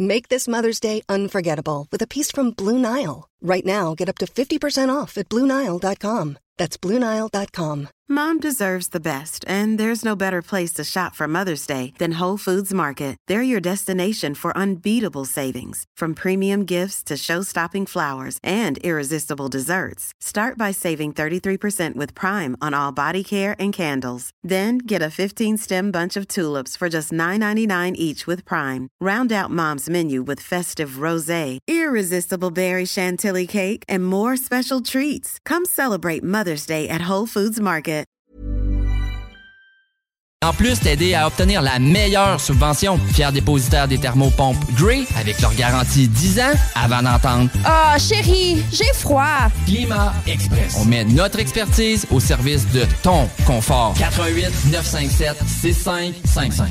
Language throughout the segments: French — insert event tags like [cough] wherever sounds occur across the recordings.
Make this Mother's Day unforgettable with a piece from Blue Nile. Right now, get up to 50% off at BlueNile.com. That's BlueNile.com. Mom deserves the best, and there's no better place to shop for Mother's Day than Whole Foods Market. They're your destination for unbeatable savings, from premium gifts to show-stopping flowers and irresistible desserts. Start by saving 33% with Prime on all body care and candles. Then get a 15-stem bunch of tulips for just $9.99 each with Prime. Round out Mom's menu with festive rosé, irresistible berry chantilly cake, and more special treats. Come celebrate Mother's Day at Whole Foods Market. En plus, t'aider à obtenir la meilleure subvention. Fier dépositaire des thermopompes Gray avec leur garantie 10 ans avant d'entendre Ah, chérie, j'ai froid. Climat Express. On met notre expertise au service de ton confort. 88 957 6555.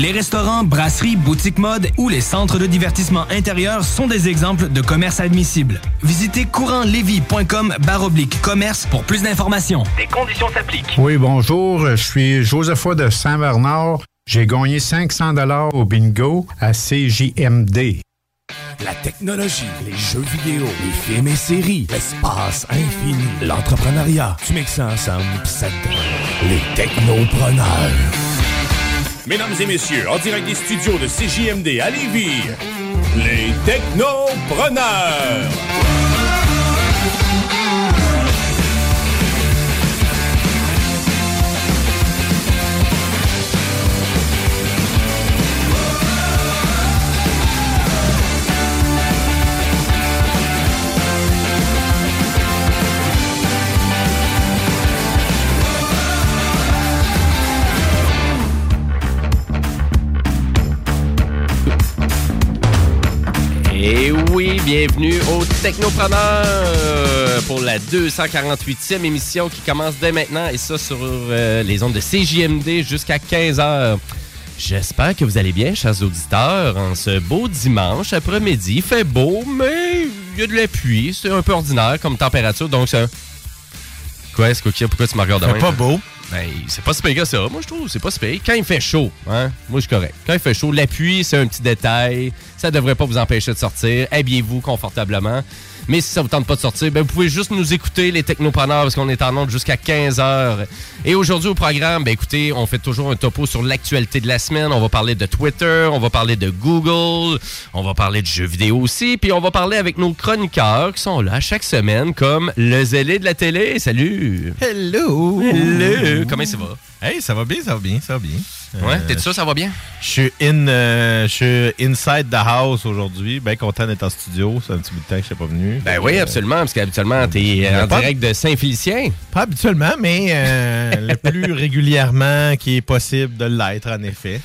Les restaurants, brasseries, boutiques mode ou les centres de divertissement intérieur sont des exemples de commerces admissibles. Visitez courantlevy.com baroblique commerce pour plus d'informations. Des conditions s'appliquent. Oui, bonjour. Je suis Josepha de Saint-Bernard. J'ai gagné 500 dollars au bingo à CJMD. La technologie, les jeux vidéo, les films et séries, l'espace infini, l'entrepreneuriat. Tu mixes ça ensemble pis ça te donne les technopreneurs. Mesdames et messieurs, en direct des studios de CJMD à Lévis, les technopreneurs. Et oui, bienvenue au Technopreneur pour la 248e émission qui commence dès maintenant et ça sur euh, les ondes de CJMD jusqu'à 15h. J'espère que vous allez bien, chers auditeurs, en ce beau dimanche après-midi. Il fait beau, mais il y a de la pluie. C'est un peu ordinaire comme température, donc c'est un... Quoi, est-ce que pourquoi tu me regardes de Fait même? pas beau. Ben, c'est pas si que ça. Moi, je trouve c'est pas si. Quand il fait chaud, hein, moi, je suis correct. Quand il fait chaud, l'appui, c'est un petit détail. Ça devrait pas vous empêcher de sortir. Habillez-vous confortablement. Mais si ça vous tente pas de sortir, ben, vous pouvez juste nous écouter, les technopreneurs, parce qu'on est en onde jusqu'à 15h. Et aujourd'hui, au programme, ben, écoutez, on fait toujours un topo sur l'actualité de la semaine. On va parler de Twitter, on va parler de Google, on va parler de jeux vidéo aussi, puis on va parler avec nos chroniqueurs qui sont là chaque semaine, comme le zélé de la télé. Salut! Hello! Hello! Comment ça va? Hey, ça va bien, ça va bien, ça va bien. Ouais, Euh, t'es sûr ça va bien? Je suis in, euh, je suis inside the house aujourd'hui. Bien content d'être en studio. C'est un petit bout de temps que je suis pas venu. Ben oui, Euh, absolument, parce qu'habituellement, t'es euh, a en direct de Saint-Félicien. Pas habituellement, mais euh, [laughs] le plus régulièrement qui est possible de l'être, en effet.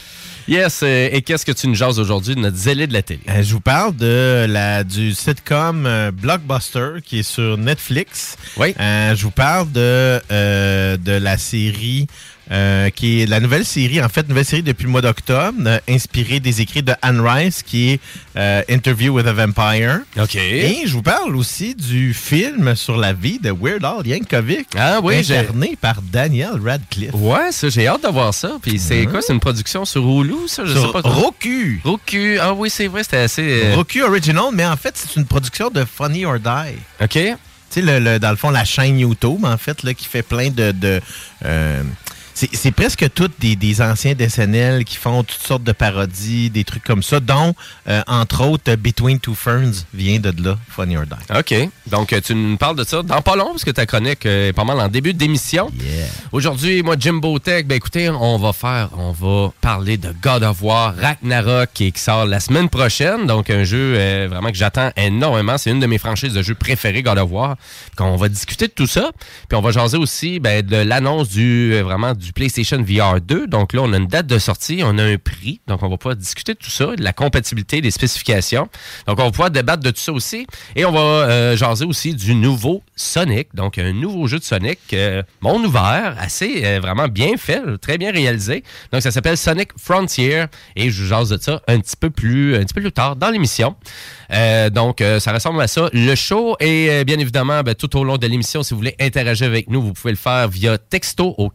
Yes, et qu'est-ce que tu nous jases aujourd'hui de notre zélé de la télé? Je vous parle de la, du sitcom Blockbuster qui est sur Netflix. Oui. Euh, je vous parle de, euh, de la série euh, qui est la nouvelle série, en fait, nouvelle série depuis le mois d'octobre, euh, inspirée des écrits de Anne Rice, qui est euh, Interview with a Vampire. OK. Et je vous parle aussi du film sur la vie de Weird Al Yankovic, Ah oui, incarné par Daniel Radcliffe. Ouais, ça, j'ai hâte de voir ça. Puis c'est quoi? C'est une production sur Hulu, ça? Je Sur sais pas. Roku. Roku. Ah oui, c'est vrai, c'était assez... Roku Original, mais en fait, c'est une production de Funny or Die. OK. Tu sais, le, le- dans le fond, la chaîne YouTube, en fait, là, qui fait plein de. de, c'est presque toutes des, des anciens DSNL qui font toutes sortes de parodies, des trucs comme ça, dont, euh, entre autres, Between Two Ferns vient de là, Funny or Die. OK. Donc, euh, tu nous parles de ça dans pas long, parce que ta chronique euh, est pas mal en début d'émission. Aujourd'hui, moi, Jimbo Tech, ben écoutez, on va faire, on va parler de God of War Ragnarok qui, sort la semaine prochaine. Donc, un jeu euh, vraiment que j'attends énormément. C'est une de mes franchises de jeux préférées, God of War. Donc, on va discuter de tout ça. Puis, on va jaser aussi ben, de l'annonce du euh, vraiment du PlayStation VR 2. Donc, là, on a une date de sortie, on a un prix. Donc, on va pouvoir discuter de tout ça, de la compatibilité, des spécifications. Donc, on va pouvoir débattre de tout ça aussi. Et on va euh, jaser aussi du nouveau Sonic. Donc, un nouveau jeu de Sonic, euh, ouvert, assez euh, vraiment bien fait, très bien réalisé. Donc, ça s'appelle Sonic Frontier. Et je vous jase de ça un petit peu plus, un petit peu plus tard dans l'émission. Euh, donc, ça ressemble à ça. Le show euh, bien évidemment ben, tout au long de l'émission. Si vous voulez interagir avec nous, vous pouvez le faire via texto au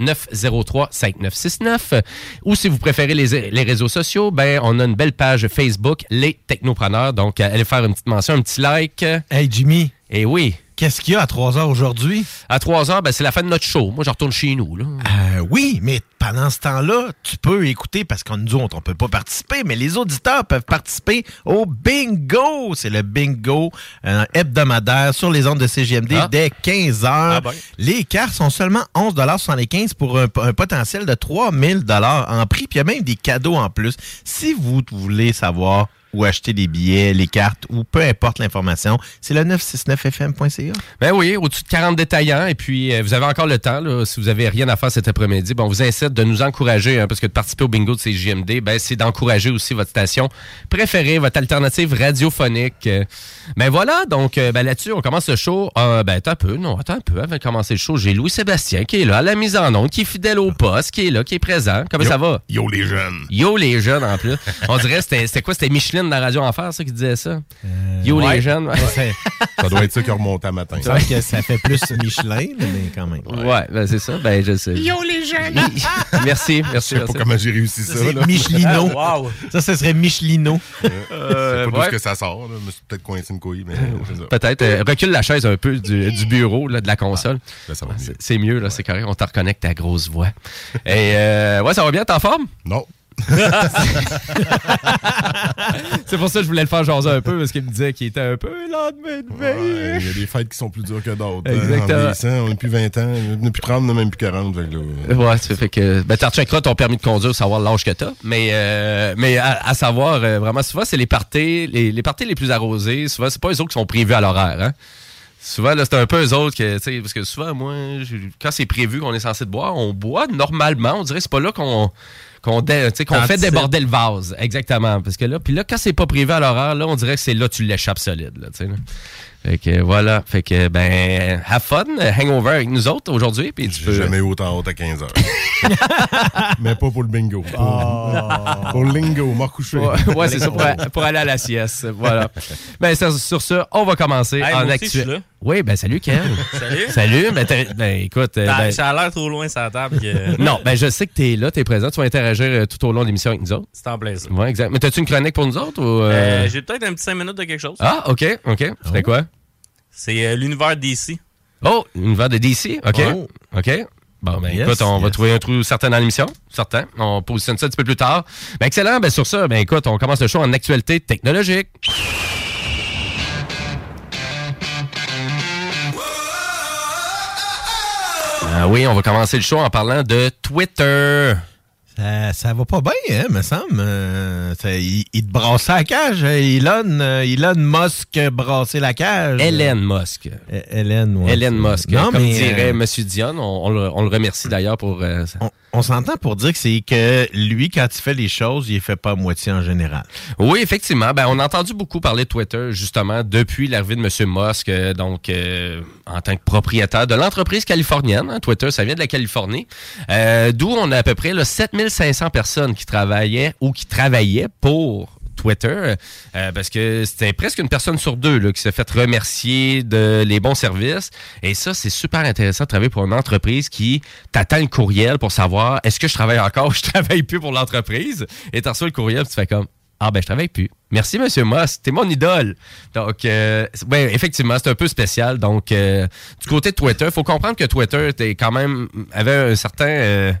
418-903-5969. Ou si vous préférez les, les réseaux sociaux, ben, on a une belle page Facebook, Les Technopreneurs. Donc, euh, allez faire une petite mention, un petit like. Hey, Jimmy. Et oui. Qu'est-ce qu'il y a à 3 heures aujourd'hui? À 3 heures, ben, c'est la fin de notre show. Moi, je retourne chez nous. Là. Euh, oui, mais pendant ce temps-là, tu peux écouter parce qu'on nous autres, on peut pas participer, mais les auditeurs peuvent participer au bingo. C'est le bingo euh, hebdomadaire sur les ondes de CGMD Ah. dès 15 heures. Ah ben. Les cartes sont seulement 11,75 pour un, un potentiel de 3000 en prix, puis il y a même des cadeaux en plus. Si vous voulez savoir où acheter des billets, les cartes, ou peu importe l'information, c'est le 969fm.ca. Ben oui, au-dessus de 40 détaillants. Et puis, euh, vous avez encore le temps, là, si vous avez rien à faire cet après-midi. Bon, on vous incite de nous encourager, hein, parce que de participer au bingo de CJMD, ben, c'est d'encourager aussi votre station préférée, votre alternative radiophonique. Euh, Ben voilà, donc euh, ben, là-dessus, on commence le show. Euh, ben, attends un peu, non, attends un peu. Avant de commencer le show, j'ai Louis-Sébastien qui est là, à la mise en onde, qui est fidèle au poste, qui est là, qui est présent. Comment Yo- ça va? Yo les jeunes. Yo les jeunes en plus. On dirait c'était c'était quoi? C'était Micheline dans la radio Enfer, ça, qui disait ça? Yo ouais. les jeunes. [laughs] Ça doit être ça qui remonte à matin. C'est vrai que ça fait plus Michelin, mais quand même. Ouais, ben c'est ça. Ben je sais. Yo les jeunes. [laughs] Merci, merci. Je sais pas merci. comment j'ai réussi ça. C'est là. Michelino. [laughs] Wow. Ça, ce serait Michelino. C'est Euh, pas d'où que ça sort. Là. Je me suis peut-être coincé une couille, mais c'est ça. Peut-être. euh, recule la chaise un peu du, du bureau, là, de la console. Là, ça va mieux. C'est- C'est mieux, là, c'est correct. On te reconnecte ta grosse voix. Et euh, ouais, ça va bien, t'es en forme? Non. [laughs] C'est pour ça que je voulais le faire jaser un peu, parce qu'il me disait qu'il était un peu lendemain de veille. Il y a des fêtes qui sont plus dures que d'autres. Exactement. En vieillissant, on n'a plus 20 ans, on n'a plus 30, on n'a même plus 40. fait que là, Ouais, ça fait que. Ben, tu recheckeras ton permis de conduire, savoir l'âge que t'as. Mais, euh, mais à, à savoir, euh, vraiment, souvent, c'est les parties, les, les parties les plus arrosées. Souvent, c'est pas eux autres qui sont prévus à l'horaire, hein. Souvent, là, c'est un peu eux autres que, tu sais, parce que souvent, moi, quand c'est prévu qu'on est censé de boire, on boit normalement. On dirait que c'est pas là qu'on qu'on dé- fait déborder le vase. Exactement. Parce que là, puis là, quand c'est pas prévu à l'horaire, là, on dirait que c'est là que tu l'échappes solide, là, là. Fait que voilà. Fait que, ben, have fun, hangover avec nous autres aujourd'hui. Puis tu j'ai peux. jamais eu autant haute à 15 heures. [laughs] Mais pas pour le bingo. Pour, pour le lingo, m'a recouché. Ouais, ouais, c'est ça, pour, pour aller à la sieste. Voilà. [laughs] Ben, sur, sur ça, on va commencer Hey, en actuel. Oui, ben, salut, Ken. [laughs] Salut. salut. Ben, ben, écoute. euh, Ben, ben, ça a l'air trop loin sur la table. que- [laughs] non, ben, je sais que t'es là, t'es présent. Tu vas interagir euh, tout au long de l'émission avec nous autres. C'est en plaisir. Ouais, exact. Mais t'as-tu une chronique pour nous autres ou. euh? Euh, J'ai peut-être un petit 5 minutes de quelque chose. Ah, OK, OK. C'était quoi? C'est euh, l'univers DC. Oh, une verre de DC. OK. Oh. OK. Bon, ben, Yes, écoute, on va trouver un trou certain dans l'émission. Certain. On positionne ça un petit peu plus tard. Ben, excellent. Ben, sur ça, ben, écoute, on commence le show en actualité technologique. Ah oui, on va commencer le show en parlant de Twitter. Ça, va pas bien, hein, me semble. Euh, il, il, te brassait la cage. Hein, Elon, euh, Elon Musk brassait la cage. Hélène Musk. Hélène, ouais, Hélène Musk. Non, comme dirait euh, M. Dion, on, le, remercie d'ailleurs pour... Euh, on, s'entend pour dire que c'est que lui, quand il fait les choses, il fait pas à moitié en général. Oui, effectivement. Ben, on a entendu beaucoup parler de Twitter, justement, depuis l'arrivée de M. Musk, donc en tant que propriétaire de l'entreprise californienne. Hein. Twitter, ça vient de la Californie. D'où on a à peu près 7000 3500 personnes qui travaillaient ou qui travaillaient pour Twitter, euh, parce que c'était presque une personne sur deux là, qui s'est fait remercier de les bons services. Et ça, c'est super intéressant de travailler pour une entreprise qui t'attend le courriel pour savoir est-ce que je travaille encore ou je travaille plus pour l'entreprise? Et tu reçois le courriel, tu fais comme ah ben je travaille plus. Merci Monsieur Moss, t'es mon idole. Donc euh, ben, effectivement, c'est un peu spécial. Donc euh, du côté de Twitter, il faut comprendre que Twitter était quand même avait un certain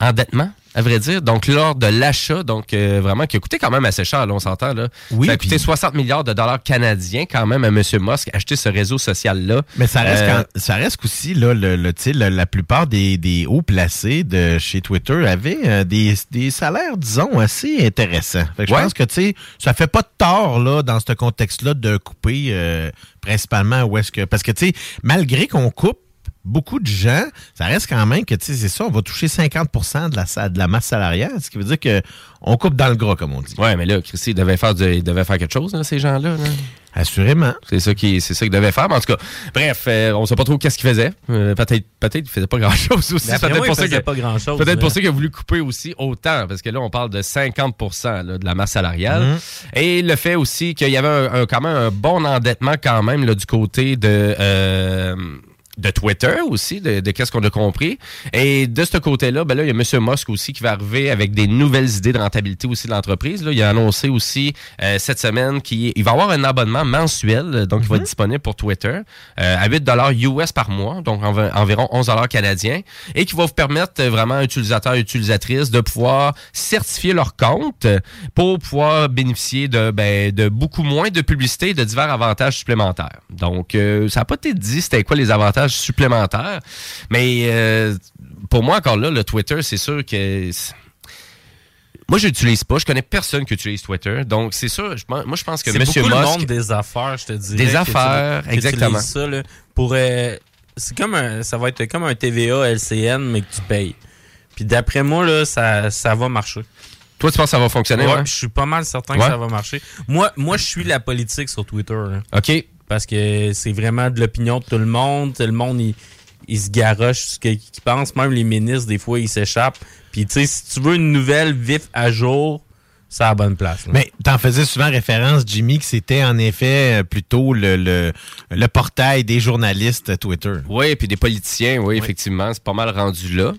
endettement à vrai dire. Donc lors de l'achat, donc euh, vraiment qui a coûté quand même assez cher, là, on s'entend là. Oui, Ça a coûté puis- 60 milliards de dollars canadiens quand même à Monsieur Musk acheter ce réseau social là. Mais ça reste, Euh, quand- ça reste aussi, là, le, le, tu sais, le- la plupart des, des hauts placés de chez Twitter avaient euh, des, des salaires, disons, assez intéressants. Fait que je Ouais. pense que, tu sais, ça fait pas de tort, là, dans ce contexte-là, de couper euh, principalement où est-ce que... Parce que, tu sais, malgré qu'on coupe beaucoup de gens, ça reste quand même que, tu sais, c'est ça, on va toucher 50 de la, de la masse salariale, ce qui veut dire que on coupe dans le gras, comme on dit. Ouais, mais là, Christy, il devait faire, du- il devait faire quelque chose, ces gens-là. là. Assurément. C'est ça qui, c'est ça qu'il devait faire. Mais en tout cas, bref, euh, on sait pas trop qu'est-ce qu'il faisait. Euh, peut-être, peut-être qu'il faisait pas grand-chose aussi. Peut-être il pour ça pas grand-chose, Peut-être pour ça qu'il a voulu couper aussi autant, parce que là, on parle de 50 là, de la masse salariale. Mhm. Et le fait aussi qu'il y avait un, un- quand même un bon endettement quand même là, du côté de... euh, de Twitter aussi, de, de qu'est-ce qu'on a compris. Et de ce côté-là, ben là, il y a M. Musk aussi qui va arriver avec des nouvelles idées de rentabilité aussi de l'entreprise. Là, Il a annoncé aussi euh, cette semaine qu'il il va avoir un abonnement mensuel, donc il va être disponible pour Twitter, euh, à 8 US par mois, donc env- environ 11 canadiens, et qui va vous permettre euh, vraiment à utilisateurs et utilisatrices de pouvoir certifier leur compte pour pouvoir bénéficier de, ben, de beaucoup moins de publicité et de divers avantages supplémentaires. Donc, euh, ça n'a pas été dit c'était quoi les avantages supplémentaires, mais euh, pour moi, encore là, le Twitter, c'est sûr que... Moi, je l'utilise pas. Je connais personne qui utilise Twitter. Donc, c'est sûr. je moi, je pense que C'est M. beaucoup Musk... le monde des affaires, je te dis. Des affaires, exactement. Ça, là, pour, euh, c'est comme un, ça va être comme un TVA LCN, mais que tu payes. Puis d'après moi, là, ça, ça va marcher. Toi, tu penses que ça va fonctionner? Ouais, je suis pas mal certain Ouais. que ça va marcher. Moi, moi je suis la politique sur Twitter. là. OK. Parce que c'est vraiment de l'opinion de tout le monde. Tout le monde, il, il se garoche sur ce qu'il qu'il pense. Même les ministres, des fois, ils s'échappent. Puis, tu sais, si tu veux une nouvelle vif à jour, c'est à la bonne place. là. Mais t'en faisais souvent référence, Jimmy, que c'était en effet euh, plutôt le, le, le portail des journalistes Twitter. Oui, puis des politiciens, oui, effectivement, c'est pas mal rendu là.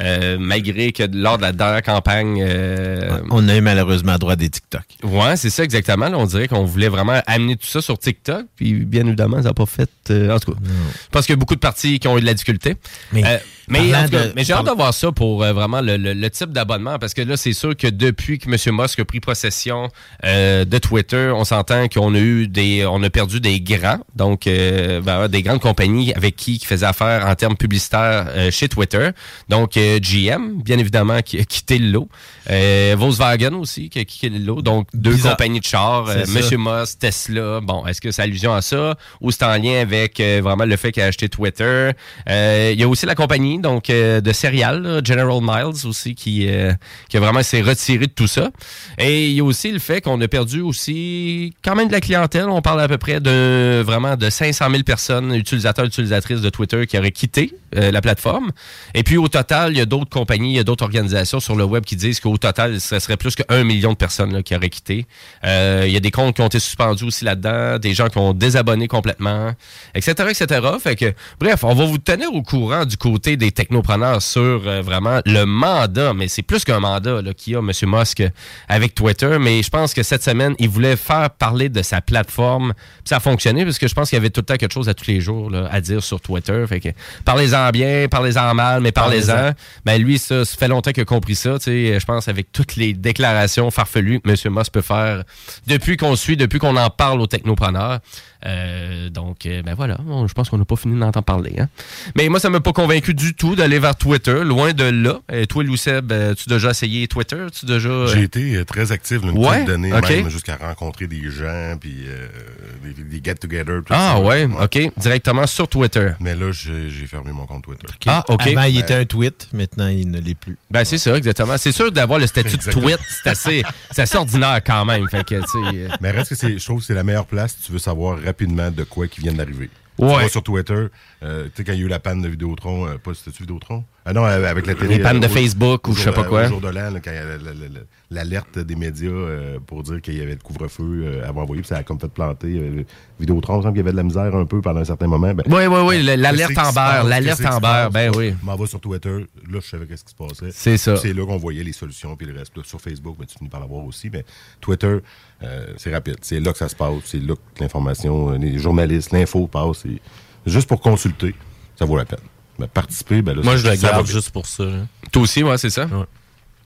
Euh, malgré que lors de la dernière campagne... euh, On a eu malheureusement droit des TikTok. Ouais, c'est ça exactement. Là, on dirait qu'on voulait vraiment amener tout ça sur TikTok, puis bien évidemment, ça n'a pas fait. euh, en tout cas, je pense qu'il y a beaucoup de partis qui ont eu de la difficulté. Mais, mais, cas, de- mais j'ai hâte de voir ça pour euh, vraiment le, le- le type d'abonnement, parce que là, c'est sûr que depuis que M. Musk a pris possession euh, de Twitter, on s'entend qu'on a eu des, on a perdu des grands, donc euh, ben, des grandes compagnies avec qui qui faisaient affaire en termes publicitaires euh, chez Twitter. Donc euh, GM, bien évidemment, qui a quitté le lot. Euh, Volkswagen aussi qui a quitté le lot. Donc deux Bizarre. compagnies de chars. M. Musk, Tesla. Bon, est-ce que c'est allusion à ça? Ou c'est en lien avec euh, vraiment le fait qu'il a acheté Twitter? Euh, Il y a aussi la compagnie donc euh, de céréales, General Miles aussi, qui, euh, qui a vraiment s'est retiré de tout ça. Et il y a aussi le fait qu'on a perdu aussi quand même de la clientèle. On parle à peu près de vraiment de 500 000 personnes, utilisateurs, utilisatrices de Twitter qui auraient quitté euh, la plateforme. Et puis au total, il y a d'autres compagnies, il y a d'autres organisations sur le web qui disent qu'au total, ce serait plus qu'un million de personnes qui auraient quitté. Euh, il y a des comptes qui ont été suspendus aussi là-dedans, des gens qui ont désabonné complètement, etc., etc. Fait bref, on va vous tenir au courant du côté des technopreneurs sur euh, vraiment le mandat, mais c'est plus qu'un mandat qu'il y a M. Musk avec Twitter. Mais je pense que cette semaine, il voulait faire parler de sa plateforme. Puis ça a fonctionné parce que je pense qu'il y avait tout le temps quelque chose à tous les jours là, à dire sur Twitter. Fait que parlez-en bien, parlez-en mal, mais parlez-en. Ben lui, ça, ça fait longtemps qu'il a compris ça. tu sais, Je pense avec toutes les déclarations farfelues que M. Moss peut faire depuis qu'on suit, depuis qu'on en parle aux technopreneurs. Euh, donc, euh, ben voilà, Bon, je pense qu'on n'a pas fini d'entendre parler. Hein. Mais moi, ça m'a pas convaincu du tout d'aller vers Twitter, loin de là. Et toi, Lou Seb, euh, tu as déjà essayé Twitter? Tu as déjà... euh, J'ai été euh, très actif une Ouais, couple d'années, ok. même jusqu'à rencontrer des gens, puis euh, des, des get-together. tout Ah ça. ouais, OK. Directement sur Twitter. Mais là, j'ai j'ai fermé mon compte Twitter. Ah, OK. Avant, il Ben, était un tweet. Maintenant, il ne l'est plus. Ben, c'est ça, exactement. C'est sûr d'avoir le statut de tweet, c'est assez, c'est assez ordinaire quand même. Fait que, euh, Mais reste que c'est, je trouve que c'est la meilleure place si tu veux savoir rapidement de quoi qui vient d'arriver. Ouais. Tu vas sur Twitter, euh, tu sais, quand il y a eu la panne de Vidéotron, euh, pas c'était-tu Vidéotron? Ah non, euh, avec la télé. Les pannes de au- Facebook ou je sais pas quoi. Au jour de l'an, quand l'alerte des médias euh, pour dire qu'il y avait le couvre-feu euh, avant envoyé, puis ça a comme fait planter. Euh, Vidéotron, il me semble qu'il y avait de la misère un peu pendant un certain moment. Ben, Oui, oui, oui, l'alerte qui se Amber, l'alerte se Amber, ben oui. M'en vais sur Twitter, là, je savais qu'est-ce qui se passait. C'est ça. C'est là qu'on voyait les solutions, puis le reste. Sur Facebook, ben, tu finis par l'avoir aussi, mais Twitter, euh, c'est rapide. C'est là que ça se passe, c'est là que l'information, euh, les journalistes, l'info passe. juste pour consulter, ça vaut la peine. Mais participer, ben là, Moi, je va garde juste pour ça. là. Toi aussi, ouais, c'est ça.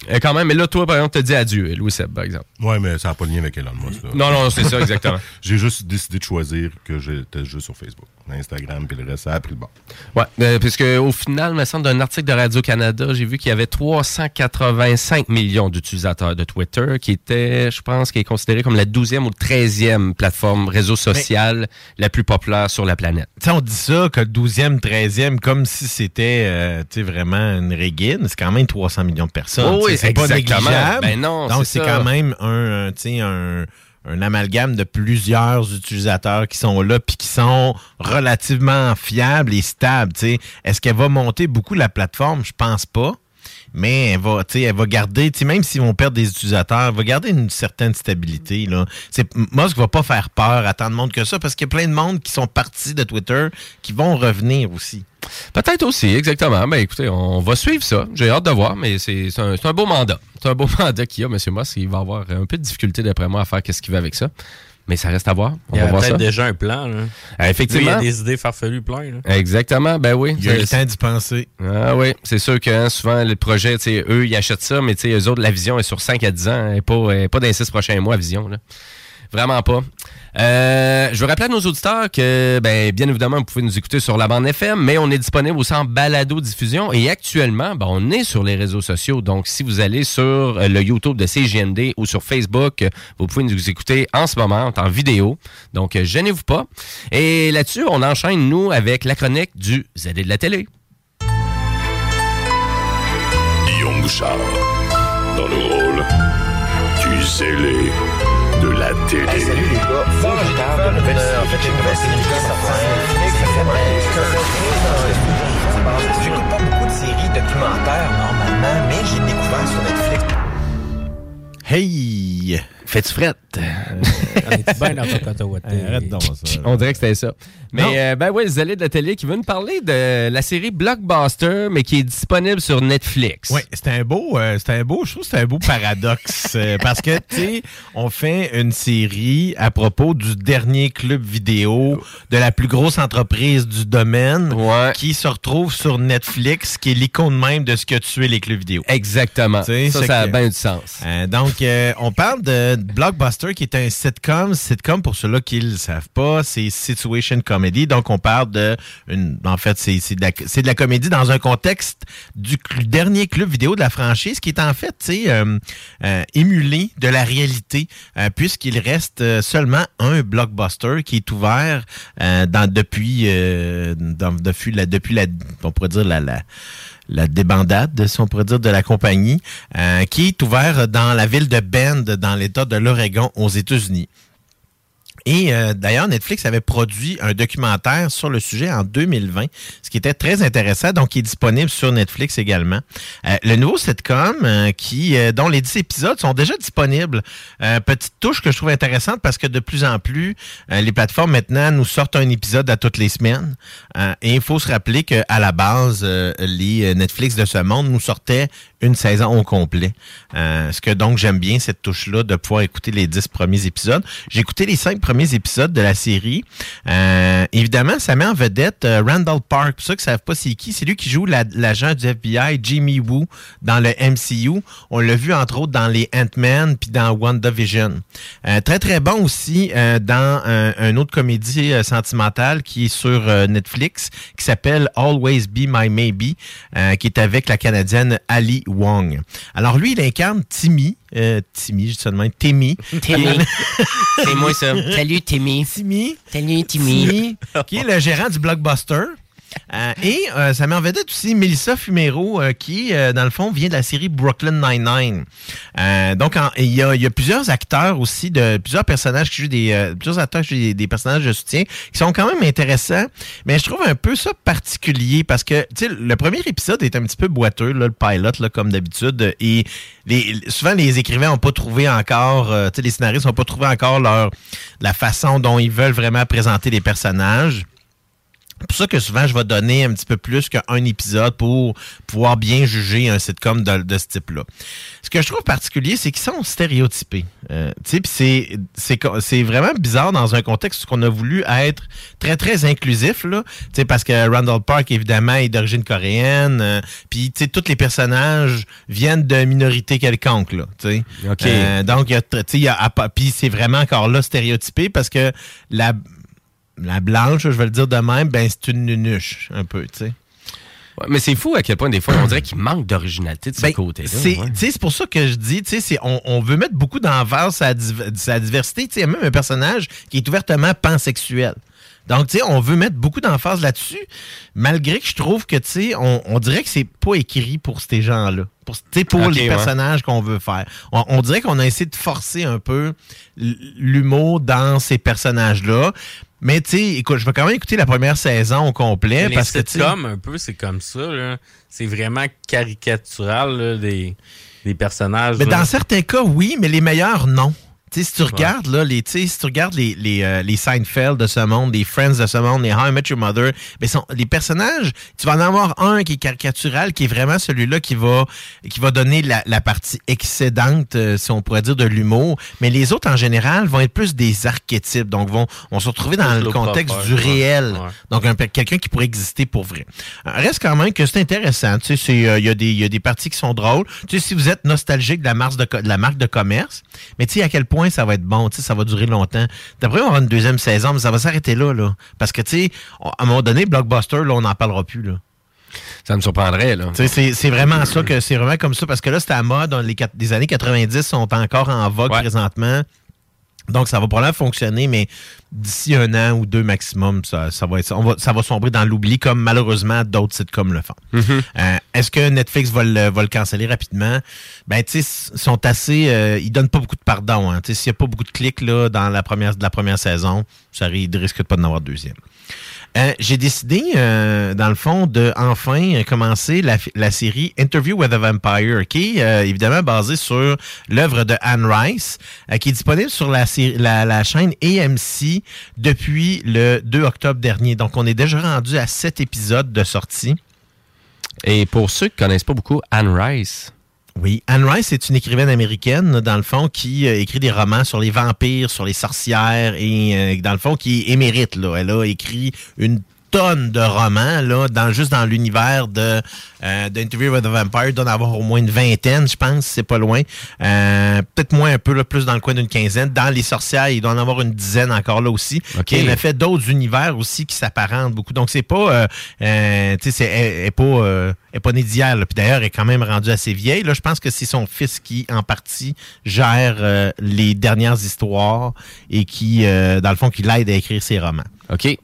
Et quand même, mais là, toi, par exemple, t'as dit adieu, Louis Seb, par exemple. Ouais, mais ça n'a pas de lien avec Elon Musk. là. Non, non, c'est ça, exactement. [laughs] J'ai juste décidé de choisir que j'étais juste sur Facebook. Instagram, puis le reste, ça a pris le bord. Ouais, euh, puisque au final, me semble d'un article de Radio-Canada, j'ai vu qu'il y avait 385 millions d'utilisateurs de Twitter, qui était, je pense, qui est considéré comme la 12e ou 13e plateforme réseau social la plus populaire sur la planète. Tu sais, on dit ça, que le 12e, 13e, comme si c'était euh, tu sais, vraiment une régine. C'est quand même 300 millions de personnes. Oh oui, c'est pas négligeable. Ben non, Donc, c'est quand même un, un, tu sais, un, un amalgame de plusieurs utilisateurs qui sont là puis qui sont relativement fiables et stables. tu sais. Est-ce qu'elle va monter beaucoup la plateforme? Je pense pas. Mais elle va, elle va garder, même s'ils vont perdre des utilisateurs, elle va garder une certaine stabilité. Là. C'est, Musk va pas faire peur à tant de monde que ça parce qu'il y a plein de monde qui sont partis de Twitter qui vont revenir aussi. Peut-être aussi, exactement. Ben écoutez, on va suivre ça. J'ai hâte de voir, mais c'est un, beau mandat. C'est un beau [laughs] mandat qu'il y a, M. Moss. Il va avoir un peu de difficulté, d'après moi, à faire qu'est-ce qu'il veut avec ça. Mais ça reste à voir. On Il y va a peut-être déjà un plan. Là. Ah, effectivement. Lui, Il y a des idées farfelues plein. là. Exactement, ben oui. Il y a le C'est- temps d'y penser. Ah oui, c'est sûr que hein, souvent, le projet, tu sais, eux, ils achètent ça, mais eux autres, la vision est sur 5 à 10 ans, et pas, et pas dans les 6 prochains mois, vision. Là. Vraiment pas. Euh, je veux rappeler à nos auditeurs que, ben, bien évidemment, vous pouvez nous écouter sur la bande FM, mais on est disponible aussi en balado-diffusion et actuellement, ben, on est sur les réseaux sociaux. Donc, si vous allez sur euh, le YouTube de CGND ou sur Facebook, vous pouvez nous écouter en ce moment en vidéo. Donc, euh, gênez-vous pas. Et là-dessus, on enchaîne, nous, avec la chronique du ZD de la télé. Guillaume Bouchard, dans le rôle du zélé de la télé. salut les gars, formidable. En fait, j'ai une nouvelle série qui sortie. J'écoute pas beaucoup de séries documentaires normalement, mais j'ai découvert sur Netflix. Hey! Fais-tu frette? On est bien dans ta Cotaouate. Arrête donc ça. On dirait que c'était ça. Mais euh, ben oui, les allées de la télé qui veut nous parler de la série Blockbuster, mais qui est disponible sur Netflix. Oui, c'est un beau, euh, c'est un beau, je trouve que c'est un beau paradoxe euh, [laughs] parce que tu sais, on fait une série à propos du dernier club vidéo de la plus grosse entreprise du domaine qui se retrouve sur Netflix, qui est l'icône même de ce que tu es les clubs vidéo. Exactement. Ça, ça a que- bien du sens. Euh, donc, euh, on parle de Blockbuster, qui est un sitcom. Sitcom, pour ceux-là qui ne le savent pas, c'est situation comedy. Donc, on parle de... Une, en fait, c'est de, la- de la comédie dans un contexte du dernier club vidéo de la franchise, qui est en fait, euh, euh, émulé de la réalité, euh, puisqu'il reste euh, seulement un Blockbuster qui est ouvert euh, dans, depuis, depuis, la, depuis la... On pourrait dire la... la la débandade, si on pourrait dire, de la compagnie, euh, qui est ouvert dans la ville de Bend, dans l'État de l'Oregon, aux États-Unis. Et euh, d'ailleurs, Netflix avait produit un documentaire sur le sujet en 2020, ce qui était très intéressant, donc qui est disponible sur Netflix également. Euh, le nouveau sitcom, euh, qui, euh, dont les 10 épisodes sont déjà disponibles. Petite touche que je trouve intéressante parce que de plus en plus, les plateformes maintenant nous sortent un épisode à toutes les semaines. Et il faut se rappeler qu'à la base, les Netflix de ce monde nous sortaient une saison au complet. Euh, ce que donc j'aime bien cette touche-là de pouvoir écouter les dix premiers épisodes. J'ai écouté les cinq premiers épisodes de la série. Euh, évidemment, ça met en vedette euh, Randall Park. Pour ceux qui ne savent pas c'est qui, c'est lui qui joue la- l'agent du FBI, Jimmy Woo, dans le MCU. On l'a vu entre autres dans les Ant-Man puis dans WandaVision. Très très bon aussi dans un, un autre comédie sentimentale qui est sur Netflix qui s'appelle Always Be My Maybe, qui est avec la Canadienne Ali Wong. Alors lui, il incarne Timmy. Euh, Timmy, je dis même, Timmy. Timmy. C'est moi, ça. [laughs] Salut, Timmy. Timmy. Salut, Timmy. qui est le gérant du Blockbuster. Euh, et euh, ça met en vedette aussi Melissa Fumero, euh, qui, dans le fond, vient de la série Brooklyn Nine-Nine. Donc, il y, a, plusieurs acteurs aussi, de plusieurs personnages qui jouent des, plusieurs acteurs jouent des, personnages de soutien, qui sont quand même intéressants. Mais je trouve un peu ça particulier parce que, tu sais, le premier épisode est un petit peu boiteux, le pilot, là, comme d'habitude. Et souvent, les écrivains n'ont pas trouvé encore, tu sais, les scénaristes n'ont pas trouvé encore leur, la façon dont ils veulent vraiment présenter les personnages. C'est pour ça que souvent, je vais donner un petit peu plus qu'un épisode pour pouvoir bien juger un sitcom de, de ce type-là. Ce que je trouve particulier, c'est qu'ils sont stéréotypés. Euh, tu sais, puis c'est- c'est vraiment bizarre dans un contexte où qu'on a voulu être très, très inclusif, là. Tu sais, parce que Randall Park, évidemment, est d'origine coréenne. euh, puis, tu sais, tous les personnages viennent de minorités quelconques, là. Tu sais. OK. Euh, donc, il y a, y a- puis c'est vraiment encore là stéréotypé parce que la, la blanche, je vais le dire de même, ben c'est une nunuche, un peu, tu sais. Ouais, mais c'est fou à quel point, des fois, on dirait qu'il manque d'originalité de ce Ben, côté-là. C'est ouais. pour ça que je dis, tu sais, c'est- on, on veut mettre beaucoup d'envers sa, div- sa diversité. Tu sais, Il y a même un personnage qui est ouvertement pansexuel. Donc, tu sais, on veut mettre beaucoup d'emphase là-dessus, malgré que je trouve que, tu sais, on, on dirait que c'est pas écrit pour ces gens-là. Pour, pour les ouais. personnages qu'on veut faire. On, on dirait qu'on a essayé de forcer un peu l'humour dans ces personnages-là. Mais, tu sais, écoute, je vais quand même écouter la première saison au complet parce que, tu un peu, c'est comme ça. là. C'est vraiment caricatural là, des, des personnages. Mais là. dans certains cas, oui, mais les meilleurs, non. Tu sais, si tu Ouais. regardes, là, les, si tu regardes les, les, euh, les Seinfeld de ce monde, les Friends de ce monde, les How I Met Your Mother, ben, sont, les personnages, tu vas en avoir un qui est caricatural, qui est vraiment celui-là qui va, qui va donner la, la partie excédente, euh, si on pourrait dire, de l'humour. Mais les autres, en général, vont être plus des archétypes. Donc, vont, vont se retrouver dans le contexte du ouais. réel. Ouais. Donc, un, quelqu'un qui pourrait exister pour vrai. Euh, Reste quand même que c'est intéressant. Tu sais, euh, il y, a des- il y a des parties qui sont drôles. Tu sais, si vous êtes nostalgique de la, marque de, de la marque de commerce, mais tu sais, à quel point ça va être bon, ça va durer longtemps. D'après, on avoir une deuxième saison, mais ça va s'arrêter là, là. Parce que, tu sais, à un moment donné, Blockbuster, là, on n'en parlera plus, là. Ça me surprendrait, là. C'est c'est vraiment ça que c'est vraiment comme ça parce que là, c'était à mode. Les, quat- les années 90 sont encore en vogue présentement. Donc, ça va probablement fonctionner, mais d'ici un an ou deux maximum, ça, ça va, être, on va, ça va sombrer dans l'oubli, comme malheureusement d'autres sitcoms le font. Euh, Est-ce que Netflix va le, va le canceller rapidement? Ben, tu sais, ils sont assez. euh, ils donnent pas beaucoup de pardon. Hein. Tu sais, S'il n'y a pas beaucoup de clics là, dans la première, de la première saison, ça ri- risque de pas d'en avoir de deuxième. Euh, J'ai décidé, euh, dans le fond, de enfin commencer la, série Interview with a Vampire, qui est euh, évidemment basée sur l'œuvre de Anne Rice, euh, qui est disponible sur la, la, chaîne AMC depuis le 2 octobre dernier. Donc, on est déjà rendu à sept épisodes de sortie. Et pour ceux qui connaissent pas beaucoup Anne Rice. Oui, Anne Rice est une écrivaine américaine, dans le fond, qui euh, écrit des romans sur les vampires, sur les sorcières, et euh, dans le fond, qui émérite. Là. Elle a écrit une tonne de romans, là, dans, juste dans l'univers de euh, d'Interview with the Vampire. Il doit en avoir au moins une vingtaine, je pense, c'est pas loin. Euh, Peut-être moins un peu, là, plus dans le coin d'une quinzaine. Dans Les Sorcières, il doit en avoir une dizaine encore là aussi. OK. Et elle a fait d'autres univers aussi qui s'apparentent beaucoup. Donc, c'est pas... euh, euh, tu sais, elle, pas... euh, est pas née d'hier. Puis d'ailleurs, elle est quand même rendue assez vieille. Là, je pense que c'est son fils qui, en partie, gère euh, les dernières histoires et qui, euh, dans le fond, qui l'aide à écrire ses romans. OK.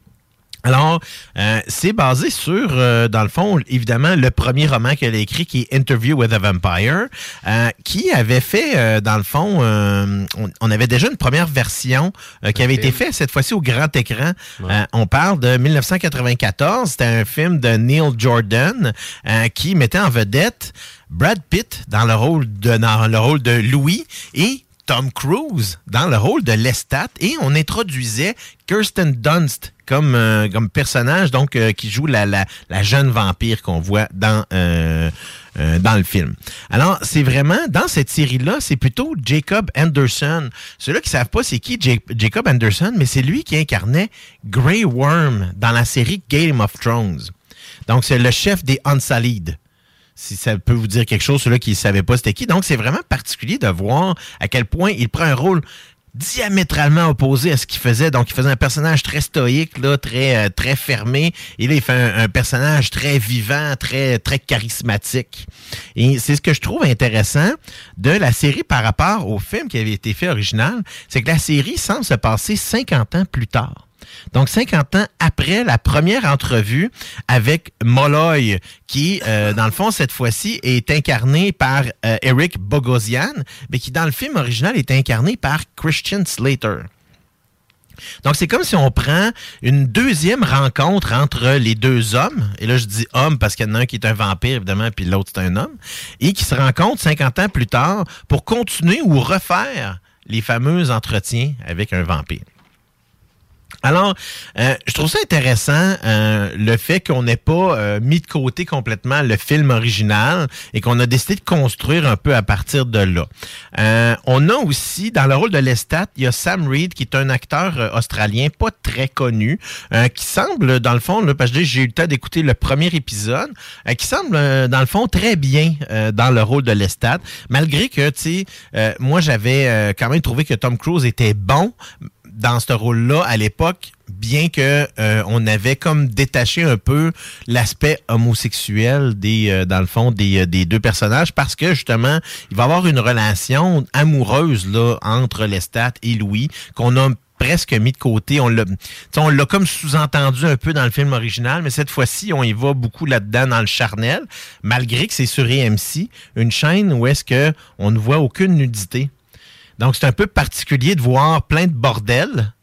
Alors, euh, c'est basé sur, euh, dans le fond, évidemment, le premier roman qu'elle a écrit, qui est Interview with a Vampire, euh, qui avait fait, euh, dans le fond, euh, on, on avait déjà une première version euh, qui avait été faite, cette fois-ci au grand écran. Euh, on parle de 1994. C'était un film de Neil Jordan euh, qui mettait en vedette Brad Pitt dans le rôle de, dans le rôle de Louis et Tom Cruise dans le rôle de Lestat et on introduisait Kirsten Dunst comme, euh, comme personnage donc euh, qui joue la, la, jeune vampire qu'on voit dans euh, euh, dans le film. Alors, c'est vraiment, dans cette série-là, c'est plutôt Jacob Anderson. Ceux-là qui savent pas c'est qui Ja- Jacob Anderson, mais c'est lui qui incarnait Grey Worm dans la série Game of Thrones. Donc, c'est le chef des Unsullied si ça peut vous dire quelque chose, ceux-là qui ne savaient pas c'était qui. Donc, c'est vraiment particulier de voir à quel point il prend un rôle diamétralement opposé à ce qu'il faisait. Donc, il faisait un personnage très stoïque, là, très, euh, très fermé. Et là, il fait un, un personnage très vivant, très, très charismatique. Et c'est ce que je trouve intéressant de la série par rapport au film qui avait été fait original, c'est que la série semble se passer 50 ans plus tard. Donc, 50 ans après la première entrevue avec Molloy, qui, euh, dans le fond, cette fois-ci, est incarné par euh, Eric Bogosian, mais qui, dans le film original, est incarné par Christian Slater. Donc, c'est comme si on prend une deuxième rencontre entre les deux hommes, et là, je dis homme parce qu'il y en a un qui est un vampire, évidemment, puis l'autre, c'est un homme, et qui se rencontrent 50 ans plus tard pour continuer ou refaire les fameux entretiens avec un vampire. Alors, euh, je trouve ça intéressant euh, le fait qu'on n'ait pas euh, mis de côté complètement le film original et qu'on a décidé de construire un peu à partir de là. Euh, on a aussi, dans le rôle de Lestat, il y a Sam Reed qui est un acteur euh, australien pas très connu, euh, qui semble, dans le fond, là, parce que j'ai eu le temps d'écouter le premier épisode, qui semble, dans le fond, très bien dans le rôle de Lestat, malgré que, tu sais, moi, j'avais quand même trouvé que Tom Cruise était bon, dans ce rôle-là à l'époque, bien que euh, on avait comme détaché un peu l'aspect homosexuel des, euh, dans le fond, des, euh, des deux personnages, parce que justement, il va y avoir une relation amoureuse là entre Lestat et Louis qu'on a presque mis de côté. On l'a, on l'a comme sous-entendu un peu dans le film original, mais cette fois-ci, on y va beaucoup là-dedans dans le charnel, malgré que c'est sur EMC, une chaîne où est-ce que on ne voit aucune nudité. Donc, c'est un peu particulier de voir plein de bordels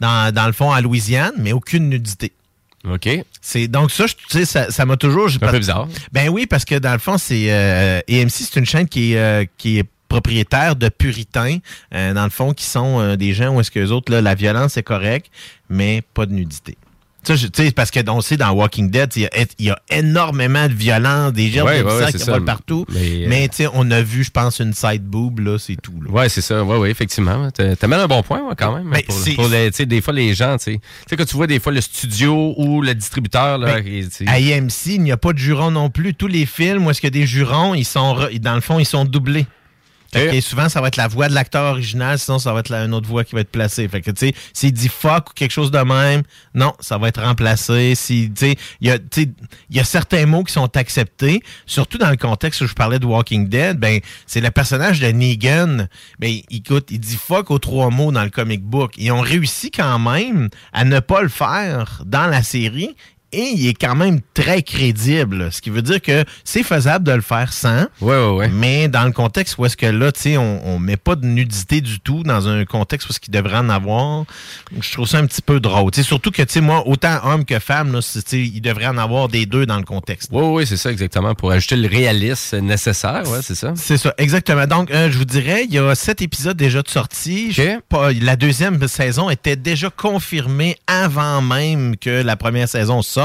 dans, dans le fond à Louisiane, mais aucune nudité. OK. C'est donc ça, je- tu sais, ça ça m'a toujours. C'est un peu bizarre. Ben oui, parce que dans le fond, c'est euh, EMC, c'est une chaîne qui est euh, qui est propriétaire de puritains, euh, dans le fond, qui sont euh, des gens où est-ce que les autres, là, la violence est correcte, mais pas de nudité. Tu sais, parce que on sait dans Walking Dead, il y, a, il y a énormément de violence, des gerbes Ouais, ouais, qui volent partout. Mais, Mais, euh, tu sais, on a vu, je pense, une side boob, là, c'est tout. Là. Ouais, c'est ça. Ouais, ouais, effectivement. Mis un bon point, ouais, quand même. Mais pour, c'est- pour les- tu sais, des fois, les gens, tu sais, quand tu vois des fois le studio ou le distributeur, là, Ben, et, À EMC, il n'y a pas de jurons non plus. Tous les films où est-ce a des jurons, ils sont dans le fond, ils sont doublés. Fait que souvent, ça va être la voix de l'acteur original, sinon ça va être la- une autre voix qui va être placée. Fait que, tu sais, s'il dit fuck ou quelque chose de même, non, ça va être remplacé. Si, tu sais, il y a, tu sais, il y a certains mots qui sont acceptés, surtout dans le contexte où je parlais de Walking Dead, ben, c'est le personnage de Negan. Ben, écoute, il dit fuck aux trois mots dans le comic book. Ils ont réussi quand même à ne pas le faire dans la série et il est quand même très crédible. Ce qui veut dire que c'est faisable de le faire sans. Mais dans le contexte où est-ce que là, tu sais, on, on met pas de nudité du tout dans un contexte où est-ce qu'il devrait en avoir, je trouve ça un petit peu drôle. Tu sais, surtout que, tu sais, moi, autant homme que femme, là, c'est- tu sais, il devrait en avoir des deux dans le contexte. Oui, oui, c'est ça, exactement. Pour ajouter le réalisme nécessaire, ouais, c'est ça. C'est ça, exactement. Donc, euh, je vous dirais, il y a sept épisodes déjà de sortie. Pas- la deuxième saison était déjà confirmée avant même que la première saison sorte.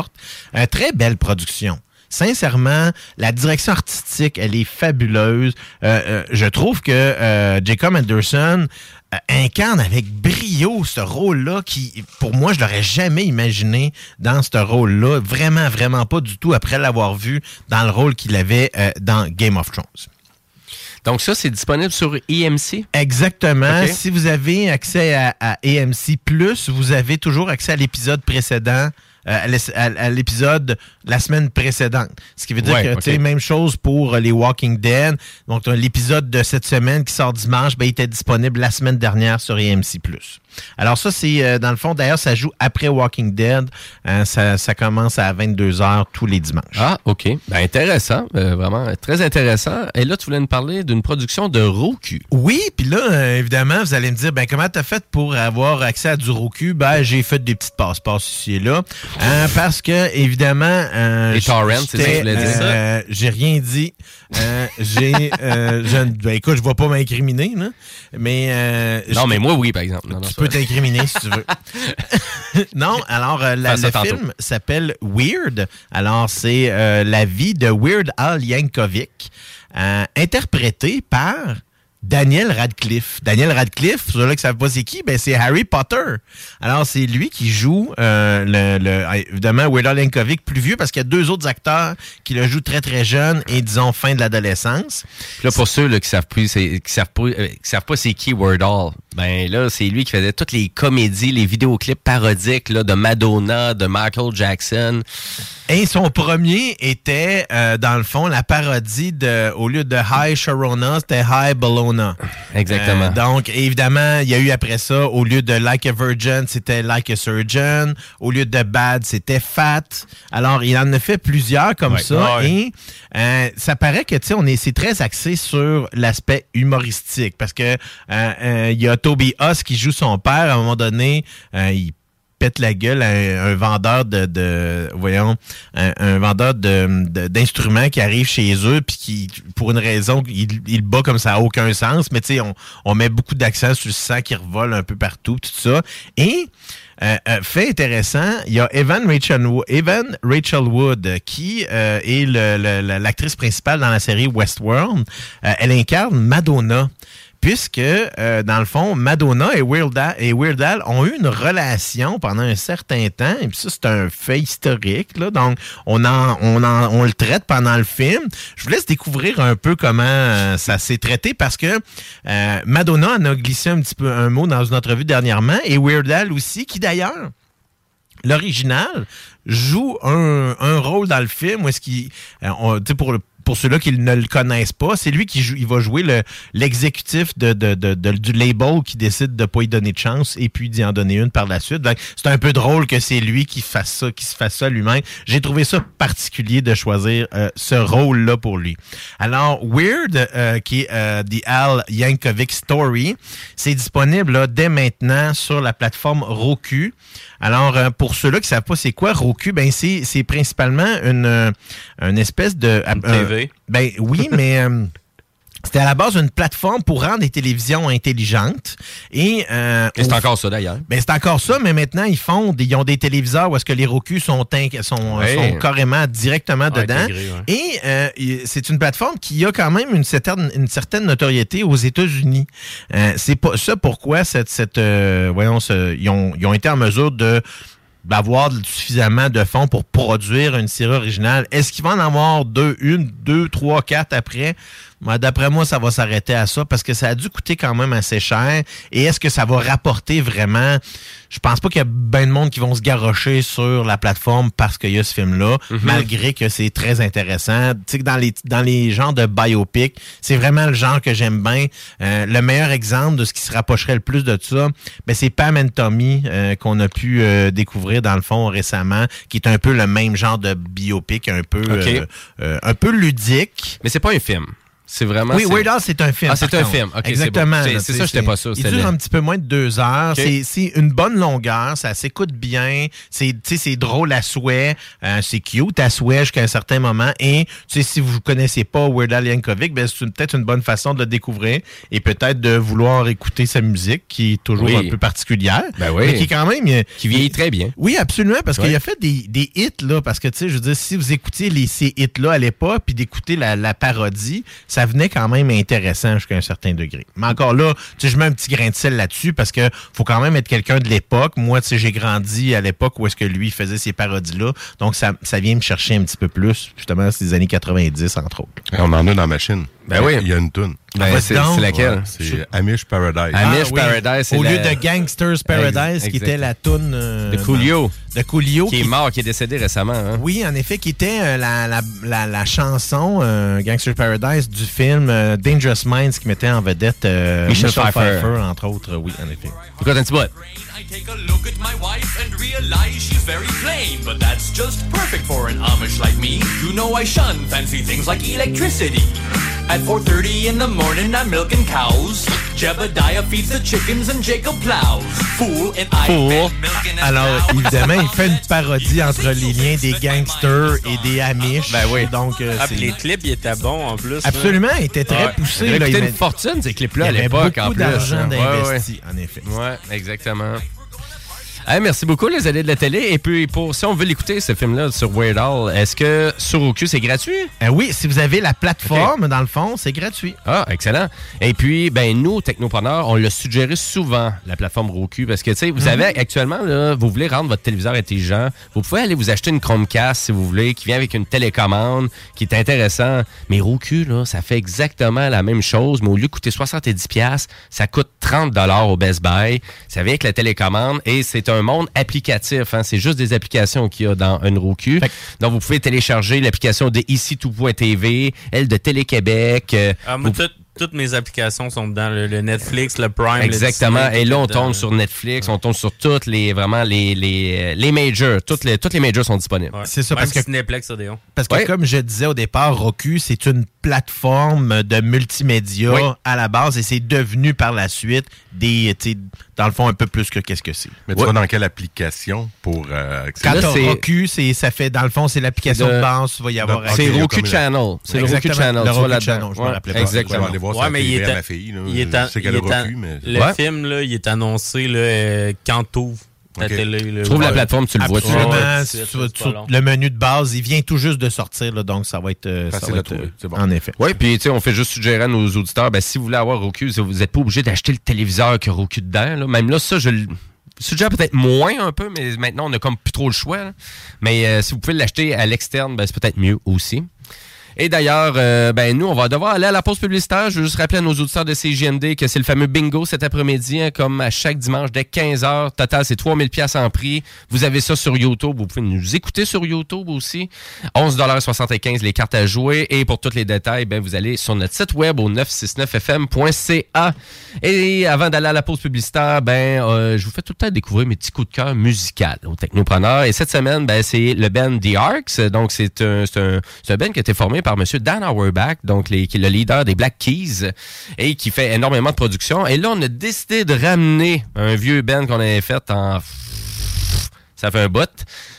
Euh, très belle production. Sincèrement, la direction artistique, elle est fabuleuse. Euh, euh, je trouve que euh, Jacob Anderson incarne avec brio ce rôle-là qui, pour moi, je l'aurais jamais imaginé dans ce rôle-là. Vraiment, vraiment pas du tout après l'avoir vu dans le rôle qu'il avait dans Game of Thrones. Donc ça, c'est disponible sur EMC? Exactement. Si vous avez accès à, à AMC+, vous avez toujours accès à l'épisode précédent, à l'es- à l'épisode la semaine précédente. Ce qui veut dire Ouais, que, ok. tu sais, même chose pour euh, les Walking Dead. Donc, l'épisode de cette semaine qui sort dimanche, ben, il était disponible la semaine dernière sur AMC+. Alors ça, c'est, euh, dans le fond, d'ailleurs, ça joue après Walking Dead. Euh, ça, ça commence à 22h tous les dimanches. Ah, OK. Ben, intéressant. Euh, vraiment, très intéressant. Et là, tu voulais nous parler d'une production de Roku. Oui, puis là, euh, évidemment, vous allez me dire, ben comment t'as fait pour avoir accès à du Roku? Ben, j'ai fait des petites passe-passe ici et là. Euh, parce que, évidemment. euh, Les torrents, c'est ça que tu voulais dire. euh, J'ai rien dit. Euh, J'ai. euh, je ben, écoute, je ne vais pas m'incriminer. Mais. euh, Non, mais moi, oui, par exemple. Non, non, peux t'incriminer si tu veux. [laughs] non, alors euh, la- le tantôt. film s'appelle Weird. Alors c'est euh, la vie de Weird Al Yankovic, euh, interprété par Daniel Radcliffe. Daniel Radcliffe, ceux-là qui ne savent pas c'est qui, ben c'est Harry Potter. Alors c'est lui qui joue euh, le, le- euh, évidemment Weird Al Yankovic plus vieux parce qu'il y a deux autres acteurs qui le jouent très très jeune et disons fin de l'adolescence. Là, pour ceux là, qui savent plus, c'est- qui savent pas, euh, qui savent pas c'est qui Wordall, ben là, c'est lui qui faisait toutes les comédies, les vidéoclips parodiques là, de Madonna, de Michael Jackson. Et son premier était, euh, dans le fond, la parodie de, au lieu de High Sharona, c'était High Bologna. Exactement. Euh, donc, évidemment, il y a eu après ça, au lieu de Like a Virgin, c'était Like a Surgeon. Au lieu de Bad, c'était Fat. Alors, il en a fait plusieurs comme Ouais. ça. Ouais. Et euh, ça paraît que, tu sais, on est, c'est très axé sur l'aspect humoristique. Parce que euh, euh, il y a Toby Huss qui joue son père. À un moment donné, euh, il pète la gueule à un, vendeur de, voyons un, vendeur de- de- d'instruments qui arrive chez eux puis qui pour une raison il, il bat comme ça a aucun sens mais tu sais on, met beaucoup d'accent sur sang qui revole un peu partout tout ça et euh, euh, fait intéressant, il y a Evan Rachel, Evan Rachel Wood qui est l'actrice principale dans la série Westworld. Elle incarne Madonna puisque, euh, dans le fond, Madonna et Weird, Al, ont eu une relation pendant un certain temps, et puis ça, c'est un fait historique, là, donc on, en, on, en- on le traite pendant le film. Je vous laisse découvrir un peu comment euh, ça s'est traité, parce que euh, Madonna en a glissé un petit peu un mot dans une entrevue dernièrement, et Weird Al aussi, qui d'ailleurs l'original joue un, un rôle dans le film où est-ce qu'il euh, pour le- pour ceux-là qui ne le connaissent pas, c'est lui qui joue, il va jouer le l'exécutif de, de- de- de- du label qui décide de pas y donner de chance et puis d'y en donner une par la suite. C'est un peu drôle que c'est lui qui fasse ça, qui se fasse ça lui-même. J'ai trouvé ça particulier de choisir euh, ce rôle-là pour lui. Alors, Weird, euh, qui est euh, The Al Yankovic Story, c'est disponible là, dès maintenant sur la plateforme Roku. Alors, euh, pour ceux-là qui savent pas c'est quoi Roku, ben c'est c'est principalement une, euh, une espèce de... TV. ben oui, [laughs] mais... euh, c'était à la base une plateforme pour rendre des télévisions intelligentes. Et, euh, Et c'est encore ça, d'ailleurs. ben, c'est encore ça, mais maintenant, ils font des, ils ont des téléviseurs où est-ce que les Roku sont, sont carrément directement Ah, dedans. ouais. Et euh, c'est une plateforme qui a quand même une certaine, une certaine notoriété aux États-Unis. Euh, c'est pas ça pourquoi cette, cette euh, voyons, ce- ils, ont, ils ont été en mesure de d'avoir suffisamment de fonds pour produire une série originale. Est-ce qu'ils vont en avoir deux, une, deux, trois, quatre après? D'après moi, ça va s'arrêter à ça parce que ça a dû coûter quand même assez cher. Et est-ce que ça va rapporter vraiment? Je pense pas qu'il y a bien de monde qui vont se garrocher sur la plateforme parce qu'il y a ce film-là, malgré que c'est très intéressant. Tu sais que dans les, dans les genres de biopic, c'est vraiment le genre que j'aime bien. Euh, le meilleur exemple de ce qui se rapprocherait le plus de ça, ben, c'est Pam and Tommy euh, qu'on a pu euh, découvrir dans le fond récemment, qui est un peu le même genre de biopic, un peu, euh, euh, un peu ludique. Mais c'est pas un film. C'est vraiment. Oui, Weird Al, c'est un film. Ah, c'est un film. Ok, c'est Exactement. bon. C'est- ça, j'étais pas sûr, Il dure un petit peu moins de deux heures. C'est- C'est une bonne longueur. Ça s'écoute bien. C'est drôle à souhait. euh, c'est cute à souhait jusqu'à un certain moment. Et tu sais, si vous ne connaissez pas Weird Al Yankovic, ben, c'est peut-être une bonne façon de le découvrir et peut-être de vouloir écouter sa musique qui est toujours Oui. un peu particulière. Ben oui. Mais qui est quand même... euh, Qui vieillit très bien. oui, absolument, parce qu'il a fait des, des hits, là, parce que, tu sais, je veux dire, si vous écoutiez les, ces hits-là à l'époque, puis d'écouter la, la parodie, ça venait quand même intéressant jusqu'à un certain degré. Mais encore là, je mets un petit grain de sel là-dessus, parce que faut quand même être quelqu'un de l'époque. Moi, tu sais, j'ai grandi à l'époque où est-ce que lui faisait ces parodies-là, donc ça, vient me chercher un petit peu plus, justement, les années 90, entre autres. On en a dans la machine. Ben oui. Il y a une toune. Ben, Ah, c'est laquelle? Ouais, c'est Amish Paradise. Amish Ah oui. Paradise, c'est Au lieu de Gangsters Paradise, Ex- qui était la toune... euh, De Coolio. De Coolio. Qui est mort, qui est décédé récemment. Hein? Oui, en effet, qui était euh, la, la, la, la chanson euh, Gangster Paradise du film euh, Dangerous Minds qui mettait en vedette euh, Michel Michel, Pfeiffer. Pfeiffer. entre autres. Oui, en effet. Écoute un petit bout. I take a look at my wife and realize she's very plain, but that's just perfect for an Amish like me. You know I shun fancy things like electricity. At 4:30 in the morning, I'm milking cows. Jebediah feeds the chickens and Jacob plows. Fool and I Fool. Alors, évidemment, il fait une [laughs] parodie entre les liens des gangsters et des Amish. Ben oui. Donc, euh, Ah, les clips, ils étaient bons en plus. Absolument, il était très Ouais. poussé. Il là, il une met- fortune, ces clips-là, à il y avait l'époque, en beaucoup plus. d'argent hein. Ouais, d'investi, ouais. en effet. Ouais, exactement. Hey, merci beaucoup, les allées de la télé. Et puis, pour, si on veut l'écouter, ce film-là, sur Weird Al, est-ce que sur Roku, c'est gratuit? Euh, oui, si vous avez la plateforme, dans le fond, c'est gratuit. Ah, excellent. Et puis, ben nous, Technopreneurs, on l'a suggéré souvent, la plateforme Roku, parce que, tu sais, vous Mhm. avez actuellement, là, vous voulez rendre votre téléviseur intelligent, vous pouvez aller vous acheter une Chromecast, si vous voulez, qui vient avec une télécommande, qui est intéressant. Mais Roku, là, ça fait exactement la même chose, mais au lieu de coûter 70$, ça coûte 30$ au Best Buy. Vient avec la télécommande et c'est un monde applicatif. Hein. C'est juste des applications qu'il y a dans un Roku. Donc, vous pouvez télécharger l'application de ici tout.tv, elle de Télé-Québec. euh, Ah, moi, vous- tout- toutes mes applications sont dedans. Le, le Netflix, le Prime. le Exactement. Disney, Et là, on tombe sur Netflix, on tombe sur toutes les, vraiment, les, les, les majors. Toutes les, toutes les majors sont disponibles. C'est ça, Même parce que- Cineplex Odéon. Parce que, comme je disais au départ, Roku, c'est une plateforme de multimédia Oui. à la base et c'est devenu par la suite des, dans le fond, un peu plus que qu'est-ce que c'est. Mais tu vas dans quelle application pour euh, accéder? Quand t'as Roku, c'est, ça fait, dans le fond, c'est l'application de, De- base, tu vas y avoir C'est Roku Channel. C'est le Roku Channel. le tu Roku. Channel, je me Ouais, rappelais pas. Exactement. Je vais aller voir Ouais, ça mais il est, ma fille. là. il est Je a- sais qu'elle il a est a- Roku, mais... Le Ouais. film, là, il est annoncé là, euh, quand t'ouvres ta Ok. télé. là. Tu trouves la plateforme, tu le vois. Absolument. Ouais, tu le menu de base, il vient tout juste de sortir, là, donc ça va être, euh, ça Facile va à être, trouver, euh, c'est bon. En effet. Oui, puis tu sais, on fait juste suggérer à nos auditeurs, ben, si vous voulez avoir Roku, vous n'êtes pas obligé d'acheter le téléviseur que Roku dedans. là. Même là, ça, je le suggère peut-être moins un peu, mais maintenant, on a comme plus trop le choix. là. Mais euh, si vous pouvez l'acheter à l'externe, ben, c'est peut-être mieux aussi. Et d'ailleurs, euh, ben nous, on va devoir aller à la pause publicitaire. Je veux juste rappeler à nos auditeurs de CGMD que c'est le fameux bingo cet après-midi, hein, comme à chaque dimanche dès 15h. Total, c'est 3000 pièces en prix. Vous avez ça sur YouTube. Vous pouvez nous écouter sur YouTube aussi. 11,75 les cartes à jouer. Et pour tous les détails, ben, vous allez sur notre site web au 969fm.ca. Et avant d'aller à la pause publicitaire, ben, euh, je vous fais tout le temps découvrir mes petits coups de cœur musicaux au Technopreneur. Et cette semaine, ben, c'est le band The Arcs. Donc, c'est un, un, un band qui a été formé par M. Dan Auerbach, donc qui est le leader des Black Keys et qui fait énormément de production. Et là, on a décidé de ramener un vieux band qu'on avait fait en... Ça fait un bout.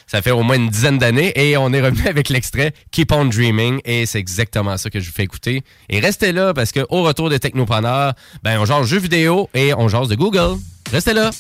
Ça fait au moins une dizaine d'années et on est revenu avec l'extrait Keep on Dreaming et c'est exactement ça que je vous fais écouter. Et restez là parce que au retour des technopreneurs, ben on jase jeux vidéo et on jase de Google. Restez là.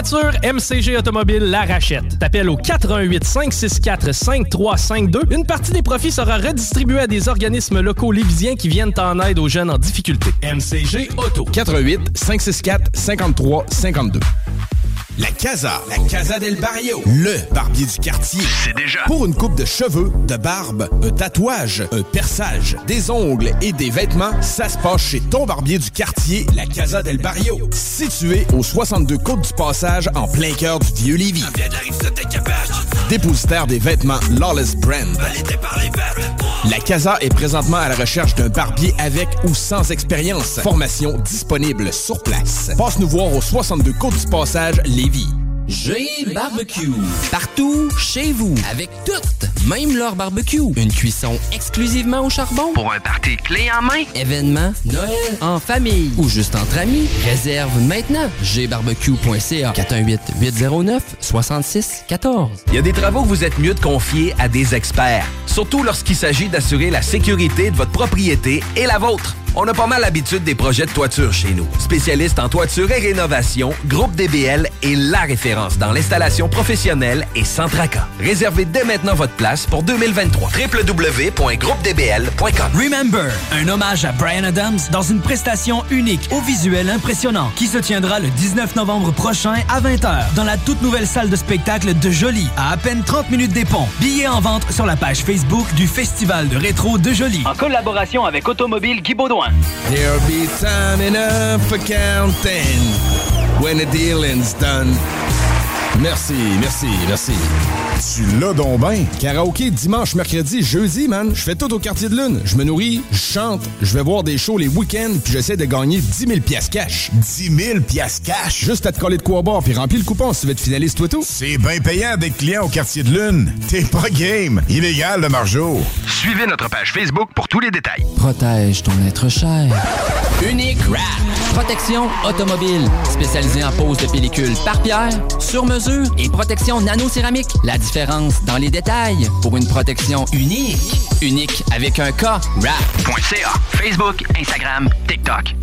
MCG Automobile la rachète. T'appelles au 88 564 5352. Une partie des profits sera redistribuée à des organismes locaux lévisiens qui viennent en aide aux jeunes en difficulté. MCG Auto. 88 564 53 52. La Casa, la Casa del Barrio, le barbier du quartier. C'est déjà. Pour une coupe de cheveux, de barbe, un tatouage, un perçage, des ongles et des vêtements, ça se passe chez ton barbier du quartier, la Casa del Barrio. Situé au 62 Côte du Passage, en plein cœur du vieux Lévis. Dépositaire des vêtements Lawless Brand. La Casa est présentement à la recherche d'un barbier avec ou sans expérience. Formation disponible sur place. Passe nous voir au 62 Côte du Passage, Lévis. G Barbecue. Partout, chez vous, avec toutes, même leur barbecue. Une cuisson exclusivement au charbon. Pour un party clé en main. Événement, Noël, en famille ou juste entre amis. Réserve maintenant. gbarbecue.ca 418-809-6614. Il y a des travaux que vous êtes mieux de confier à des experts, surtout lorsqu'il s'agit d'assurer la sécurité de votre propriété et la vôtre. On a pas mal l'habitude des projets de toiture chez nous. Spécialiste en toiture et rénovation, Groupe DBL est la référence dans l'installation professionnelle et sans tracas. Réservez dès maintenant votre place pour 2023. www.groupedbl.com Remember, un hommage à Brian Adams dans une prestation unique au visuel impressionnant qui se tiendra le 19 novembre prochain à 20h dans la toute nouvelle salle de spectacle de Jolie à à peine 30 minutes des ponts. Billets en vente sur la page Facebook du Festival de rétro de Jolie. En collaboration avec Automobile Guy Baudouin. There'll be time enough for counting when the dealing's done. Merci, merci, merci. Tu l'as donc ben. Karaoké dimanche, mercredi, jeudi, man. Je fais tout au quartier de lune. Je me nourris, je chante, je vais voir des shows les week-ends, puis j'essaie de gagner 10 000 piastres cash. 10 000 piastres cash? Juste à te coller de quoi boire, puis remplir le coupon si tu veux être finaliste, toi tout. C'est bien payant d'être client au quartier de lune. T'es pas game. Illégal, le margeau. Suivez notre page Facebook pour tous les détails. Protège ton être cher. Unique Wrap. Protection automobile. Spécialisée en pose de pellicule par pierre, sur mesure et protection nano-céramique. La différence dans les détails pour une protection unique. Unique avec un K. Wrap.ca. Facebook, Instagram, TikTok.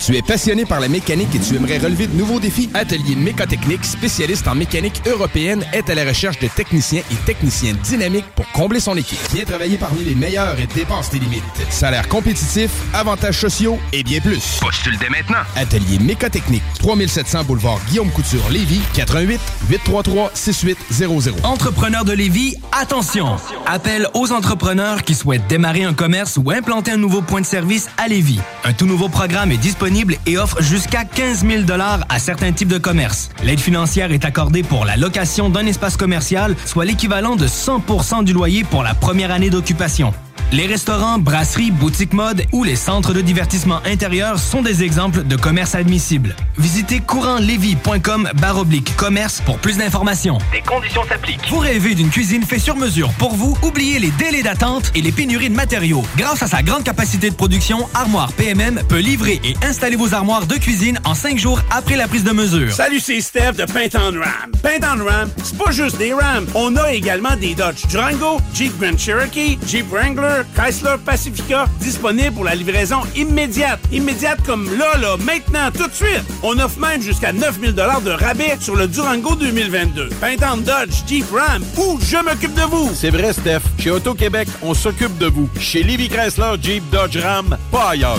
Tu es passionné par la mécanique et tu aimerais relever de nouveaux défis? Atelier Mécotechnique, spécialiste en mécanique européenne, est à la recherche de techniciens et techniciennes dynamiques pour combler son équipe. Viens travailler parmi les meilleurs et dépasse tes limites. Salaire compétitif, avantages sociaux et bien plus. Postule dès maintenant. Atelier Mécotechnique, 3700 boulevard Guillaume Couture, Lévis, 88 833 6800. Entrepreneurs de Lévis, attention! Appel aux entrepreneurs qui souhaitent démarrer un commerce ou implanter un nouveau point de service à Lévis. Un tout nouveau programme est disponible et offre jusqu'à 15 000 à certains types de commerces. L'aide financière est accordée pour la location d'un espace commercial, soit l'équivalent de 100% du loyer pour la première année d'occupation. Les restaurants, brasseries, boutiques mode ou les centres de divertissement intérieur sont des exemples de commerces admissibles. Visitez courantlevy.com baroblique commerce pour plus d'informations. Des conditions s'appliquent. Vous rêvez d'une cuisine faite sur mesure pour vous? Oubliez les délais d'attente et les pénuries de matériaux. Grâce à sa grande capacité de production, Armoire PMM peut livrer et installer vos armoires de cuisine en cinq jours après la prise de mesure. Salut, c'est Steph de Paint on Ram. Paint on Ram, c'est pas juste des Rams. On a également des Dodge Durango, Jeep Grand Cherokee, Jeep Wrangler, Chrysler Pacifica, disponibles pour la livraison immédiate. Immédiate comme là, là, maintenant, tout de suite. On offre même jusqu'à 9000 de rabais sur le Durango 2022. Paint on Dodge, Jeep Ram ou Je m'occupe de vous. C'est vrai, Steph. Chez Auto-Québec, on s'occupe de vous. Chez Livy Chrysler, Jeep, Dodge, Ram, pas ailleurs.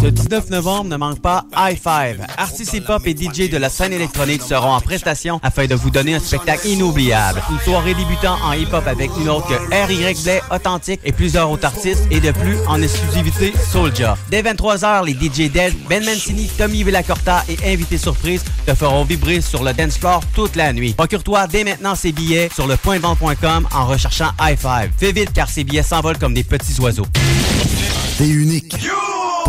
Ce 19 novembre, ne manque pas High Five. Artistes hip-hop et DJ de la scène électronique seront en prestation afin de vous donner un spectacle inoubliable. Une soirée débutant en hip-hop avec une autre que R.Y. Blay, Authentique et plusieurs autres artistes et de plus en exclusivité Soulja. Dès 23h, les DJ Dead, Ben Mancini, Tommy Villacorta et invités surprises te feront vibrer sur le dance floor toute la nuit. Procure-toi dès maintenant ces billets sur le pointvente.com en recherchant High Five. Fais vite car ces billets s'envolent comme des petits oiseaux. T'es unique.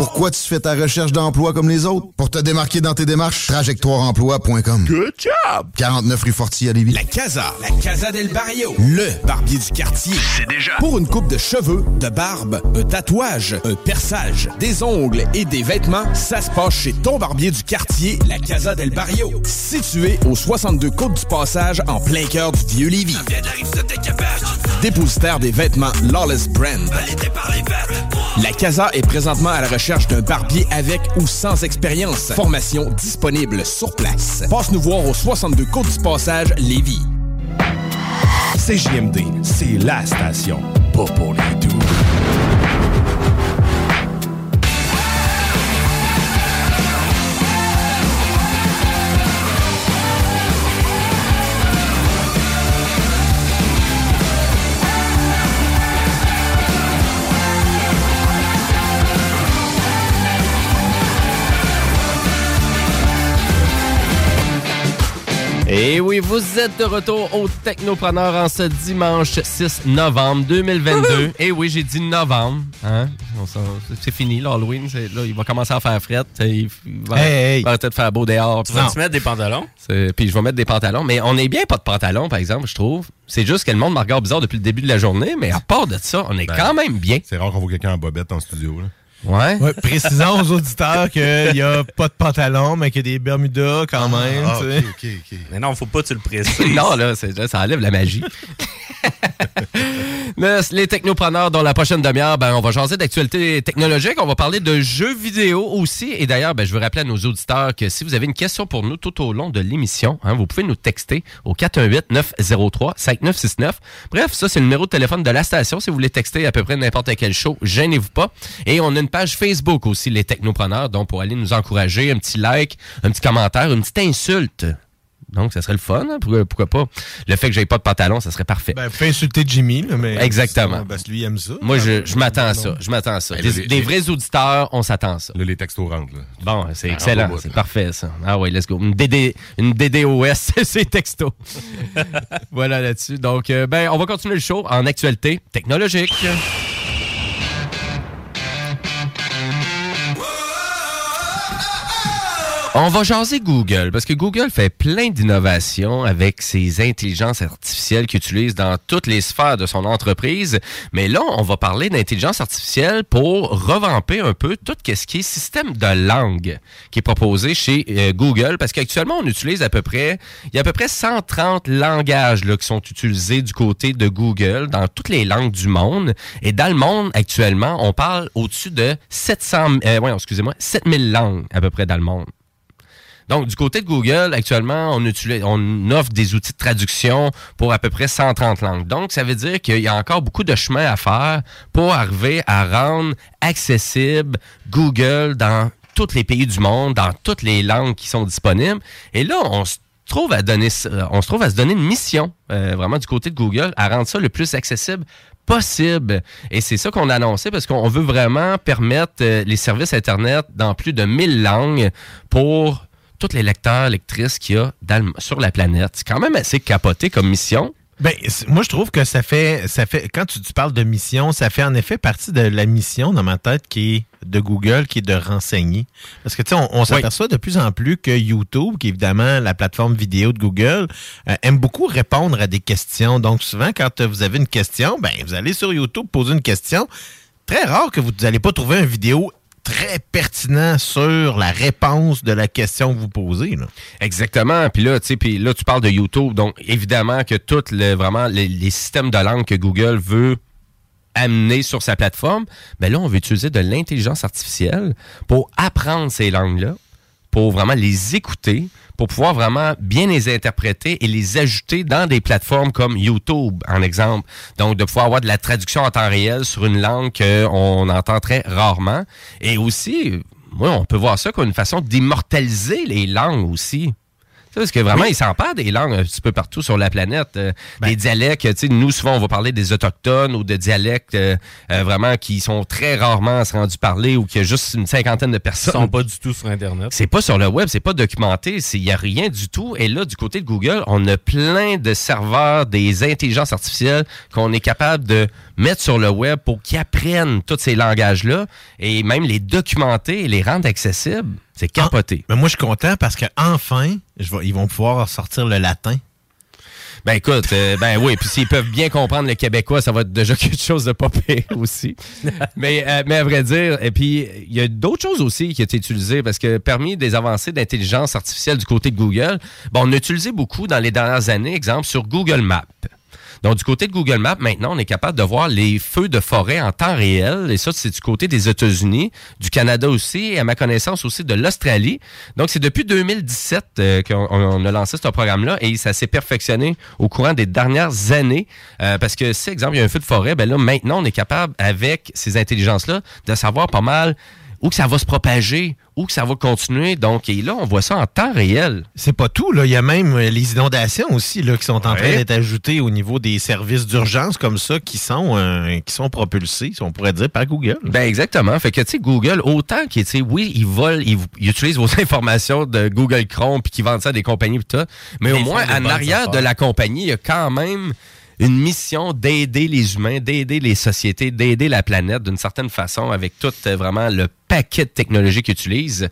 Pourquoi tu fais ta recherche d'emploi comme les autres? Pour te démarquer dans tes démarches, trajectoireemploi.com. Good job! 49 rue Forti à Lévis. La Casa. La Casa del Barrio. Le barbier du quartier. C'est déjà. Pour une coupe de cheveux, de barbe, un tatouage, un perçage, des ongles et des vêtements, ça se passe chez ton barbier du quartier, la Casa del Barrio. Situé au 62 Côte du Passage, en plein cœur du vieux Lévis. Dépositaire des vêtements Lawless Brand. La Casa est présentement à la recherche d'un barbier avec ou sans expérience. Formation disponible sur place. Passe nous voir au 62 Côte du Passage, Lévis. CJMD, c'est la station. Pas pour les doux. Et oui, vous êtes de retour au Technopreneur en ce dimanche 6 novembre 2022. Et oui, j'ai dit novembre. Hein? C'est fini, l'Halloween. Là, il va commencer à faire fret. Il va, Hey, hey. il va arrêter de faire beau dehors. Tu vas-tu mettre des pantalons? Puis je vais mettre des pantalons. Mais on est bien pas de pantalons, par exemple, je trouve. C'est juste que le monde me regarde bizarre depuis le début de la journée. Mais à part de ça, on est quand même bien. C'est rare qu'on voit quelqu'un en bobette en studio. Là. Ouais. Ouais, précisons aux auditeurs qu'il n'y a pas de pantalon, mais qu'il y a des Bermudas quand même. ah, tu sais. Mais non, faut pas que tu le précises. [laughs] non, là, ça enlève la magie. [laughs] Les technopreneurs, dans la prochaine demi-heure, ben, on va jaser d'actualité technologique. On va parler de jeux vidéo aussi. Et d'ailleurs, ben, je veux rappeler à nos auditeurs que si vous avez une question pour nous tout au long de l'émission, hein, vous pouvez nous texter au 418-903-5969. Bref, ça, c'est le numéro de téléphone de la station. Si vous voulez texter à peu près n'importe quel show, gênez-vous pas. Et on a une page Facebook aussi, les technopreneurs, donc pour aller nous encourager, un petit like, un petit commentaire, une petite insulte. Donc, ça serait le fun. hein? Pourquoi, pourquoi pas? Le fait que j'aie pas de pantalon, ça serait parfait. Ben, pouvez insulter Jimmy, là, mais. Exactement. Parce que lui, il aime ça. Moi, je, je m'attends à ça. Je m'attends à ça. Ben, Des, là, les- des vrais auditeurs, on s'attend à ça. Là, les textos rentrent. Là. Bon, c'est Ah, excellent. C'est parfait, ça. Ah oui, let's go. Une, DD, une DDoS, [laughs] c'est texto. [laughs] voilà là-dessus. Donc, euh, ben, on va continuer le show en actualité technologique. On va jaser Google, parce que Google fait plein d'innovations avec ses intelligences artificielles qu'il utilise dans toutes les sphères de son entreprise. Mais là, on va parler d'intelligence artificielle pour revamper un peu tout ce qui est système de langue qui est proposé chez euh, Google, parce qu'actuellement, on utilise à peu près, il y a à peu près 130 langages là, qui sont utilisés du côté de Google dans toutes les langues du monde. Et dans le monde, actuellement, on parle au-dessus de 700, euh, ouais, excusez-moi, 7000 langues à peu près dans le monde. Donc, du côté de Google, actuellement, on, offre des outils de traduction pour à peu près 130 langues. Donc, ça veut dire qu'il y a encore beaucoup de chemin à faire pour arriver à rendre accessible Google dans tous les pays du monde, dans toutes les langues qui sont disponibles. Et là, on se trouve à donner, ça- on se trouve à se donner une mission, euh, vraiment du côté de Google, à rendre ça le plus accessible possible. Et c'est ça qu'on a annoncé parce qu'on veut vraiment permettre euh, les services Internet dans plus de 1000 langues pour tous les lecteurs, lectrices qu'il y a dans le- sur la planète. C'est quand même assez capoté comme mission. Ben, moi, je trouve que ça fait, ça fait, quand tu, tu parles de mission, ça fait en effet partie de la mission dans ma tête qui est de Google, qui est de renseigner. Parce que, tu sais, on, on s'aperçoit de plus en plus que YouTube, qui est évidemment la plateforme vidéo de Google, euh, aime beaucoup répondre à des questions. Donc, souvent, quand vous avez une question, ben, vous allez sur YouTube poser une question. Très rare que vous n'allez pas trouver une vidéo très pertinent sur la réponse de la question que vous posez. Là. Exactement. Puis là, tu puis là, tu parles de YouTube. Donc, évidemment que tous le, vraiment les, systèmes de langue que Google veut amener sur sa plateforme, ben là, on veut utiliser de l'intelligence artificielle pour apprendre ces langues-là, pour vraiment les écouter, pour pouvoir vraiment bien les interpréter et les ajouter dans des plateformes comme YouTube, en exemple. Donc, de pouvoir avoir de la traduction en temps réel sur une langue qu'on entend très rarement. Et aussi, moi, on peut voir ça comme une façon d'immortaliser les langues aussi. Parce que vraiment, Oui. ils s'emparent des langues un petit peu partout sur la planète. euh, Ben des dialectes, tu sais, nous, souvent, on va parler des autochtones ou de dialectes euh, euh, vraiment qui sont très rarement rendus parler ou qu'il y a juste une cinquantaine de Ils personnes. sont pas du tout sur Internet. C'est pas sur le web, c'est pas documenté, il n'y a rien du tout. Et là, du côté de Google, on a plein de serveurs, des intelligences artificielles qu'on est capable de mettre sur le web pour qu'ils apprennent tous ces langages-là et même les documenter et les rendre accessibles. C'est capoté. Mais moi, je suis content parce que enfin, je vais- ils vont pouvoir sortir le latin. Ben écoute, euh, ben oui, puis s'ils peuvent bien comprendre le québécois, ça va être déjà [laughs] quelque chose de pas pire aussi. mais, euh, mais à vrai dire, et puis il y a d'autres choses aussi qui ont été utilisées parce que parmi des avancées d'intelligence artificielle du côté de Google, bon, on a utilisé beaucoup dans les dernières années, exemple sur Google Maps. Donc, du côté de Google Maps, maintenant, on est capable de voir les feux de forêt en temps réel. Et ça, c'est du côté des États-Unis, du Canada aussi, et à ma connaissance aussi de l'Australie. Donc, c'est depuis 2017 euh, qu'on on a lancé ce programme-là et ça s'est perfectionné au courant des dernières années. Euh, parce que, si, exemple, il y a un feu de forêt, ben là, maintenant, on est capable, avec ces intelligences-là, de savoir pas mal où que ça va se propager, où que ça va continuer. Donc, et là, on voit ça en temps réel. C'est pas tout, là. Il y a même euh, les inondations aussi là, qui sont en train d'être ajoutées au niveau des services d'urgence comme ça qui sont, euh, qui sont propulsés, si on pourrait dire, par Google. Ben exactement. Fait que tu sais Google autant qu'il tu sais oui, ils volent, ils, ils utilisent vos [laughs] informations de Google Chrome puis qu'ils vendent ça à des compagnies pis tout, mais Mais au moins en arrière de la compagnie, il y a quand même une mission d'aider les humains, d'aider les sociétés, d'aider la planète d'une certaine façon avec tout euh, vraiment le paquet de technologies qu'ils utilisent.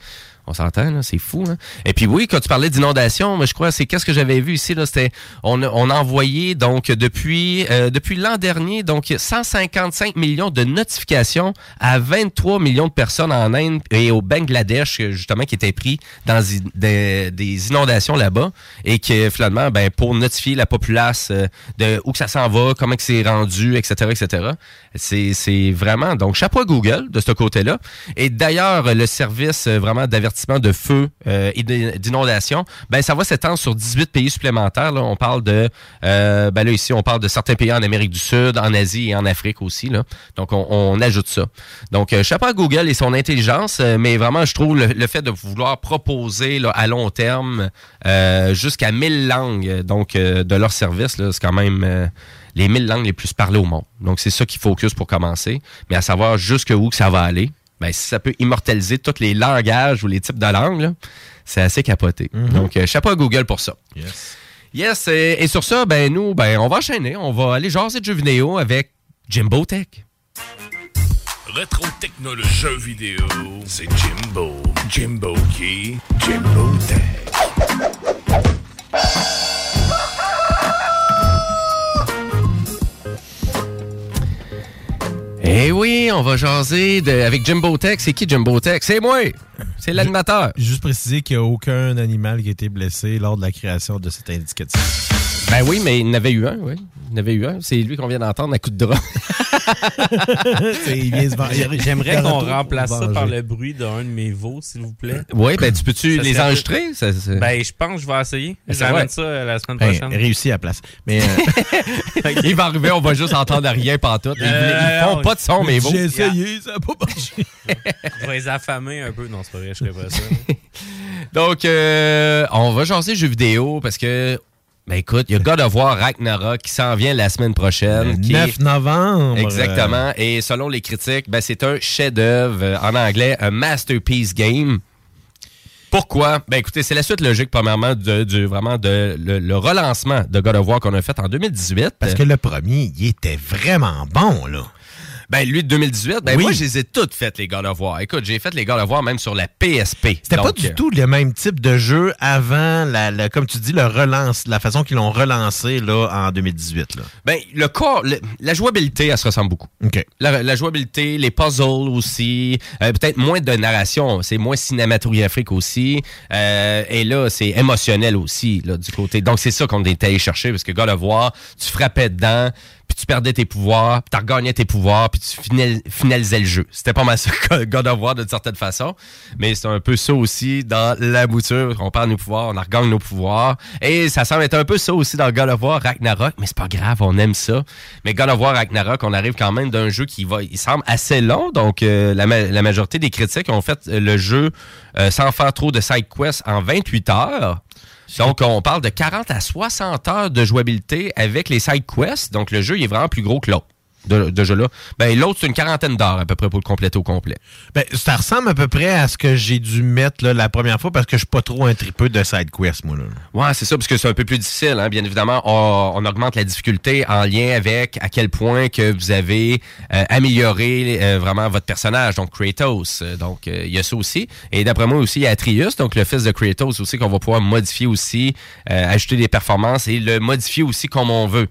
On s'entend, c'est fou. Hein? Et puis oui, quand tu parlais d'inondation, je crois, c'est qu'est-ce que j'avais vu ici, là, c'était, on, a- on a envoyé, donc, depuis, euh, depuis l'an dernier, donc, 155 millions de notifications à 23 millions de personnes en Inde et au Bangladesh, justement, qui étaient pris dans des inondations là-bas et que, finalement, ben, pour notifier la populace euh, de où que ça s'en va, comment que c'est rendu, etc., etc. C'est, c'est vraiment, donc, chapeau à Google de ce côté-là. Et d'ailleurs, le service euh, vraiment d'avertissement de feu euh, et d'in- d'inondation, ben, ça va s'étendre sur 18 pays supplémentaires. On parle de, euh, ben là, ici, on parle de certains pays en Amérique du Sud, en Asie et en Afrique aussi. Là. Donc, on, ajoute ça. Donc, euh, chapeau à Google et son intelligence, euh, mais vraiment, je trouve le, fait de vouloir proposer là, à long terme jusqu'à 1000 langues donc, de leur service, c'est quand même les 1000 langues les plus parlées au monde. Donc, c'est ça qui focus pour commencer. Mais à savoir jusqu'où que ça va aller, ben, si ça peut immortaliser tous les langages ou les types de langues, c'est assez capoté. Donc, euh, chapeau à Google pour ça. Yes. Yes, et, et sur ça, ben nous, ben on va enchaîner. On va aller jaser de jeux vidéo avec Jimbo Tech. Rétro technologie jeux vidéo, c'est Jimbo. Jimbo qui? Jimbo Tech. Eh oui, on va jaser de- avec Jimbo Tech. C'est qui Jimbo Tech? C'est moi! C'est l'animateur. Juste préciser qu'il n'y a aucun animal qui a été blessé lors de la création de cet indicatif. Ben oui, mais il en avait eu un, oui. Il en avait eu un. C'est lui qu'on vient d'entendre à coup de drap. [laughs] J'aimerais qu'on remplace ça par le bruit d'un de mes veaux, s'il vous plaît. Oui, ben tu peux-tu les serait- enregistrer? Ça- Ben, je pense que je vais essayer. Vrai. ça euh, la semaine Ben, prochaine. réussi à la place. Mais euh, [laughs] il va arriver, on va juste entendre rien pantoute. Ils, ils font pas de son, mais vous. ça n'a pas marché. [laughs] Je vais les affamer un peu. Non, c'est pas vrai, je ferai pas ça. Donc, euh, on va jaser jeux vidéo parce que, ben écoute, il y a God of War Ragnarok qui s'en vient la semaine prochaine. Le qui 9 novembre. Exactement. Et selon les critiques, ben, c'est un chef-d'œuvre, euh, en anglais, un masterpiece game. Pourquoi? Ben écoutez, c'est la suite logique, premièrement, de, du, vraiment de le, le relancement de God of War qu'on a fait en 2018. Parce que le premier, il était vraiment bon, là. Ben, lui de 2018, ben Oui. moi, je les ai toutes faites, les God of War. Écoute, j'ai fait les God of War même sur la PSP. C'était pas du euh, tout le même type de jeu avant, la, la- comme tu dis, le relance, la façon qu'ils l'ont relancé là, en 2018. Là. Ben, le corps, le- la jouabilité, elle se ressemble beaucoup. OK. La, la jouabilité, les puzzles aussi, euh, peut-être moins de narration, c'est moins cinématographique aussi. Euh, et là, c'est émotionnel aussi, là, du côté. Donc, c'est ça qu'on est allé chercher, parce que God of War, tu frappais dedans, puis tu perdais tes pouvoirs, puis tu regagnais tes pouvoirs, puis tu final- finalisais le jeu. C'était pas mal ça [laughs] God of War d'une certaine façon, mais c'est un peu ça aussi dans la mouture. On perd nos pouvoirs, on regagne nos pouvoirs, et ça semble être un peu ça aussi dans God of War Ragnarok, mais c'est pas grave, on aime ça. Mais God of War Ragnarok, on arrive quand même d'un jeu qui va, il semble assez long, donc euh, la, ma- la majorité des critiques ont fait le jeu euh, sans faire trop de side quests en 28 heures. Donc, on parle de 40 à 60 heures de jouabilité avec les side quests. Donc, le jeu, est vraiment plus gros que l'autre. De, de jeu-là. Ben, l'autre, c'est une quarantaine d'heures à peu près pour le compléter au complet. Ben, ça ressemble à peu près à ce que j'ai dû mettre là, la première fois parce que je suis pas trop un tripeux de side quest, moi. Là. Ouais, c'est ça, parce que c'est un peu plus difficile. Hein? Bien évidemment, on, on augmente la difficulté en lien avec à quel point que vous avez euh, amélioré euh, vraiment votre personnage, donc Kratos. Euh, Donc, euh, il y a ça aussi. Et d'après moi aussi, il y a Atreus, donc le fils de Kratos aussi, qu'on va pouvoir modifier aussi, ajouter des performances et le modifier aussi comme on veut.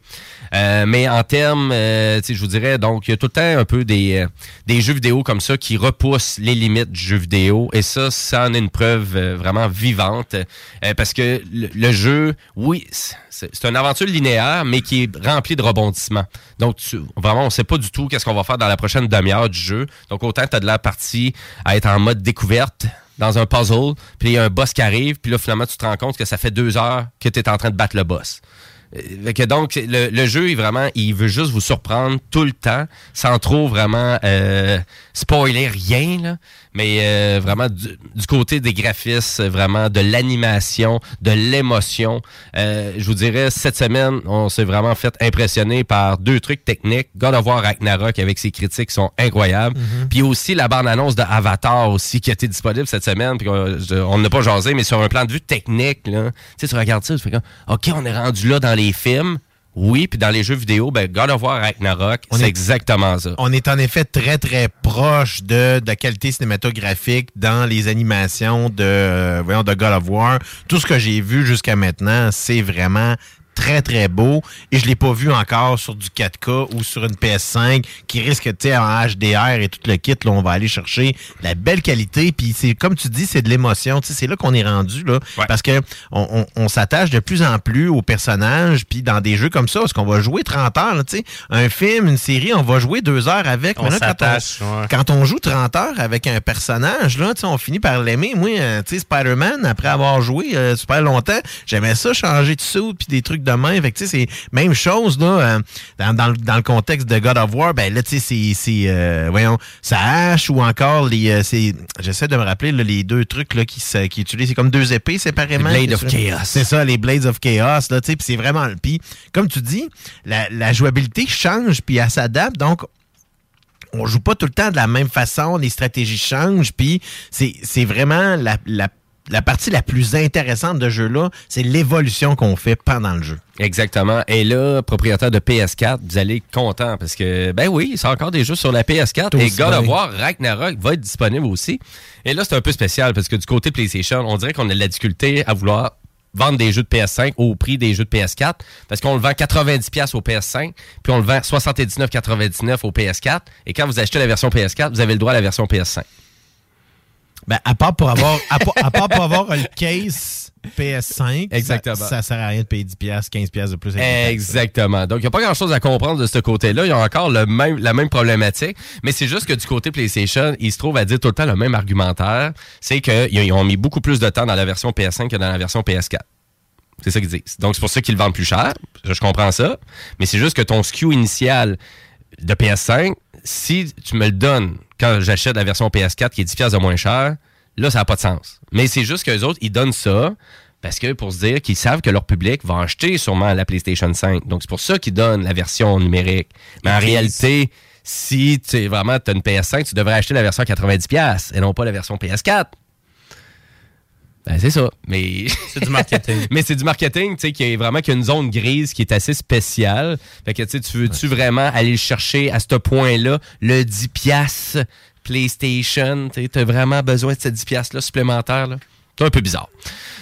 Mais en termes, tu sais, je vous dirais, donc, il y a tout le temps un peu des, euh, des jeux vidéo comme ça qui repoussent les limites du jeu vidéo. Et ça, ça en est une preuve euh, vraiment vivante. Euh, parce que le, jeu, oui, c'est une aventure linéaire, mais qui est remplie de rebondissements. Donc, vraiment, on sait pas du tout qu'est-ce qu'on va faire dans la prochaine demi-heure du jeu. Donc, autant tu as de la partie à être en mode découverte dans un puzzle, puis il y a un boss qui arrive, puis là, finalement, tu te rends compte que ça fait deux heures que tu es en train de battre le boss. Euh, donc, le, jeu, est vraiment, il veut juste vous surprendre tout le temps, sans trop vraiment euh, spoiler rien. Mais euh, vraiment du, du côté des graphismes, vraiment de l'animation, de l'émotion. Euh, je vous dirais, cette semaine, on s'est vraiment fait impressionner par deux trucs techniques. God of War Ragnarok avec ses critiques qui sont incroyables. Puis aussi la bande-annonce de Avatar aussi qui a été disponible cette semaine. Puis on n'a pas jasé, mais sur un plan de vue technique, là, tu sais, tu regardes ça, tu fais comme, OK, on est rendu là dans les films. Oui, puis dans les jeux vidéo, ben God of War Ragnarok, c'est est- exactement ça. On est en effet très, très proche de, de la qualité cinématographique dans les animations de, euh, voyons, de God of War. Tout ce que j'ai vu jusqu'à maintenant, c'est vraiment très, très beau. Et je l'ai pas vu encore sur du 4K ou sur une PS5 qui risque, tu sais, en HDR et tout le kit. Là, on va aller chercher de la belle qualité. Puis c'est, comme tu dis, c'est de l'émotion. Tu sais, c'est là qu'on est rendu, là. Parce que on, on- on s'attache de plus en plus aux personnages. Puis dans des jeux comme ça, parce qu'on va jouer 30 heures, là, tu sais? Un film, une série, on va jouer deux heures avec. On Mais là, quand on- ouais. quand on joue 30 heures avec un personnage, là, tu sais, on finit par l'aimer. Moi, euh, tu sais, Spider-Man, après avoir joué euh, super longtemps, j'aimais ça, changer de suit puis des trucs de même. Fait que, c'est même chose, là, euh, dans, dans le- dans le contexte de God of War, ben là, tu sais, c'est, euh, voyons, sa hache ou encore les, euh, c'est, j'essaie de me rappeler, là, les deux trucs, là, qui, qui utilisent, c'est comme deux épées séparément. Les Blades c'est of ça? Chaos. C'est ça, les Blades of Chaos, là, tu sais, c'est vraiment, puis comme tu dis, la, la jouabilité change, puis elle s'adapte, donc on joue pas tout le temps de la même façon, les stratégies changent, puis c'est c'est vraiment la, la, la partie la plus intéressante de ce jeu-là, c'est l'évolution qu'on fait pendant le jeu. Exactement. Et là, propriétaire de PS4, vous allez être content parce que, ben oui, c'est encore des jeux sur la PS4 et God of. War Ragnarok va être disponible aussi. Et là, c'est un peu spécial parce que du côté PlayStation, on dirait qu'on a de la difficulté à vouloir vendre des jeux de PS5 au prix des jeux de PS4 parce qu'on le vend 90$ au PS5 puis on le vend 79,99$ au PS4 et quand vous achetez la version PS4, vous avez le droit à la version PS5. Ben, à part pour avoir, à, part- à part pour avoir le case PS5, Exactement. Ça, ça sert à rien de payer 10$, 15$ de plus. Exactement. Donc, il n'y a pas grand-chose à comprendre de ce côté-là. Il y a encore le même, la même problématique. Mais c'est juste que du côté PlayStation, ils se trouvent à dire tout le temps le même argumentaire. C'est qu'ils ont mis beaucoup plus de temps dans la version PS5 que dans la version PS4. C'est ça qu'ils disent. Donc, c'est pour ça qu'ils le vendent plus cher. Je comprends ça. Mais c'est juste que ton SKU initial de PS5, si tu me le donnes quand j'achète la version PS4 qui est 10$ piastres de moins cher, là, ça n'a pas de sens. Mais c'est juste qu'eux autres, ils donnent ça parce que pour se dire qu'ils savent que leur public va acheter sûrement la PlayStation 5. Donc, c'est pour ça qu'ils donnent la version numérique. Mais en réalité, si tu vraiment as une PS5, tu devrais acheter la version à 90$ et non pas la version PS4. Ben, c'est ça. Mais C'est du marketing. [laughs] mais c'est du marketing, tu sais, qui est vraiment qu'il y a une zone grise qui est assez spéciale. Fait que, tu sais, tu veux-tu vraiment aller le chercher à ce point-là, le 10 piastres PlayStation? Tu as vraiment besoin de ces 10 piastres-là supplémentaires, là? C'est un peu bizarre.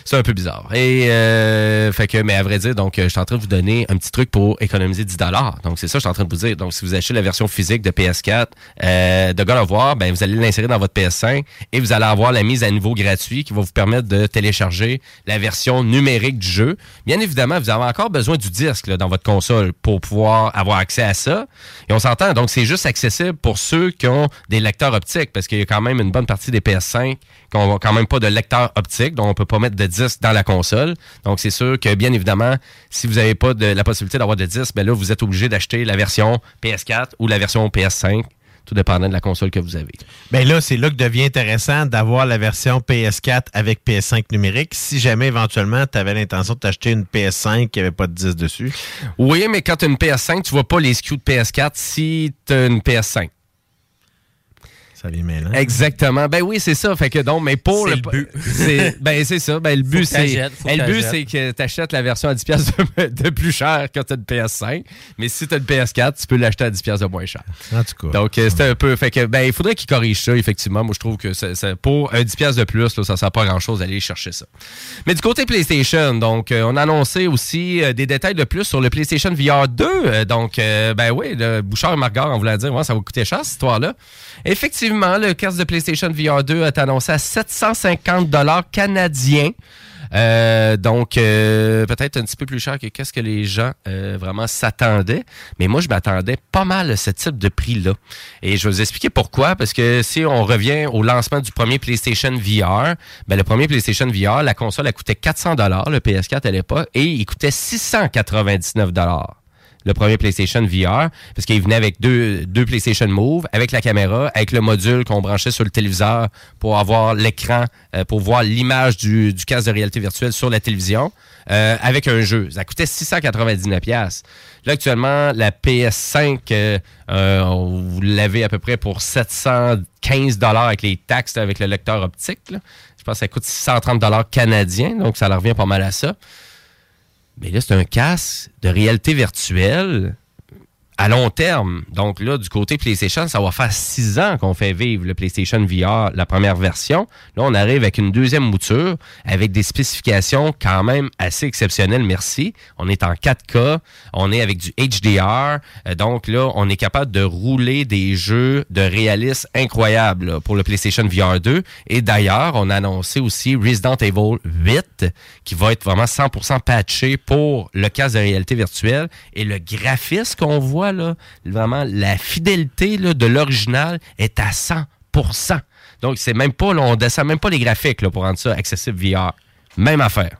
C'est un peu bizarre. Et euh, fait que, mais à vrai dire, donc, euh, je suis en train de vous donner un petit truc pour économiser 10 Donc, c'est ça je suis en train de vous dire. Donc, si vous achetez la version physique de PS4 euh, de God War, ben, vous allez l'insérer dans votre PS5 et vous allez avoir la mise à niveau gratuit qui va vous permettre de télécharger la version numérique du jeu. Bien évidemment, vous avez encore besoin du disque là, dans votre console pour pouvoir avoir accès à ça. Et on s'entend. Donc, c'est juste accessible pour ceux qui ont des lecteurs optiques parce qu'il y a quand même une bonne partie des PS5 qui n'ont quand même pas de lecteur optique, donc on peut pas mettre de disque dans la console. Donc c'est sûr que bien évidemment, si vous n'avez pas de la possibilité d'avoir de disque, ben là vous êtes obligé d'acheter la version PS4 ou la version PS5 tout dépendant de la console que vous avez. Ben là, c'est là que devient intéressant d'avoir la version PS4 avec PS5 numérique. Si jamais éventuellement tu avais l'intention de t'acheter une PS5 qui n'avait pas de disque dessus. Oui, mais quand tu as une PS5, tu vois pas les SKU de PS4 si tu as une PS5. Ça vient mêlant. Exactement. Ben oui, c'est ça. Fait que donc, mais pour C'est le, le but. c'est- ben c'est ça. Ben le but c'est ben, le que but c'est que tu achètes la version à 10 pièces de, [laughs] de plus cher quand tu as une PS5, mais si tu as une PS4, tu peux l'acheter à 10 pièces de moins cher. En tout cas. Donc euh, c'était un peu fait que ben il faudrait qu'ils corrigent ça effectivement. Moi je trouve que ça, ça- pour un 10 pièces de plus là, ça sert pas grand-chose d'aller chercher ça. Mais du côté PlayStation, donc euh, on a annoncé aussi euh, des détails de plus sur le PlayStation VR 2. Euh, donc euh, ben oui, le Bouchard et Margard on voulait dire ouais, ça va coûter cher cette histoire là. Effectivement, le casque de PlayStation VR 2 est annoncé à 750 dollars canadiens. Euh, donc, euh, peut-être un petit peu plus cher que qu'est-ce que les gens euh, vraiment s'attendaient. Mais moi, je m'attendais pas mal à ce type de prix-là. Et je vais vous expliquer pourquoi. Parce que si on revient au lancement du premier PlayStation VR, ben, le premier PlayStation VR, la console, elle coûtait 400 le PS4 à l'époque, et il coûtait 699 le premier PlayStation VR, parce qu'il venait avec deux, deux PlayStation Move, avec la caméra, avec le module qu'on branchait sur le téléviseur pour avoir l'écran, euh, pour voir l'image du, du casque de réalité virtuelle sur la télévision, euh, avec un jeu. Ça coûtait 699 pièces. Là, actuellement, la PS5, euh, vous l'avez à peu près pour 715 avec les taxes avec le lecteur optique. Je pense que ça coûte 630 canadiens, donc ça leur revient pas mal à ça. Mais là, c'est un casque de réalité virtuelle à long terme. Donc là, du côté PlayStation, ça va faire six ans qu'on fait vivre le PlayStation VR, la première version. Là, on arrive avec une deuxième mouture, avec des spécifications quand même assez exceptionnelles, merci. On est en 4K, on est avec du HDR. Euh, donc là, on est capable de rouler des jeux de réalisme incroyables pour le PlayStation VR 2. Et d'ailleurs, on a annoncé aussi Resident Evil 8, qui va être vraiment 100% patché pour le casque de réalité virtuelle. Et le graphisme qu'on voit, vraiment, la fidélité de l'original est à 100%. Donc, c'est même pas, on descend même pas les graphiques pour rendre ça accessible VR. Même affaire.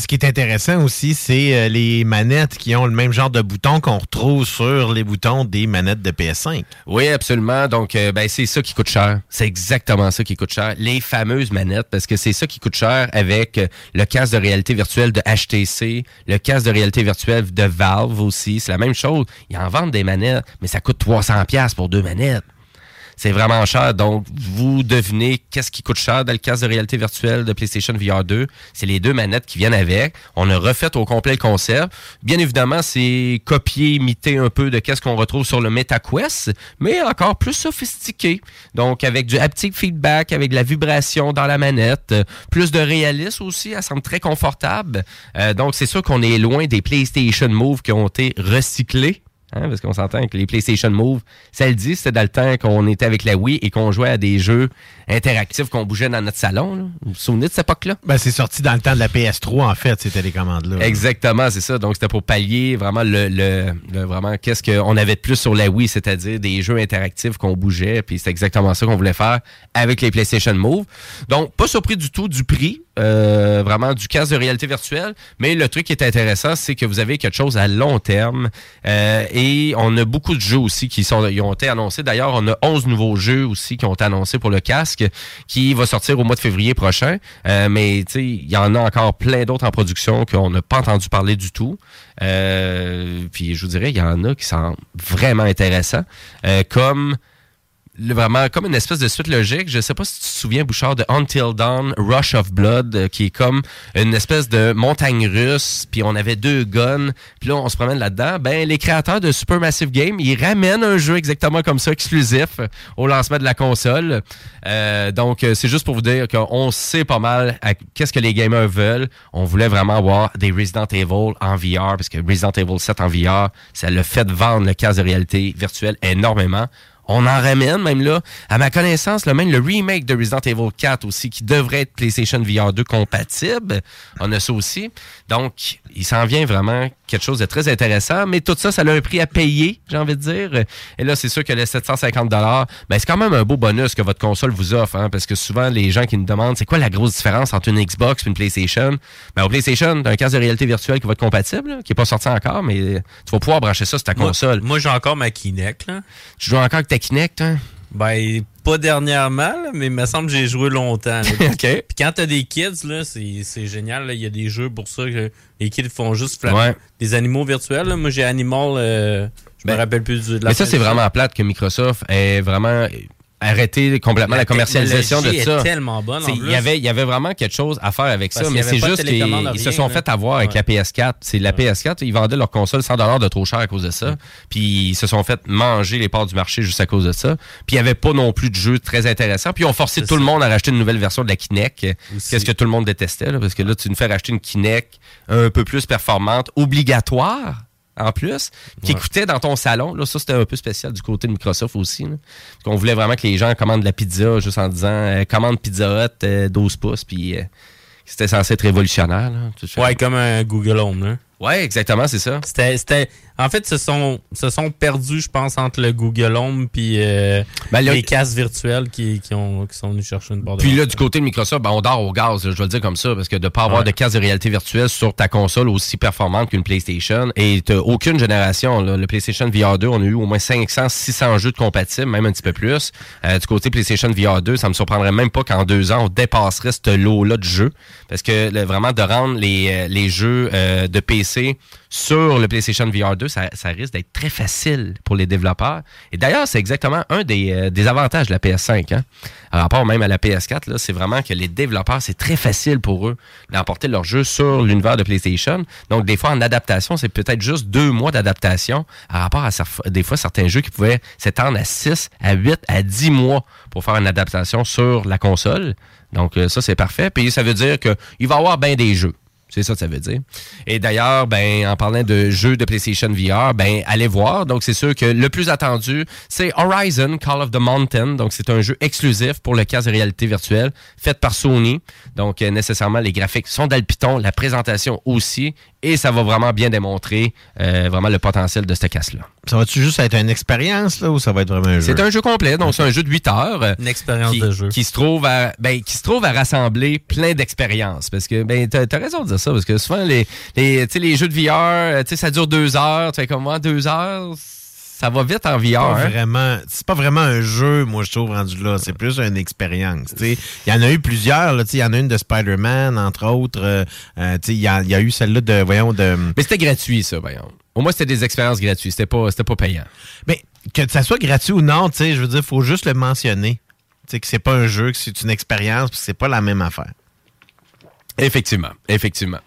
Ce qui est intéressant aussi, c'est euh, les manettes qui ont le même genre de boutons qu'on retrouve sur les boutons des manettes de PS5. Oui, absolument. Donc, euh, ben, c'est ça qui coûte cher. C'est exactement ça qui coûte cher. Les fameuses manettes, parce que c'est ça qui coûte cher avec euh, le casque de réalité virtuelle de HTC, le casque de réalité virtuelle de Valve aussi. C'est la même chose. Ils en vendent des manettes, mais ça coûte 300$ piastres pour deux manettes. C'est vraiment cher. Donc, vous devinez qu'est-ce qui coûte cher dans le casque de réalité virtuelle de PlayStation VR 2. C'est les deux manettes qui viennent avec. On a refait au complet le concept. Bien évidemment, c'est copier, imiter un peu de qu'est-ce qu'on retrouve sur le MetaQuest, mais encore plus sophistiqué. Donc, avec du haptic feedback, avec de la vibration dans la manette, plus de réalisme aussi. Elle semble très confortable. Euh, donc, c'est sûr qu'on est loin des PlayStation Move qui ont été recyclés. Hein, parce qu'on s'entend que les PlayStation Move, ça le dit, c'était dans le temps qu'on était avec la Wii et qu'on jouait à des jeux interactifs qu'on bougeait dans notre salon. là. Vous vous souvenez de cette époque-là? Ben, c'est sorti dans le temps de la PS3, en fait, ces télécommandes-là. Exactement, c'est ça. Donc, c'était pour pallier vraiment le, le- le- vraiment qu'est-ce qu'on avait de plus sur la Wii, c'est-à-dire des jeux interactifs qu'on bougeait. Puis c'est exactement ça qu'on voulait faire avec les PlayStation Move. Donc, pas surpris du tout du prix, euh, vraiment du casque de réalité virtuelle. Mais le truc qui est intéressant, c'est que vous avez quelque chose à long terme. Euh, et on a beaucoup de jeux aussi qui sont, ont été annoncés. D'ailleurs, on a 11 nouveaux jeux aussi qui ont été annoncés pour le casque qui va sortir au mois de février prochain. Euh, mais il y en a encore plein d'autres en production qu'on n'a pas entendu parler du tout. Euh, puis je vous dirais, il y en a qui sont vraiment intéressants. Euh, comme le- vraiment comme une espèce de suite logique. Je sais pas si tu te souviens, Bouchard, de Until Dawn, Rush of Blood, euh, qui est comme une espèce de montagne russe, puis on avait deux guns, puis là, on se promène là-dedans. Ben, les créateurs de Supermassive Game, ils ramènent un jeu exactement comme ça, exclusif, au lancement de la console. Euh, donc, euh, c'est juste pour vous dire qu'on sait pas mal qu'est-ce que les gamers veulent. On voulait vraiment avoir des Resident Evil en VR, parce que Resident Evil 7 en VR, ça le fait vendre le casque de réalité virtuelle énormément. On en ramène même là. À ma connaissance, là, même le remake de Resident Evil 4 aussi, qui devrait être PlayStation VR 2 compatible. On a ça aussi. Donc, il s'en vient vraiment quelque chose de très intéressant. Mais tout ça, ça a un prix à payer, j'ai envie de dire. Et là, c'est sûr que les 750 ben, c'est quand même un beau bonus que votre console vous offre. hein, parce que souvent, les gens qui nous demandent, c'est quoi la grosse différence entre une Xbox et une PlayStation? Ben, au PlayStation, t'as un casque de réalité virtuelle qui va être compatible, là, qui n'est pas sorti encore, mais tu vas pouvoir brancher ça sur ta Moi- console. Moi, j'ai encore ma Kinect. Là. Tu joues encore avec ta Kinect, hein? Ben, pas dernièrement, là, mais il me semble que j'ai joué longtemps. là. [laughs] OK. Puis quand t'as des kids, là, c'est génial. là. Il y a des jeux pour ça que les kids font juste Ouais. des animaux virtuels. là. Moi, j'ai Animal. euh, je me rappelle plus du, de la Mais ça, c'est vraiment plate que Microsoft ait vraiment arrêté complètement la, La commercialisation de ça. est tellement bonne, Il y avait, il y avait vraiment quelque chose à faire avec Parce ça, mais c'est juste qu'ils se sont là. fait avoir avec la PS4. C'est la PS4, ils vendaient leur console 100 de trop cher à cause de ça. Puis ils se sont fait manger les parts du marché juste à cause de ça. Puis il n'y avait pas non plus de jeux très intéressants. Puis ils ont forcé tout le monde à racheter une nouvelle version de la Kinect. Qu'est-ce que tout le monde détestait, là, parce que là, tu nous fais racheter une Kinect un peu plus performante, obligatoire en plus, qui Ouais. coûtait dans ton salon. Là, ça, c'était un peu spécial du côté de Microsoft aussi. là. Qu'on voulait vraiment que les gens commandent de la pizza juste en disant euh, commande Pizza Hut euh, 12 pouces, puis euh, c'était censé être révolutionnaire. Là. Ouais, comme un Google Home. Là. Ouais, exactement, c'est ça. C'était- en fait, se sont, se sont perdus, je pense, entre le Google Home puis euh, Ben, les casques virtuels qui, qui, ont, qui sont venus chercher une part de Puis là, du côté de Microsoft, ben, on dort au gaz, là, je vais le dire comme ça, parce que de pas avoir Ouais. de casque de réalité virtuelle sur ta console aussi performante qu'une PlayStation, et t'as aucune génération, là, le PlayStation VR 2, on a eu au moins 500, 600 jeux de compatibles, même un petit peu plus. Euh, du côté PlayStation VR 2, ça me surprendrait même pas qu'en deux ans, on dépasserait ce lot-là de jeux, parce que vraiment, de rendre les, euh, les jeux euh, de PC sur le PlayStation VR 2, ça, risque d'être très facile pour les développeurs. Et d'ailleurs, c'est exactement un des, euh, des avantages de la PS5. Hein. Par rapport même à la PS4, là, c'est vraiment que les développeurs, c'est très facile pour eux d'emporter leur jeu sur l'univers de PlayStation. Donc, des fois, en adaptation, c'est peut-être juste deux mois d'adaptation par rapport à des fois certains jeux qui pouvaient s'étendre à 6, à 8, à 10 mois pour faire une adaptation sur la console. Donc, euh, ça, c'est parfait. Puis, ça veut dire qu'il va y avoir bien des jeux. C'est ça que ça veut dire. Et d'ailleurs, ben, en parlant de jeux de PlayStation VR, ben, allez voir. Donc, c'est sûr que le plus attendu, c'est Horizon Call of the Mountain. Donc, c'est un jeu exclusif pour le casque de réalité virtuelle, fait par Sony. Donc, euh, nécessairement, les graphiques sont dans le piton, la présentation aussi. Et ça va vraiment bien démontrer euh, vraiment le potentiel de ce casque-là. Ça va-tu juste être une expérience, là, ou ça va être vraiment un jeu? C'est un jeu complet, donc c'est un jeu de 8 heures. euh, Une expérience qui, de jeu. Qui se trouve à, ben, qui se trouve à rassembler plein d'expériences. Parce que, ben, t'as, t'as raison de dire ça, parce que souvent, les, les, tu sais, les jeux de VR, euh, tu sais, ça dure deux heures. Tu fais comme moi, deux heures, ça va vite en VR. pas hein? vraiment, c'est pas vraiment un jeu, moi, je trouve, rendu là. C'est plus une expérience. Il y en a eu plusieurs. Il y en a une de Spider-Man, entre autres. euh, euh, il y, a- il y a eu celle-là de, voyons, de... Mais c'était gratuit, ça, voyons. Au moins, c'était des expériences gratuites. C'était pas, pas payant. Mais que ça soit gratuit ou non, je veux dire, faut juste le mentionner. Que c'est pas un jeu, que c'est une expérience, puis c'est pas la même affaire. Effectivement, effectivement.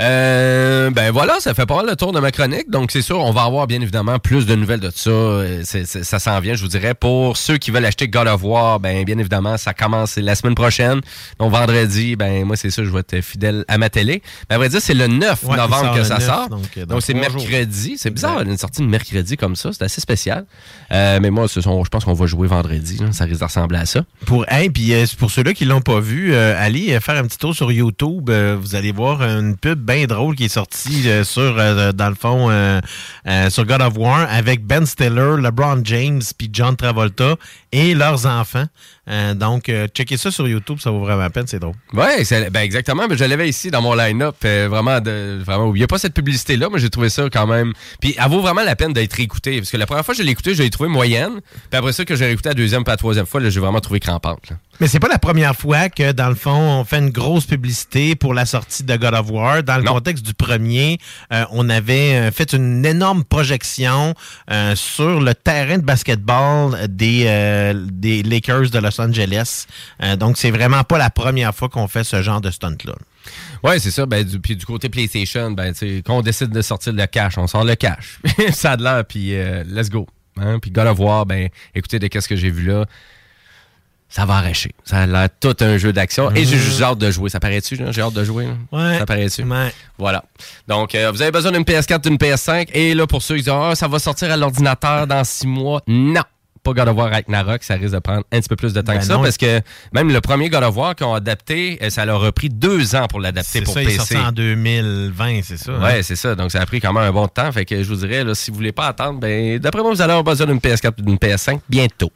Euh, ben voilà, ça fait pas mal le tour de ma chronique. Donc c'est sûr, on va avoir bien évidemment plus de nouvelles de ça. Euh, ça s'en vient, je vous dirais. Pour ceux qui veulent acheter God of War, ben bien évidemment, ça commence la semaine prochaine. Donc vendredi, ben moi c'est ça, je vais être fidèle à ma télé. Ben à vrai dire, c'est le 9 Ouais, il novembre que ça 9, sort. donc, c'est mercredi. C'est bizarre une sortie de mercredi comme ça, c'est assez spécial. Euh, mais moi, ce sont, je pense qu'on va jouer vendredi. là. Ça risque de ressembler à ça. Pour, hey, puis pour ceux-là qui l'ont pas vu, euh, allez faire un petit tour sur YouTube. Euh, vous allez voir une pub bien drôle qui est sortie euh, sur, euh, dans le fond, sur God of War avec Ben Stiller, LeBron James, puis John Travolta et leurs enfants. Donc, checkez ça sur YouTube, ça vaut vraiment la peine, c'est drôle. C'est- ben exactement. Mais je l'avais ici dans mon line-up. euh, vraiment, de, vraiment, oubliez pas cette publicité-là. Moi, j'ai trouvé ça quand même. Puis, elle vaut vraiment la peine d'être écoutée. Parce que la première fois que je l'ai écouté, je l'ai trouvé moyenne. Puis après ça, que j'ai réécouté la deuxième puis la troisième fois, j'ai vraiment trouvé crampante. Mais c'est pas la première fois que, dans le fond, on fait une grosse publicité pour la sortie de God of War. Dans le contexte du premier, euh, on avait euh, fait une énorme projection euh, sur le terrain de basketball des, euh, des Lakers de Los Angeles. Euh, donc, c'est vraiment pas la première fois qu'on fait ce genre de stunt-là. Ouais, c'est ça. Ben, du, puis du côté PlayStation, ben, tu sais, quand on décide de sortir le cash, on sort le cash. [laughs] ça a de l'air, puis euh, let's go. Hein? Puis God of War, ben, écoutez, de qu'est-ce que j'ai vu là, ça va arracher. Ça a l'air tout un jeu d'action. Et j'ai juste hâte de jouer. Ça paraît-tu? J'ai hâte de jouer. Ouais. Ça paraît-tu? Voilà. Donc, euh, vous avez besoin d'une PS4, d'une PS5. Et là, pour ceux qui disent, ah, ça va sortir à l'ordinateur dans six mois. Non! Pas God of War Ragnarok, ça risque de prendre un petit peu plus de temps Ben que ça parce que même le premier God of War qu'ils ont adapté, euh, ça leur a pris deux ans pour l'adapter C'est pour ça, PC. sorti en 2020, c'est ça? Ouais, hein? c'est ça. Donc, ça a pris quand même un bon temps. Fait que je vous dirais, là, si vous voulez pas attendre, ben, d'après moi, vous allez avoir besoin d'une PS4 ou d'une PS5 bientôt.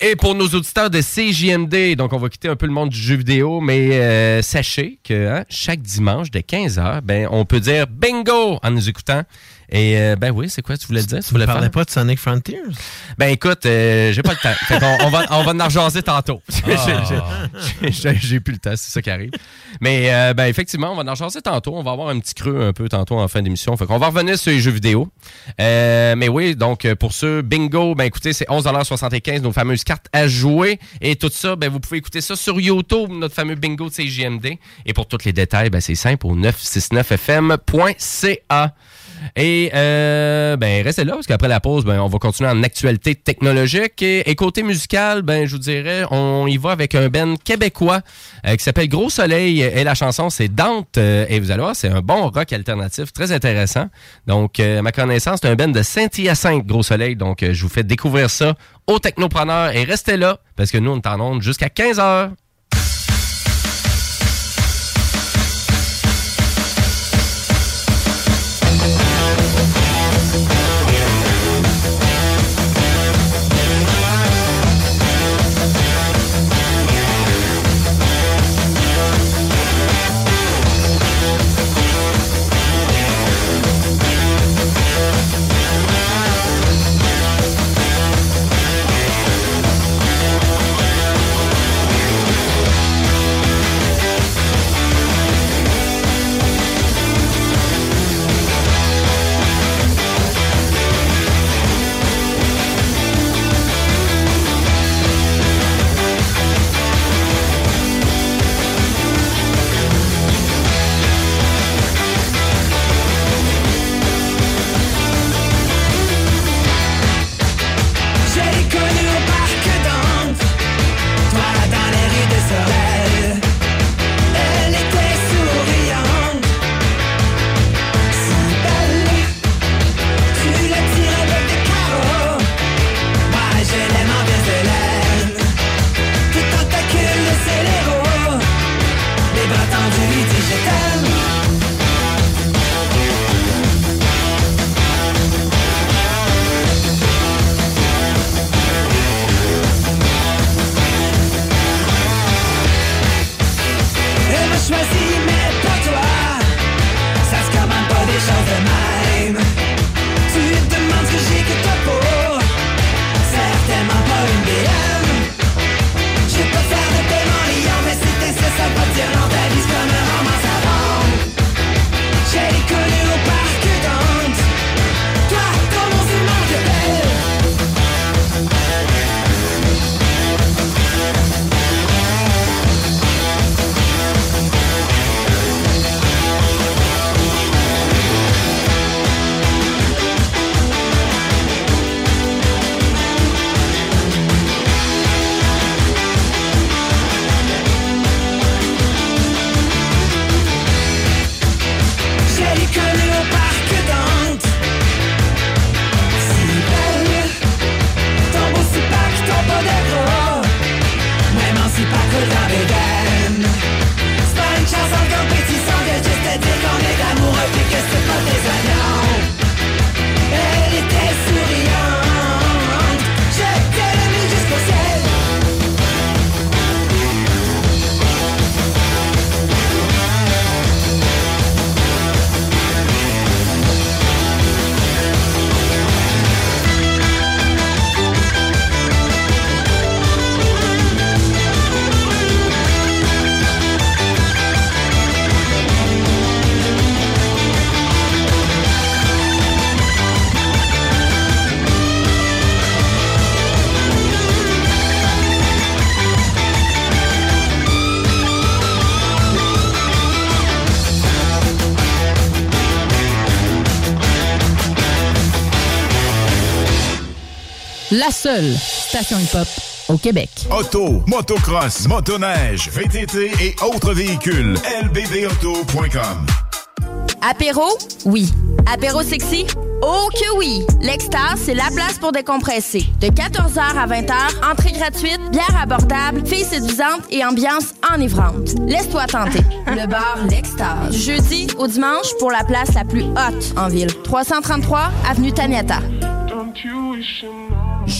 Et pour nos auditeurs de CJMD, donc on va quitter un peu le monde du jeu vidéo, mais euh, sachez que hein, chaque dimanche de 15h, ben, on peut dire bingo en nous écoutant. Et euh, ben oui, c'est quoi tu voulais dire? Tu voulais parlais faire? pas de Sonic Frontiers? Ben écoute, euh, j'ai pas le temps. Fait on, va, on va en tantôt. [laughs] J'ai- Ah. j'ai- plus le temps, c'est ça qui arrive. Mais euh, ben effectivement, on va en rejaser tantôt. On va avoir un petit creux un peu tantôt en fin d'émission. Fait qu'on va revenir sur les jeux vidéo. Euh, mais oui, donc euh, pour ceux bingo, ben écoutez, c'est 11,75 nos fameuses cartes à jouer. Et tout ça, ben vous pouvez écouter ça sur YouTube, notre fameux bingo de CJMD. Et pour tous les détails, ben c'est simple au 969fm.ca. Et euh, ben restez là parce qu'après la pause, ben on va continuer en actualité technologique. Et, et côté musical, ben je vous dirais, on y va avec un band québécois euh, qui s'appelle Gros Soleil. Et la chanson c'est Dante. Euh, et vous allez voir, c'est un bon rock alternatif très intéressant. Donc euh, ma connaissance, c'est un band de Saint-Hyacinthe Gros Soleil, donc euh, je vous fais découvrir ça aux technopreneurs et restez là parce que nous on est en onde jusqu'à 15 heures. La seule station hip-hop au Québec. Auto, motocross, motoneige, VTT et autres véhicules. lbbauto.com Apéro? Oui. Apéro sexy? Oh que oui! L'Extase, c'est la place pour décompresser. De 14h à 20h, entrée gratuite, bière abordable, filles séduisantes et ambiance enivrante. Laisse-toi tenter. [laughs] Le bar L'Extase. Du jeudi au dimanche pour la place la plus haute en ville. 333 Avenue Taniata.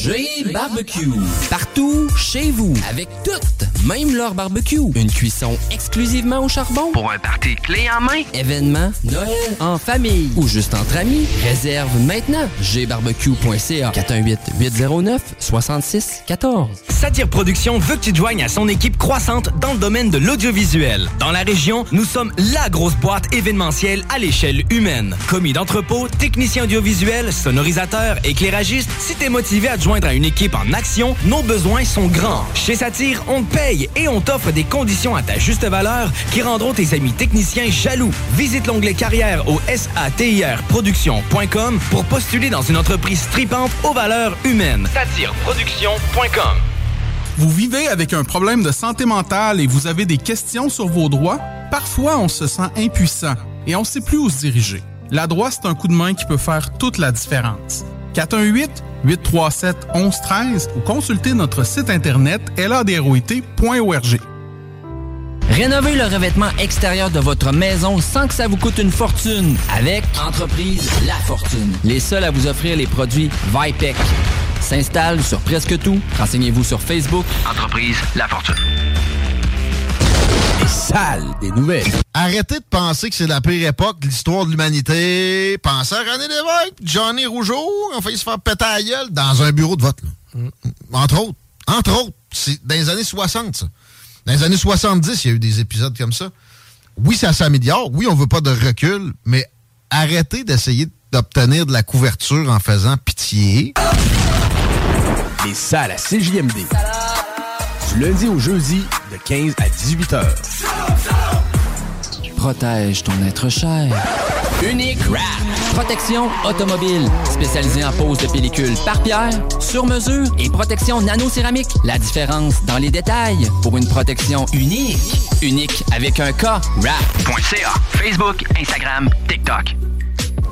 G Barbecue. Partout, chez vous, avec toutes, même leur barbecue. Une cuisson exclusivement au charbon. Pour un party clé en main. Événement, Noël, en famille ou juste entre amis. Réserve maintenant. gbarbecue.ca 418-809-6614. Satire Productions veut que tu te joignes à son équipe croissante dans le domaine de l'audiovisuel. Dans la région, nous sommes la grosse boîte événementielle à l'échelle humaine. Commis d'entrepôt, technicien audiovisuel, sonorisateur, éclairagiste, si t'es motivé à te joindre à une équipe en action, nos besoins sont grands. Chez Satire, on te paye et on t'offre des conditions à ta juste valeur qui rendront tes amis techniciens jaloux. Visite l'onglet carrière au satirproduction.com pour postuler dans une entreprise stripante aux valeurs humaines. Satireproduction.com Vous vivez avec un problème de santé mentale et vous avez des questions sur vos droits? Parfois, on se sent impuissant et on ne sait plus où se diriger. La droite, c'est un coup de main qui peut faire toute la différence. 418-837-1113 ou consultez notre site internet ladroit.org. Rénovez le revêtement extérieur de votre maison sans que ça vous coûte une fortune avec Entreprise La Fortune. Les seuls à vous offrir les produits Vipec. S'installe sur presque tout. Renseignez-vous sur Facebook. Entreprise La Fortune. Salles des nouvelles. Arrêtez de penser que c'est la pire époque de l'histoire de l'humanité. Pensez à René Lévesque, Johnny Rougeau, ont failli se faire péter à la gueule dans un bureau de vote. là. Entre autres. Entre autres. C'est dans les années 60, ça. Dans les années 70, il y a eu des épisodes comme ça. Oui, ça s'améliore. Oui, on veut pas de recul, mais arrêtez d'essayer d'obtenir de la couverture en faisant pitié. Les salles à CJMD. Du lundi au jeudi, de 15 à 18 heures. Protège ton être cher. Unique Wrap. Protection automobile. Spécialisée en pose de pellicule par pierre, sur mesure et protection nano-céramique. La différence dans les détails pour une protection unique. Unique avec un K. Wrap.ca. Facebook, Instagram, TikTok.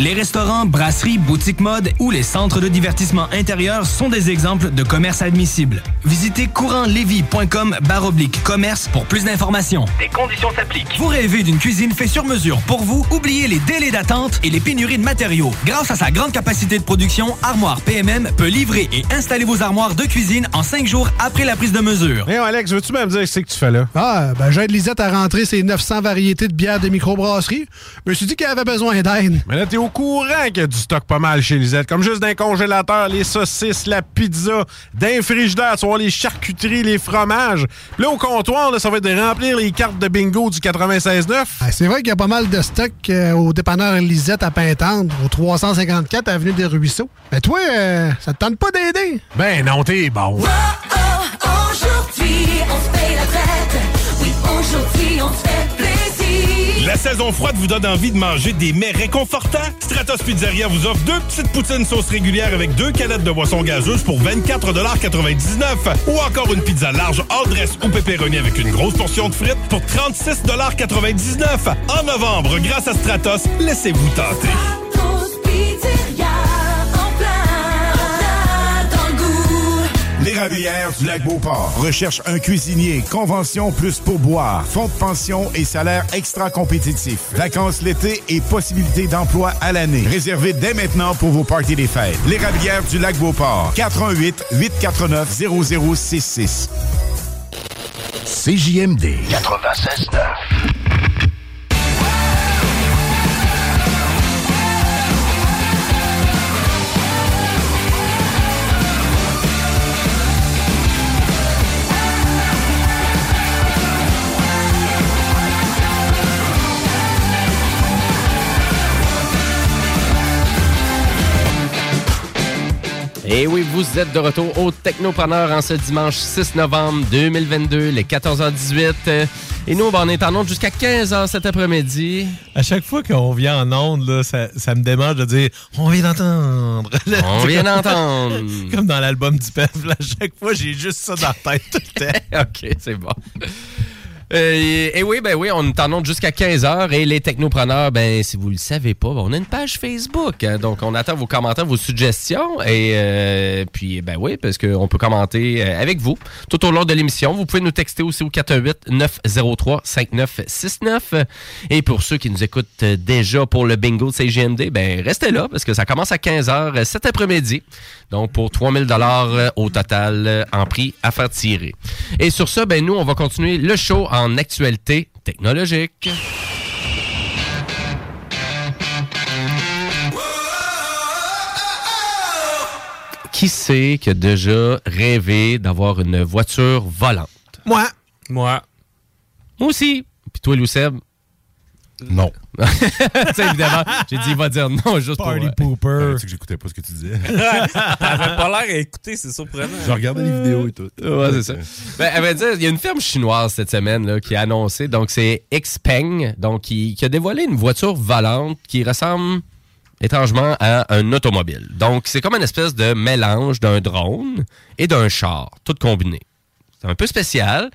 Les restaurants, brasseries, boutiques mode ou les centres de divertissement intérieur sont des exemples de commerces admissibles. Visitez courantlevis.com baroblique commerce pour plus d'informations. Des conditions s'appliquent. Vous rêvez d'une cuisine faite sur mesure pour vous? Oubliez les délais d'attente et les pénuries de matériaux. Grâce à sa grande capacité de production, Armoire PMM peut livrer et installer vos armoires de cuisine en cinq jours après la prise de mesure. Hey, Alex, veux-tu même dire ce que tu fais là? Ah, ben j'aide Lisette à rentrer ses 900 variétés de bières de microbrasserie. Je me suis dit qu'elle avait besoin d'aide. Mais là, t'es au courant qu'il y a du stock pas mal chez Lisette. Comme juste d'un congélateur, les saucisses, la pizza, d'un frigidaire, tu vois, les charcuteries, les fromages. Puis là, au comptoir, là, ça va être de remplir les cartes de bingo du 96.9. Ah, c'est vrai qu'il y a pas mal de stock euh, au dépanneur Lisette à Pintendre, au 354 Avenue des Ruisseaux. Mais toi, euh, ça te tente pas d'aider? Ben non, t'es bon. Aujourd'hui, on se paye la traite. Oui, aujourd'hui, on se fait. La saison froide vous donne envie de manger des mets réconfortants? Stratos Pizzeria vous offre deux petites poutines sauce régulière avec deux canettes de boisson gazeuse pour 24,99 ou encore une pizza large hors dress ou pepperoni avec une grosse portion de frites pour 36,99 En novembre, grâce à Stratos, laissez-vous tenter. L'érablière du lac Beauport recherche un cuisinier, convention plus pourboire, fonds de pension et salaire extra compétitif. Vacances l'été et possibilité d'emploi à l'année. Réservez dès maintenant pour vos parties des fêtes. L'érablière du lac Beauport. 418 849 0066. CJMD 96.9. Et oui, vous êtes de retour au Technopreneur en ce dimanche 6 novembre 2022, les 14h18. Euh, Et nous, on est en onde jusqu'à 15h cet après-midi. À chaque fois qu'on vient en onde, là, ça, ça me démange de dire On vient d'entendre. [laughs] On vient d'entendre. [laughs] Comme dans l'album du peuple. À chaque fois, j'ai juste ça dans la tête tout le [laughs] temps. OK, c'est bon. Euh, et oui, ben oui, on est en jusqu'à 15h et les technopreneurs, ben si vous le savez pas, ben, on a une page Facebook. hein. donc on attend vos commentaires, vos suggestions et euh, puis ben oui, parce qu'on peut commenter euh, avec vous tout au long de l'émission. Vous pouvez nous texter aussi au 418 903 5969 et pour ceux qui nous écoutent déjà pour le bingo de CGMD, ben restez là parce que ça commence à 15h cet après-midi. Donc pour 3000 dollars au total en prix à faire tirer. Et sur ça, ben nous on va continuer le show en actualité technologique. Qui c'est qui a déjà rêvé d'avoir une voiture volante? Moi. Moi. Moi aussi. Puis toi, Lou Seb? Non. [laughs] tu sais, évidemment, j'ai dit, il va dire non juste Party pour... pooper. tu sais que j'écoutais pas ce que tu disais. [laughs] T'avais pas l'air à écouter, c'est surprenant. Je regardais les vidéos et tout. Ouais, c'est ça. Ben, elle va dire, il y a une firme chinoise cette semaine là, qui a annoncé, donc c'est Xpeng, donc qui, qui a dévoilé une voiture volante qui ressemble étrangement à un automobile. Donc c'est comme une espèce de mélange d'un drone et d'un char, tout combiné. C'est un peu spécial.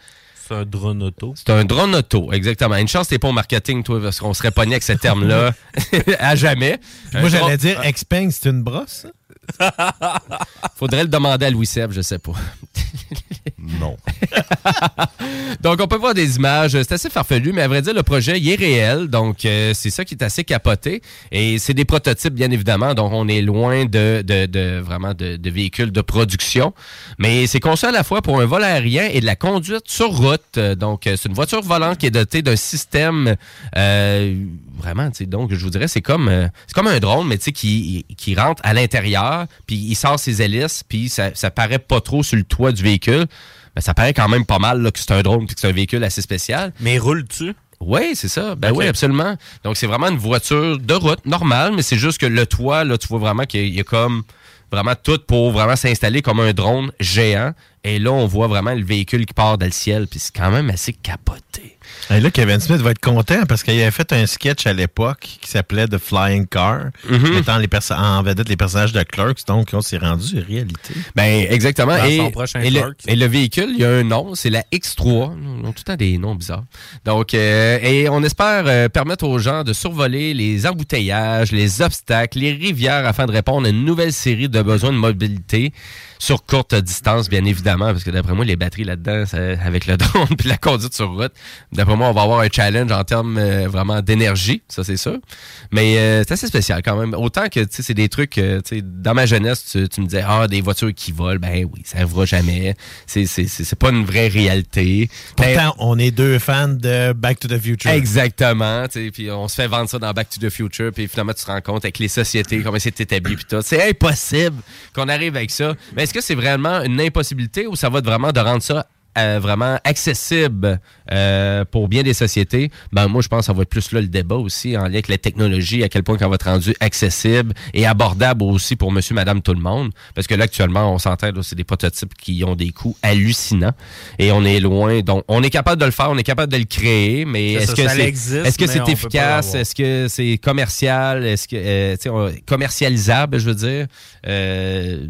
C'est un drone auto. C'est un drone auto, exactement. Une chance, t'es pas au marketing, toi, parce qu'on serait pogné avec ce terme-là [laughs] à jamais. Moi, j'allais dire Xpeng, c'est une brosse. ça? [laughs] Faudrait le demander à Louis Seb, je sais pas. non. [laughs] Donc, on peut voir des images. C'est assez farfelu, mais à vrai dire, le projet, il est réel. Donc, euh, c'est ça qui est assez capoté. Et c'est des prototypes, bien évidemment. Donc, on est loin de, de, de- vraiment de, de véhicules de production. Mais c'est conçu à la fois pour un vol aérien et de la conduite sur route. Donc, euh, c'est une voiture volante qui est dotée d'un système euh, vraiment, tu sais, donc je vous dirais, c'est comme euh, c'est comme un drone, mais tu sais, qui, qui rentre à l'intérieur, puis il sort ses hélices, puis ça, ça paraît pas trop sur le toit du véhicule. Mais ça paraît quand même pas mal là, que c'est un drone puis que c'est un véhicule assez spécial. Mais roule-tu? Oui, c'est ça. Ben oui, absolument. Donc, c'est vraiment une voiture de route normale, mais c'est juste que le toit, là, tu vois vraiment qu'il y a- il y a comme vraiment tout pour vraiment s'installer comme un drone géant. Et là, on voit vraiment le véhicule qui part dans le ciel, puis c'est quand même assez capoté. Et là, Kevin Smith va être content parce qu'il avait fait un sketch à l'époque qui s'appelait The Flying Car, Mhm. mettant les perso- en vedette les personnages de Clerks, donc on s'est rendu réalité. Ben, exactement. Dans et, son prochain et le, Clerks. et le véhicule, il y a un nom, c'est la X3. Ils ont tout le temps des noms bizarres. Donc, euh, et on espère euh, permettre aux gens de survoler les embouteillages, les obstacles, les rivières afin de répondre à une nouvelle série de besoins de mobilité sur courte distance, bien évidemment, parce que d'après moi, les batteries là-dedans, avec le [laughs] drone puis la conduite sur route, d'après moi, on va avoir un challenge en termes euh, vraiment d'énergie, ça c'est sûr. Mais euh, c'est assez spécial quand même. Autant que tu sais, c'est des trucs, euh, tu sais, dans ma jeunesse, tu, tu me disais, ah, des voitures qui volent, ben oui, ça arrivera jamais. C'est, pas une vraie réalité. Ben, Pourtant, on est deux fans de Back to the Future. Exactement, tu sais, puis on se fait vendre ça dans Back to the Future, puis finalement tu te rends compte avec les sociétés comment c'est établi puis tout. C'est impossible qu'on arrive avec ça. Mais est-ce que c'est vraiment une impossibilité ou ça va être vraiment de rendre ça euh, vraiment accessible euh, pour bien des sociétés, ben moi je pense que ça va être plus là le débat aussi en lien avec la technologie, à quel point qu'on va être rendu accessible et abordable aussi pour monsieur, madame, tout le monde. Parce que là actuellement, on s'entend, c'est des prototypes qui ont des coûts hallucinants et on est loin. Donc on est capable de le faire, on est capable de le créer, mais est-ce que c'est est-ce que c'est efficace, est-ce que c'est commercial, est-ce que euh, on- commercialisable, je veux dire?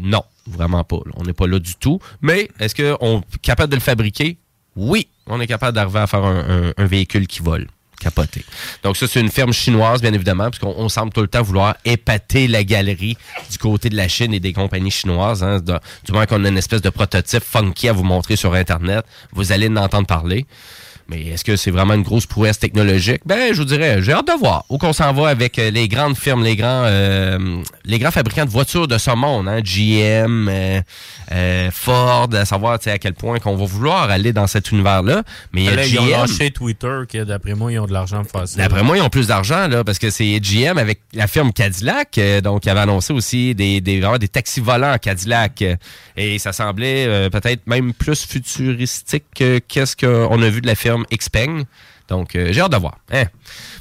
Non, vraiment pas. On n'est pas là du tout. Mais est-ce qu'on est capable de le fabriquer? Oui, on est capable d'arriver à faire un, véhicule qui vole. Capoté. Donc ça, c'est une firme chinoise, bien évidemment, puisqu'on on semble tout le temps vouloir épater la galerie du côté de la Chine et des compagnies chinoises. hein. Du moins qu'on a une espèce de prototype funky à vous montrer sur Internet, vous allez en entendre parler. Mais est-ce que c'est vraiment une grosse prouesse technologique? Ben, je vous dirais, j'ai hâte de voir. Où qu'on s'en va avec euh, les grandes firmes, les grands, euh, les grands fabricants de voitures de ce monde, hein, GM, euh, euh, Ford, à savoir à quel point qu'on va vouloir aller dans cet univers-là. Mais il y a Là, ils ont GM. lâché Twitter, que d'après moi, ils ont de l'argent ça. D'après moi, ils ont plus d'argent, là, parce que c'est GM avec la firme Cadillac, euh, donc, qui avait annoncé aussi des, des, vraiment des taxis volants Cadillac. et ça semblait euh, peut-être même plus futuristique que qu'est-ce qu'on a vu de la firme Xpeng. Donc, euh, j'ai hâte de voir. Hein.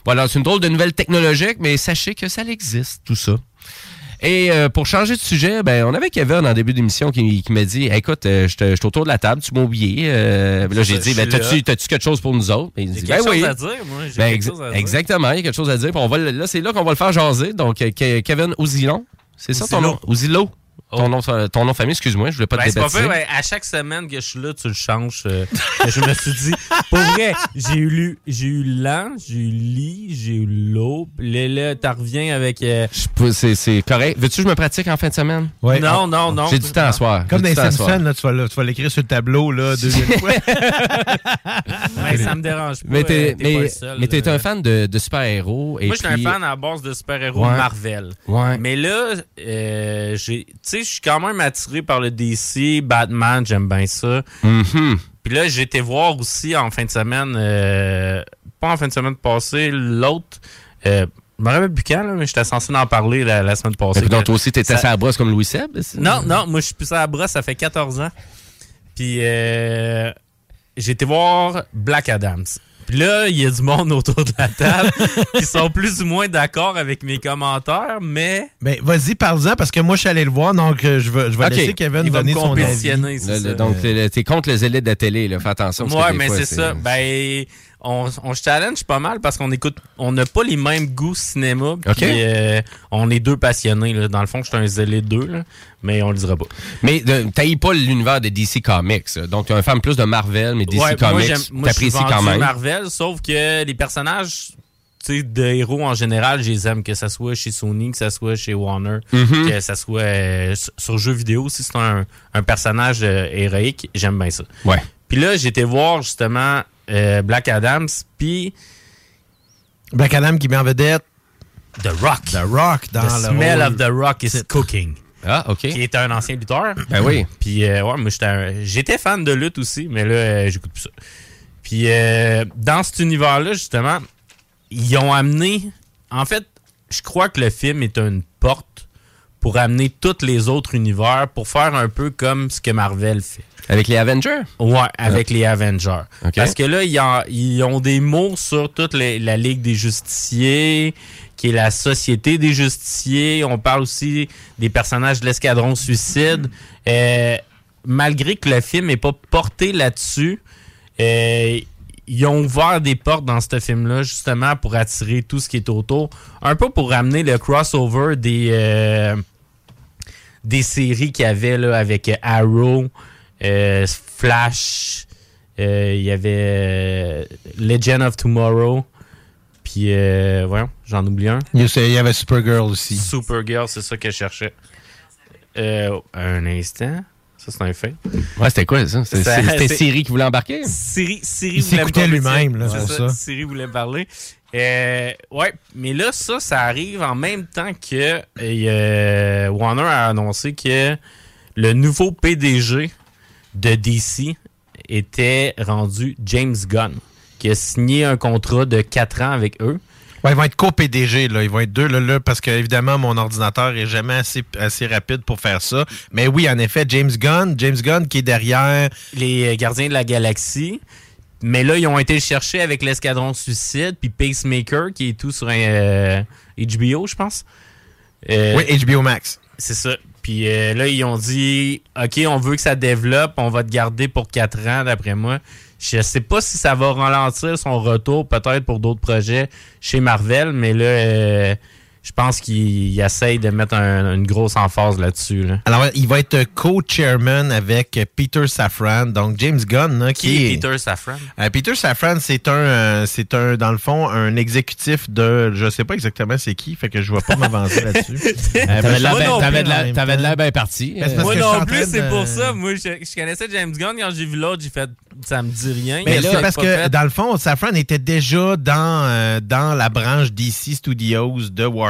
Voilà, c'est une drôle de nouvelle technologique, mais sachez que ça existe, tout ça. Et euh, pour changer de sujet, ben, on avait Kevin en début d'émission qui, qui m'a dit Écoute, euh, je suis autour de la table, tu m'as oublié. Euh, là, j'ai dit ben, T'as-tu quelque chose pour nous autres? Ben, il dit, Ben quelque oui. chose à dire, moi. J'ai Ben, quelque chose à dire. Exactement, il y a quelque chose à dire. On va, là, c'est là qu'on va le faire jaser. Donc, Ke- Kevin Ouzilon, c'est ça ton nom? Ouzilo. Ton, nom, ton nom de famille, excuse-moi, je voulais pas Ben, te c'est pas fait, ouais, à chaque semaine que je suis là, tu le changes. euh, je me suis dit, pour vrai, j'ai eu lu, j'ai eu l'an, j'ai eu li, j'ai eu l'eau. Là, là t'en reviens avec. euh, C'est c'est correct. Veux-tu que je me pratique en fin de semaine? Non, non, non. J'ai du temps à soir. Comme dans les. Simpsons, là, tu vas le- tu vas l'écrire sur le tableau, là, [laughs] deuxième fois. [laughs] Ça me dérange pas. Mais t'es euh, mais, le seul, mais t'es euh. un fan de, de super-héros. et Moi, je suis un fan à la base de super-héros Ouais. Marvel. Ouais. Mais là, euh, j'ai, sais, je suis quand même attiré par le DC, Batman, j'aime bien ça. Mhm. Puis là, j'ai été voir aussi en fin de semaine, euh, pas en fin de semaine passée, l'autre. Euh, je me rappelle plus quand, là, mais j'étais censé en parler la, la semaine passée. Mais donc, toi aussi, t'étais Ça- à la brosse comme Louis Seb? non, non, moi je suis plus à la brosse, ça fait 14 ans. Puis euh, j'ai été voir Black Adams. Puis là, il y a du monde autour de la table [laughs] qui sont plus ou moins d'accord avec mes commentaires, mais Ben, vas-y, parle-en, parce que moi, je suis allé le voir, donc euh, je vais, je vais Ok. laisser Kevin Il va donner me son avis. Le- donc, t'es t'es contre les élites de télé, là. Fais attention. Ouais, mais c'est ça. Ben, on, on se challenge pas mal parce qu'on écoute, on n'a pas les mêmes goûts cinéma. Puis, Ok. euh, on est deux passionnés. Là. Dans le fond, je suis un zélé deux, là, mais on le dira pas. Mais de- t'haïs pas l'univers de DC Comics. là. Donc, t'es un fan plus de Marvel, mais DC Ouais, Comics, j'aime- moi, je suis t'apprécies quand même. Marvel, sauf que les personnages tu sais, de héros en général, je les aime, que ça soit chez Sony, que ça soit chez Warner, Mhm. que ça soit euh, sur- sur jeux vidéo, si c'est un, un personnage euh, héroïque, j'aime bien ça. Ouais. Puis là, j'étais voir justement euh, Black Adams, puis Black Adam qui met en vedette The Rock. The Rock dans The le smell rôle. of the Rock is cooking. Ah, OK. Qui est un ancien lutteur. Ben oui. [laughs] Puis, euh, ouais, moi, j'étais un- j'étais fan de lutte aussi, mais là, euh, j'écoute plus ça. Puis, euh, dans cet univers-là, justement, ils ont amené. En fait, je crois que le film est une porte pour amener tous les autres univers pour faire un peu comme ce que Marvel fait. Avec les Avengers? Ouais, avec les Avengers. OK. Parce que là, ils, ont des mots sur toute les- la Ligue des Justiciers, qui est la Société des Justiciers. On parle aussi des personnages de l'Escadron Suicide. Euh, malgré que le film n'est pas porté là-dessus, euh, ils ont ouvert des portes dans ce film-là, justement, pour attirer tout ce qui est autour. Un peu pour ramener le crossover des... euh, des séries qu'il y avait là, avec Arrow, euh, Flash, euh, il y avait euh, Legend of Tomorrow, puis euh, voyons, j'en oublie un. Il y avait Supergirl aussi. Supergirl, c'est ça que je cherchais. Euh, un instant. Ça, c'est un fait. Ouais, c'était quoi ça? C'était Siri qui voulait embarquer? Siri, Siri Il voulait s'écoutait lui-même, là, C'est pour ça. Siri voulait parler. Euh, ouais, mais là, ça, ça arrive en même temps que euh, Warner a annoncé que le nouveau PDG de DC était rendu James Gunn, qui a signé un contrat de 4 ans avec eux. Ouais, ils vont être co-PDG, là. Ils vont être deux, là, là, parce que, évidemment, mon ordinateur est jamais assez, assez rapide pour faire ça. Mais oui, en effet, James Gunn, James Gunn qui est derrière. Les euh, Gardiens de la Galaxie. Mais là, ils ont été le chercher avec l'Escadron Suicide, puis Pacemaker, qui est tout sur un euh, HBO, je pense. Euh, Oui, HBO Max. C'est ça. Puis euh, là, ils ont dit OK, on veut que ça développe, on va te garder pour 4 ans, d'après moi. Je sais pas si ça va ralentir son retour, peut-être pour d'autres projets chez Marvel, mais là, euh, je pense qu'il il essaye de mettre un- une grosse emphase là-dessus. Là. Alors, il va être co-chairman avec Peter Safran, donc James Gunn, là, qui, Qui est est... Peter Safran? Euh, Peter Safran, c'est un, euh, c'est un, dans le fond, un exécutif de, je sais pas exactement c'est qui, fait que je vais pas m'avancer là-dessus. [laughs] Euh, T'avais de l'air bien parti. Ben, Moi non en plus, c'est de- pour ça. Moi, je, je connaissais James Gunn. Quand j'ai vu l'autre, j'ai fait ça me dit rien. Mais a c'est parce que, fait. dans le fond, Safran était déjà dans, euh, dans la branche DC Studios de Warner.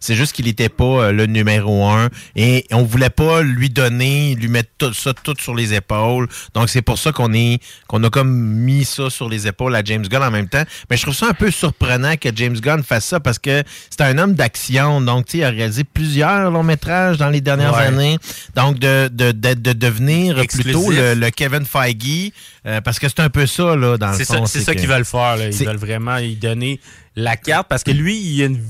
C'est juste qu'il n'était pas euh, le numéro un. Et on voulait pas lui donner, lui mettre tout ça tout sur les épaules. Donc, c'est pour ça qu'on est qu'on a comme mis ça sur les épaules à James Gunn en même temps. Mais je trouve ça un peu surprenant que James Gunn fasse ça parce que c'est un homme d'action. Donc, il a réalisé plusieurs longs métrages dans les dernières Ouais. années. Donc, de, de, de, de devenir Exclusif. plutôt le, le Kevin Feige, euh, parce que c'est un peu ça, là, dans le fond. c'est ça qu'ils veulent faire. là. Ils veulent vraiment y donner la carte parce que lui, il a une,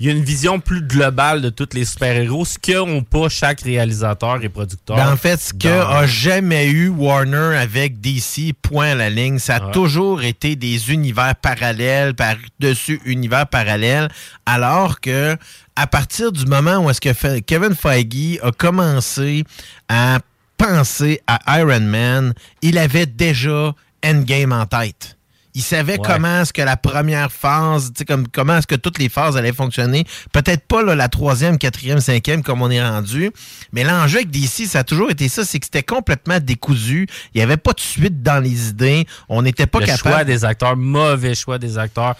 il a une vision plus globale de tous les super-héros, ce qu'ont pas chaque réalisateur et producteur. Ben, en fait, ce que dans- a jamais eu Warner avec DC, point à la ligne, ça a Ouais. toujours été des univers parallèles, par-dessus univers parallèles, alors que à partir du moment où est-ce que Kevin Feige a commencé à penser à Iron Man, il avait déjà Endgame en tête. Il savait Ouais. comment est-ce que la première phase, tu sais, comme, comment est-ce que toutes les phases allaient fonctionner. Peut-être pas là, la troisième, quatrième, cinquième comme on est rendu, mais l'enjeu avec DC, ça a toujours été ça, c'est que c'était complètement décousu. Il n'y avait pas de suite dans les idées. On n'était pas le capable. choix des acteurs, mauvais choix des acteurs.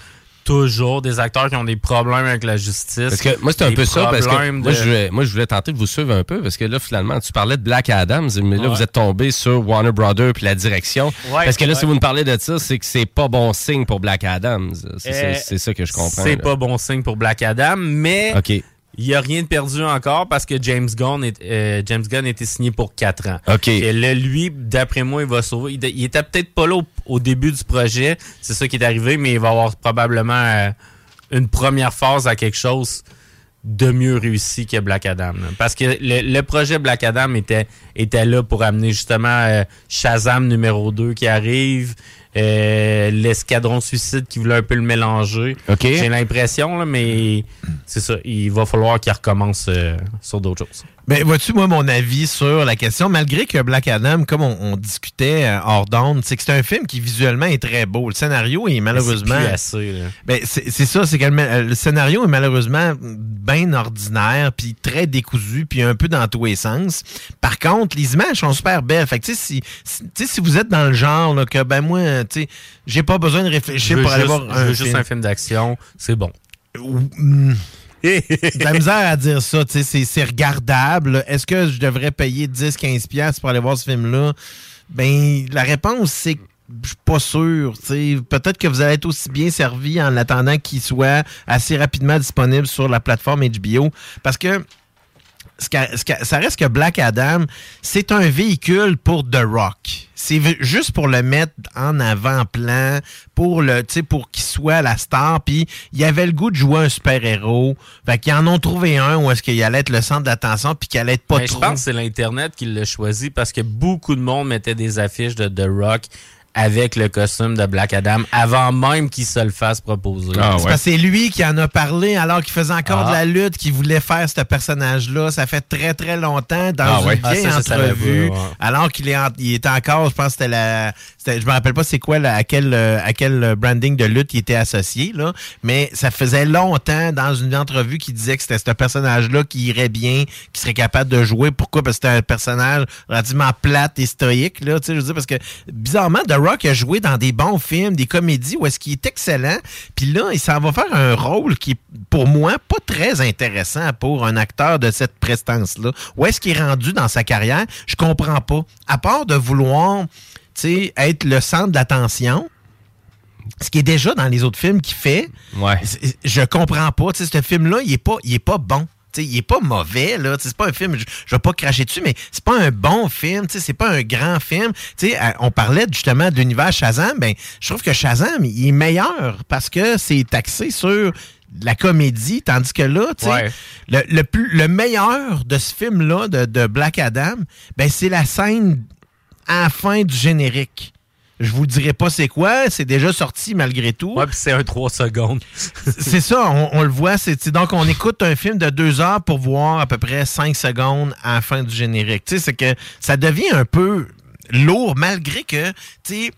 Toujours des acteurs qui ont des problèmes avec la justice. Parce que moi, c'est un peu ça, parce que moi, de- je voulais, moi, je voulais tenter de vous suivre un peu, parce que là, finalement, tu parlais de Black Adams, mais là, Ouais. vous êtes tombé sur Warner Brothers puis la direction. Ouais, parce que là, si vous me parlez de ça, c'est que c'est pas bon signe pour Black Adams. C'est Euh, ça- c'est ça que je comprends. C'est pas bon signe pour Black Adam, mais. Il n'y a rien de perdu encore parce que James Gunn, est, euh, James Gunn était signé pour 4 ans. OK. Et là, lui, d'après moi, il va sauver. Il, il était peut-être pas là au, au début du projet, c'est ça qui est arrivé, mais il va avoir probablement euh, une première phase à quelque chose de mieux réussi que Black Adam. là. Parce que le, le projet Black Adam était, était là pour amener justement euh, Shazam numéro 2 qui arrive, euh, l'escadron suicide qui voulait un peu le mélanger. OK. J'ai l'impression, mais c'est ça. Il va falloir qu'il recommence euh, sur d'autres choses. Ben, vois-tu, moi, mon avis sur la question, malgré que Black Adam, comme on, on discutait euh, hors d'onde, c'est que c'est un film qui visuellement est très beau. Le scénario est malheureusement. C'est assez, là. Ben, c'est c'est ça, c'est que le, ma- le scénario est malheureusement bien ordinaire, puis très décousu, puis un peu dans tous les sens. Par contre, les images sont super belles. Fait que, tu sais, si, si, vous êtes dans le genre, là, que, ben, moi, tu sais, j'ai pas besoin de Je réfléchir pour aller voir je un veux film. juste un film d'action, c'est bon. Mm. De la misère à dire ça, c'est- regardable. Est-ce que je devrais payer 10-15$ piastres pour aller voir ce film-là? Ben, la réponse, c'est que je suis pas sûr. Peut-être que vous allez être aussi bien servi en attendant qu'il soit assez rapidement disponible sur la plateforme HBO. Parce que ce qu'a- ce qu'a- ça reste que Black Adam, c'est un véhicule pour The Rock. C'est juste pour le mettre en avant-plan, pour le, tu sais, pour qu'il soit la star. Puis il avait le goût de jouer un super-héros. Fait qu'ils en ont trouvé un où est-ce qu'il allait être le centre d'attention puis qu'il allait être pas Mais je pense que c'est l'Internet qui l'a choisi parce que beaucoup de monde mettait des affiches de The Rock avec le costume de Black Adam avant même qu'il se le fasse proposer. C'est parce que c'est lui qui en a parlé alors qu'il faisait encore Ah. de la lutte, qu'il voulait faire ce personnage-là. Ça fait très très longtemps dans Ah une ouais. Ah, vieille ça, savais entrevue. ouais. Alors qu'il est, en- il était encore, je pense que c'était la. c'était- Je me rappelle pas c'est quoi, là, à, quel, euh, à quel euh, branding de lutte il était associé, là. Mais ça faisait longtemps dans une entrevue qu'il disait que c'était ce personnage-là qui irait bien, qui serait capable de jouer. Pourquoi? Parce que c'était un personnage relativement plate et stoïque, là. Tu sais, je veux dire, parce que bizarrement, The Rock a joué dans des bons films, des comédies où est-ce qu'il est excellent. Puis là, il s'en va faire un rôle qui est, pour moi, pas très intéressant pour un acteur de cette prestance-là. Où est-ce qu'il est rendu dans sa carrière? Je comprends pas. À part de vouloir, tu sais, être le centre de l'attention, ce qui est déjà dans les autres films qu'il fait, c'est- je comprends pas. Tu sais, ce film-là, il est pas, il est pas bon. Il est pas mauvais, là. C'est pas un film, je, je vais pas cracher dessus, mais c'est pas un bon film. C'est pas un grand film. Tu sais, euh, on parlait justement de l'univers Shazam. Ben, je trouve que Shazam, il est meilleur parce que c'est axé sur la comédie, tandis que là, Ouais. le, le plus, le meilleur de ce film-là, de, de Black Adam, ben, c'est la scène à la fin du générique. Je vous dirai pas c'est quoi. C'est déjà sorti malgré tout. Ouais, puis c'est un 3 secondes. [laughs] c'est ça, on, on le voit. C'est donc on écoute un film de deux heures pour voir à peu près cinq secondes à la fin du générique. Tu sais, c'est que ça devient un peu lourd malgré que, tu sais,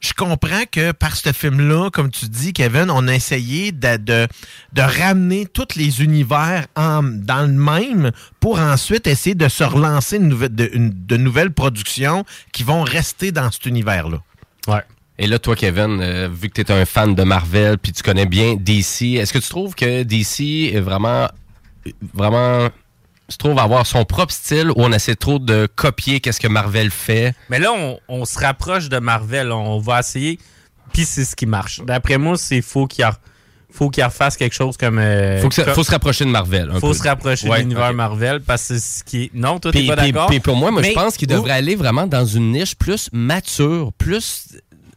je comprends que par ce film-là, comme tu dis, Kevin, on a essayé de, de, de ramener tous les univers en- dans le même pour ensuite essayer de se relancer une de, une- de nouvelles productions qui vont rester dans cet univers-là. Et là, toi, Kevin, euh, vu que tu es un fan de Marvel puis tu connais bien DC, est-ce que tu trouves que DC est vraiment, vraiment, se trouve avoir son propre style ou on essaie trop de copier qu'est-ce que Marvel fait? Mais là, on, se rapproche de Marvel. On va essayer. Puis c'est ce qui marche. D'après moi, c'est faut qu'il re- faut qu'il refasse quelque chose comme. euh, Faut, que ça- comme- faut se rapprocher de Marvel. un faut peu. se rapprocher Ouais, de l'univers. Marvel parce que c'est ce qui est. Non, toi, t'es pas d'accord? pour moi, moi je pense qu'il devrait aller vraiment dans une niche plus mature, plus.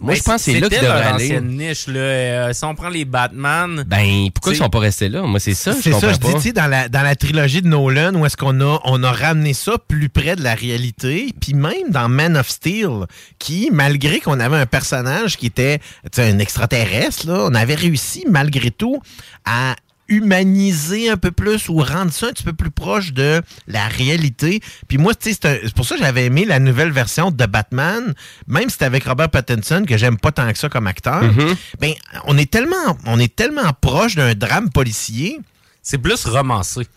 Moi, Mais je pense que c'est là qu'il c'était devrait leur aller. ancienne niche, là. Euh, si on prend les Batman. Ben, pourquoi ils sont pas restés là? Moi, c'est ça. C'est je ça, je dis, tu sais, dans la, dans la trilogie de Nolan, où est-ce qu'on a, on a ramené ça plus près de la réalité, puis même dans Man of Steel, qui, malgré qu'on avait un personnage qui était tu sais, un extraterrestre, là, on avait réussi, malgré tout, à humaniser un peu plus ou rendre ça un petit peu plus proche de la réalité. Puis moi, c'est pour ça que j'avais aimé la nouvelle version de Batman, même si c'était avec Robert Pattinson, que j'aime pas tant que ça comme acteur. Mhm. Ben, on est tellement, on est tellement proche d'un drame policier. C'est plus romancé.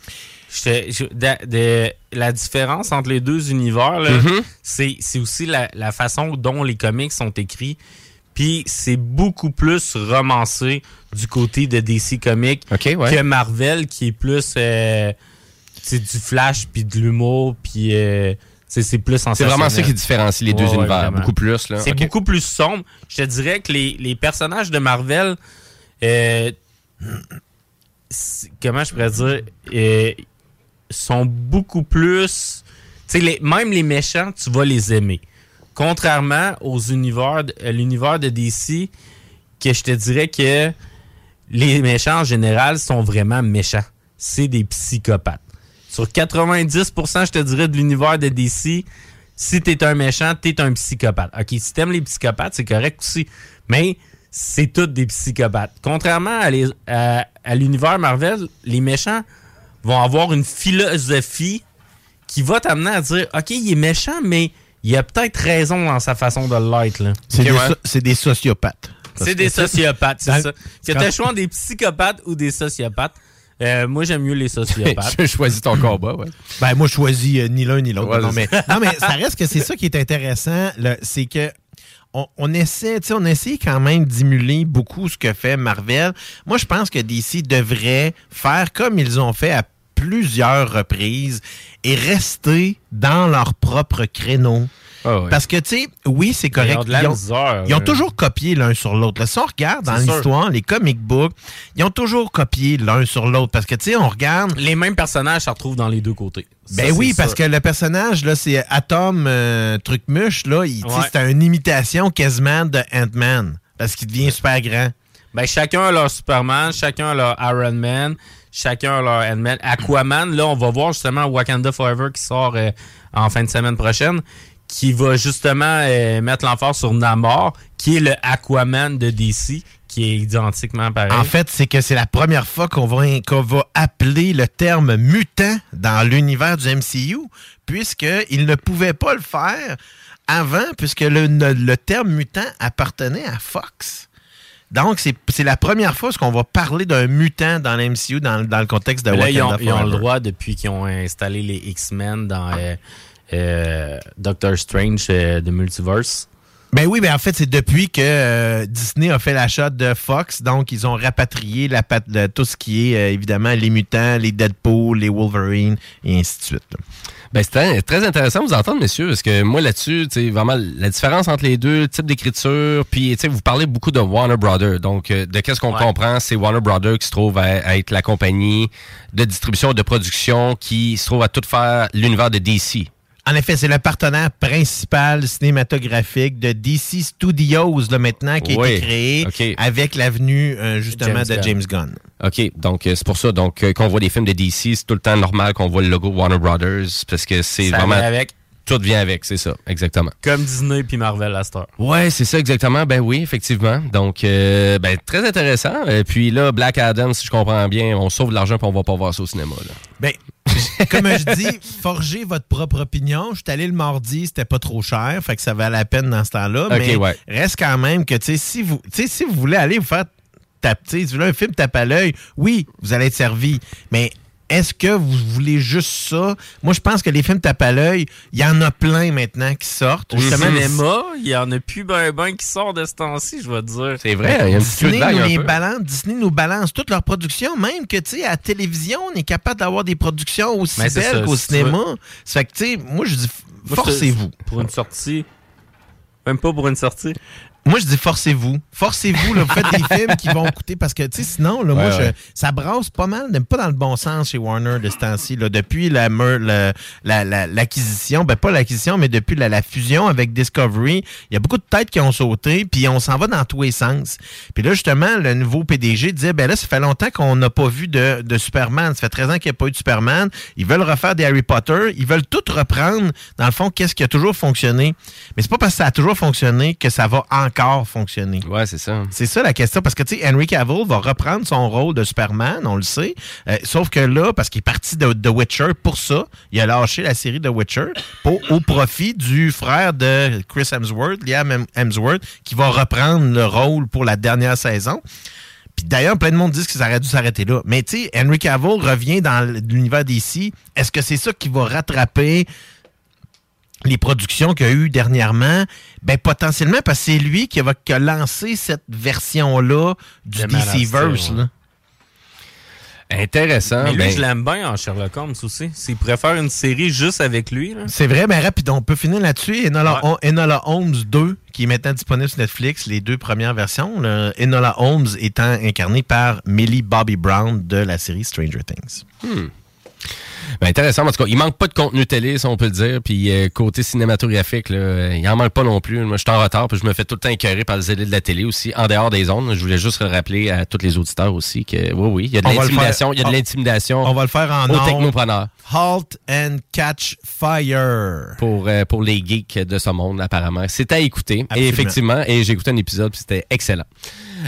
J'étais- je- de- de- la différence entre les deux univers, Mhm. c'est c'est aussi la, la façon dont les comics sont écrits. Puis c'est beaucoup plus romancé du côté de DC Comics ouais. que Marvel, qui est plus euh, c'est du flash puis de l'humour puis euh, c'est plus C'est vraiment ça qui différencie les deux univers, beaucoup plus. C'est beaucoup plus sombre. Je te dirais que les, les personnages de Marvel, euh, comment je pourrais dire, euh, sont beaucoup plus. Les- même les méchants, tu vas les aimer. Contrairement aux univers, à l'univers de DC, que je te dirais que les méchants en général sont vraiment méchants. C'est des psychopathes. Sur 90%, je te dirais, de l'univers de DC, si t'es un méchant, t'es un psychopathe. OK, si t'aimes les psychopathes, c'est correct aussi. Mais c'est tous des psychopathes. Contrairement à l'univers Marvel, les méchants vont avoir une philosophie qui va t'amener à dire OK, il est méchant, mais il a peut-être raison dans sa façon de l'être. là. C'est des, ouais. so- c'est des sociopathes. C'est des sociopathes, c'est ça. Que tu quand- choix des psychopathes ou des sociopathes. Euh, moi, j'aime mieux les [laughs] sociopathes. Je choisis ton combat, ouais. Ben, moi, je choisis euh, ni l'un ni l'autre. Ouais, non, mais, non, mais ça reste que c'est ça qui est intéressant. là, C'est que on, on essaie, tu sais, on essaie quand même d'émuler beaucoup ce que fait Marvel. Moi, je pense que DC devrait faire comme ils ont fait à plusieurs reprises et rester dans leur propre créneau. ouais. Parce que, tu sais, oui, c'est correct. Ils ont de la misère, ils ont là. toujours copié l'un sur l'autre. Si on regarde dans l'histoire, les comic books, ils ont toujours copié l'un sur l'autre. Parce que, tu sais, on regarde. Les mêmes personnages se retrouvent dans les deux côtés. Ben Ça, oui, parce sûr. que le personnage, là, c'est Atom euh, Trucmuche, là, Ouais. c'est une imitation quasiment de Ant-Man. Parce qu'il devient super grand. Ben, chacun a leur Superman, chacun a leur Iron Man, chacun leur Ant-Man. Aquaman, là, on va voir justement Wakanda Forever qui sort euh, en fin de semaine prochaine, qui va justement euh, mettre l'emphase sur Namor, qui est le Aquaman de DC, qui est identiquement pareil. En fait, c'est que c'est la première fois qu'on va, appeler le terme mutant dans l'univers du MCU, puisqu'il ne pouvait pas le faire avant, puisque le terme mutant appartenait à Fox. Donc, c'est la première fois qu'on va parler d'un mutant dans l'MCU dans, dans le contexte de Mais là, ils Wakanda ont, ils ont le droit depuis qu'ils ont installé les X-Men dans euh, euh, Doctor Strange euh, de Multiverse. Ben oui, ben en fait, c'est depuis que euh, Disney a fait l'achat de Fox, donc ils ont rapatrié la tout ce qui est euh, évidemment les mutants, les Deadpool, les Wolverine et ainsi de suite. là. Ben, c'était très intéressant de vous entendre, messieurs, parce que moi, là-dessus, tu sais, vraiment, la différence entre les deux types d'écriture, puis, tu sais, vous parlez beaucoup de Warner Brothers. Donc, euh, de qu'est-ce qu'on Ouais. comprend, c'est Warner Brothers qui se trouve à, à être la compagnie de distribution et de production qui se trouve à tout faire l'univers de DC. En effet, c'est le partenaire principal cinématographique de DC Studios là, maintenant qui a été créé avec l'avenue euh, justement James de Gunn. James Gunn. OK, donc euh, c'est pour ça. Donc euh, qu'on voit des films de DC, c'est tout le temps normal qu'on voit le logo Warner Brothers parce que c'est vraiment avec tout vient avec, c'est ça, exactement. Comme Disney puis Marvel à cette heure. Ouais, c'est ça exactement. Ben oui, effectivement. Donc, euh, ben, très intéressant. Et puis là, Black Adam, si je comprends bien, on sauve de l'argent puis on va pas voir ça au cinéma. Là. Ben, [laughs] comme je dis, forgez votre propre opinion. Je suis allé le mardi, c'était pas trop cher, fait que ça valait la peine dans ce temps-là. Mais ouais. reste quand même que, tu sais, si vous, tu sais, si vous voulez aller vous faire taper, si vous voulez un film tape à l'œil, oui, vous allez être servi. Mais est-ce que vous voulez juste ça? Moi, je pense que les films tape à l'œil, il y en a plein maintenant qui sortent. Au cinéma, il y en a plus ben ben qui sort de ce temps-ci, je vais te dire. C'est Disney nous, les balance, Disney nous balance toute leur production, même que, tu sais, à la télévision, on est capable d'avoir des productions aussi belles qu'au cinéma. Ça fait que, tu sais, moi, je dis, forcez-vous. Pour une sortie. Même pas pour une sortie. Moi, je dis forcez-vous. Forcez-vous, là, vous faites des [laughs] films qui vont coûter parce que, tu sais, sinon, là, moi, Ouais, je- ça brasse pas mal, même pas dans le bon sens chez Warner de ce temps-ci. là. Depuis la la- la- l'acquisition, ben pas l'acquisition, mais depuis la, la fusion avec Discovery, il y a beaucoup de têtes qui ont sauté, puis on s'en va dans tous les sens. Puis là, justement, le nouveau PDG disait, ben là, ça fait longtemps qu'on n'a pas vu de, de Superman. Ça fait 13 ans qu'il n'y a pas eu de Superman. Ils veulent refaire des Harry Potter. Ils veulent tout reprendre, dans le fond, qu'est-ce qui a toujours fonctionné? Mais c'est pas parce que ça a toujours fonctionné que ça va encore fonctionner. Ouais, c'est ça. C'est ça la question, parce que, tu sais, Henry Cavill va reprendre son rôle de Superman, on le sait. Euh, sauf que là, parce qu'il est parti de The Witcher pour ça, il a lâché la série The Witcher pour, au profit du frère de Chris Hemsworth, Liam Hem- Hemsworth, qui va reprendre le rôle pour la dernière saison. Puis d'ailleurs, plein de monde disent que ça aurait dû s'arrêter là. Mais tu sais, Henry Cavill revient dans l'univers d'ici. Est-ce que c'est ça qui va rattraper les productions qu'il y a eu dernièrement? Ben potentiellement, parce que c'est lui qui, va, qui a lancé cette version-là du De Man of DC-Verse. Là. Intéressant. Mais lui, ben- je l'aime bien en Sherlock Holmes aussi. S'il pourrait faire une série juste avec lui, là. C'est vrai, mais rapide, on peut finir là-dessus. Enola, Enola Holmes 2, qui est maintenant disponible sur Netflix, les deux premières versions. Enola Holmes étant incarné par Millie Bobby Brown de la série Stranger Things. Hmm. Ben, intéressant. En tout cas, il manque pas de contenu télé, si on peut le dire. Puis euh, côté cinématographique, là, il en manque pas non plus. Moi, je suis en retard, puis je me fais tout le temps écœurer par le zélé de la télé aussi, en dehors des zones. Je voulais juste rappeler à tous les auditeurs aussi que oui, oui, il y a de On va le l'intimidation. faire- Il y a de on- l'intimidation. On va le faire en technopreneurs. Halt and Catch Fire. Pour, euh, pour les geeks de ce monde, apparemment. C'était à écouter. Et effectivement, et j'ai écouté un épisode, puis c'était excellent.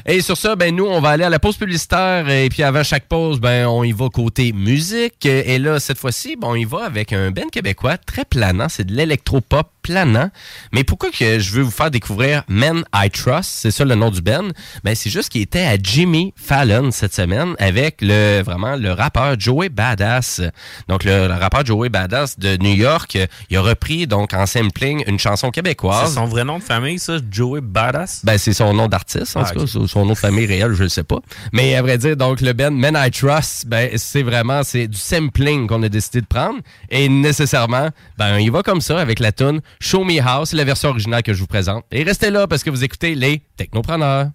Et sur ça, ben nous, on va aller à la pause publicitaire. Et puis avant chaque pause, ben on y va côté musique. Et là, cette fois-ci, ben, on y va avec un band québécois très planant. C'est de l'électropop planant. Mais pourquoi que je veux vous faire découvrir Men I Trust, c'est ça le nom du band, ben c'est juste qu'il était à Jimmy Fallon cette semaine avec le vraiment le rappeur Joey Badass. Donc le, le rappeur Joey Badass de New York, il a repris donc en sampling une chanson québécoise. C'est son vrai nom de famille, ça, Joey Badass? Ben, c'est son nom d'artiste, en Ah, tout ok. cas. Son- Son nom de famille réel, je ne sais pas. Mais à vrai dire, donc, le band Men I Trust, ben, c'est vraiment, c'est du sampling qu'on a décidé de prendre. Et nécessairement, ben, il va comme ça avec la tune Show Me c'est la version originale que je vous présente. Et restez là parce que vous écoutez les Technopreneurs.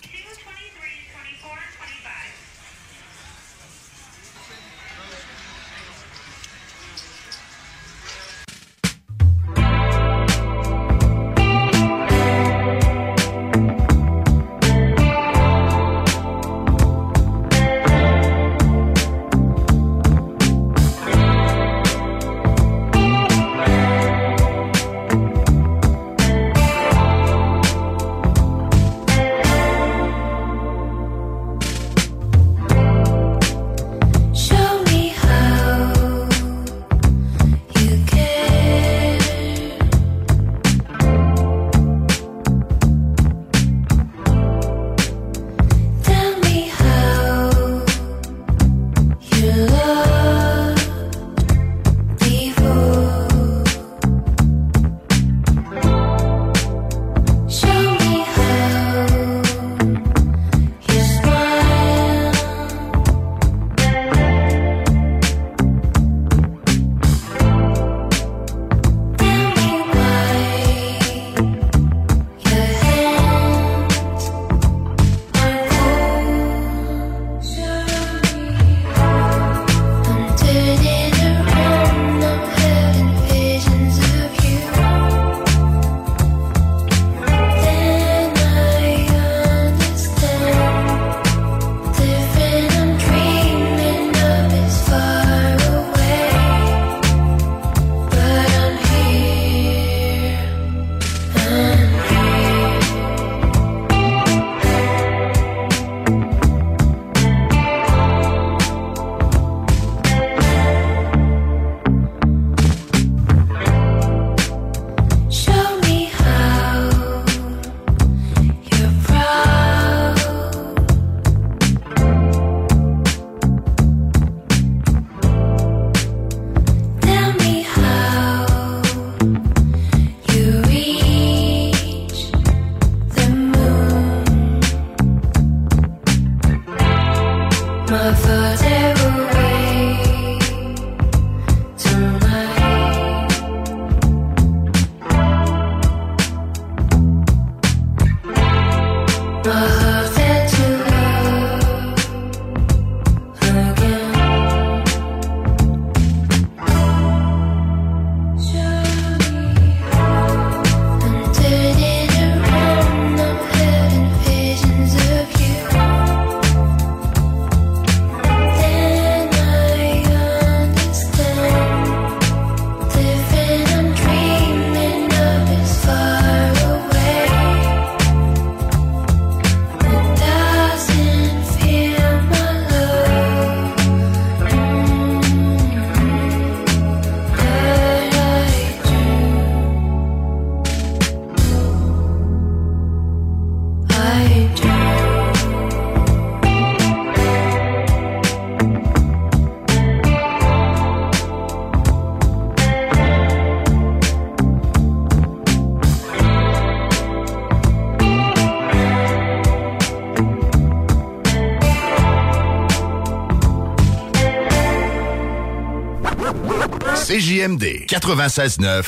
CJMD 96.9.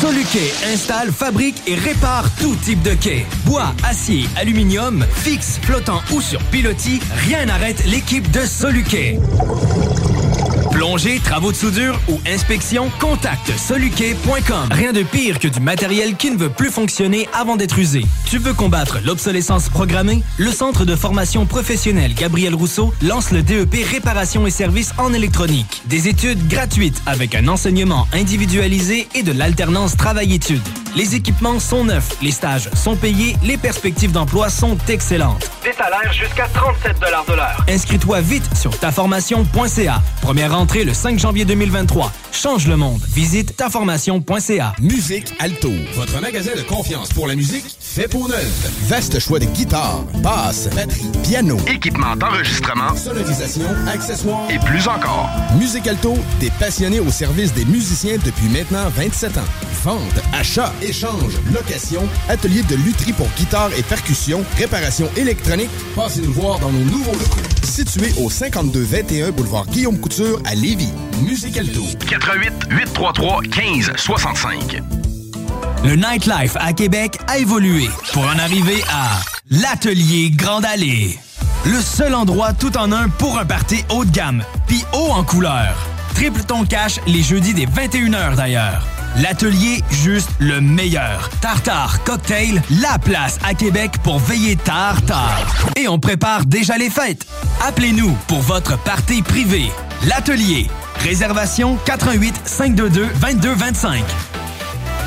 Soluquet installe, fabrique et répare tout type de quai. Bois, acier, aluminium, fixe, flottant ou sur pilotis, rien n'arrête l'équipe de Soluquet. Plongée, travaux de soudure ou inspection, contacte soluquet.com. Rien de pire que du matériel qui ne veut plus fonctionner avant d'être usé. Tu veux combattre l'obsolescence programmée? Le Centre de formation professionnelle Gabriel Rousseau lance le DEP Réparation et services en électronique. Des études gratuites avec un enseignement individualisé et de l'alternance travail-études. Les équipements sont neufs, les stages sont payés, les perspectives d'emploi sont excellentes. Des salaires jusqu'à 37 de l'heure. Inscris-toi vite sur taformation.ca. Première rentrée le 5 janvier 2023. Change le monde. Visite taformation.ca. Musique Alto, votre magasin de confiance pour la musique fait pour neuf. Vaste choix de guitares, basses, batterie, piano, Équipement d'enregistrement sonorisation, accessoires et plus encore. Musique Alto, des passionnés au service des musiciens depuis maintenant 27 ans. Vente, achat, échange, location, atelier de lutherie pour guitare et percussion, réparation électronique. Passez nous voir dans nos nouveaux locaux. Situé au 5221 boulevard Guillaume Couture à Lévis. Musique Alto. 88 833 15 65. Le nightlife à Québec a évolué pour en arriver à l'Atelier Grande Allée. Le seul endroit tout en un pour un party haut de gamme, puis haut en couleur. Triple ton cash les jeudis des 21h d'ailleurs. L'atelier, juste le meilleur. Tartare, cocktail, la place à Québec pour veiller tard, tard. Et on prépare déjà les fêtes. Appelez-nous pour votre party privé. L'atelier. Réservation 88 522 2225.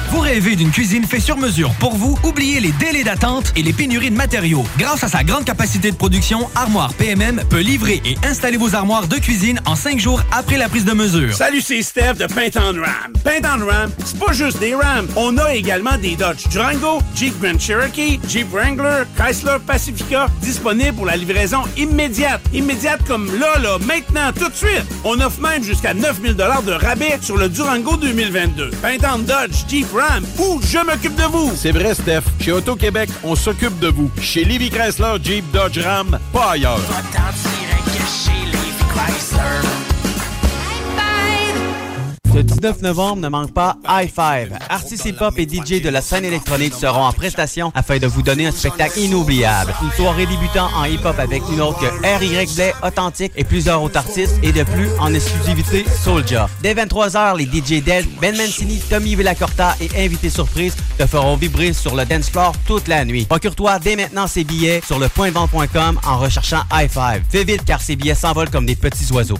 Vous rêvez d'une cuisine faite sur mesure pour vous? Oubliez les délais d'attente et les pénuries de matériaux. Grâce à sa grande capacité de production, Armoire PMM peut livrer et installer vos armoires de cuisine en cinq jours après la prise de mesure. Salut, c'est Steph de Paint on Ram. Paint on Ram, c'est pas juste des Rams. On a également des Dodge Durango, Jeep Grand Cherokee, Jeep Wrangler, Chrysler Pacifica, disponibles pour la livraison immédiate. Immédiate comme là, là, maintenant, tout de suite. On offre même jusqu'à 9000 de rabais sur le Durango 2022. Paint on Dodge, Jeep Ram, ou je m'occupe de vous. C'est vrai, Steph. Chez Auto-Québec, on s'occupe de vous. Chez Livy Chrysler, Jeep, Dodge, Ram, pas ailleurs. Ce 19 novembre, ne manque pas High Five. Artistes hip-hop et DJ de la scène électronique seront en prestation afin de vous donner un spectacle inoubliable. Une soirée débutant en hip-hop avec une autre que R.Y. Blay, Authentique et plusieurs autres artistes et de plus en exclusivité Soulja. Dès 23h, les DJ Dead, Ben Mancini, Tommy Villacorta et invités surprises te feront vibrer sur le dance floor toute la nuit. Procure-toi dès maintenant ces billets sur le en recherchant High Five. Fais vite car ces billets s'envolent comme des petits oiseaux.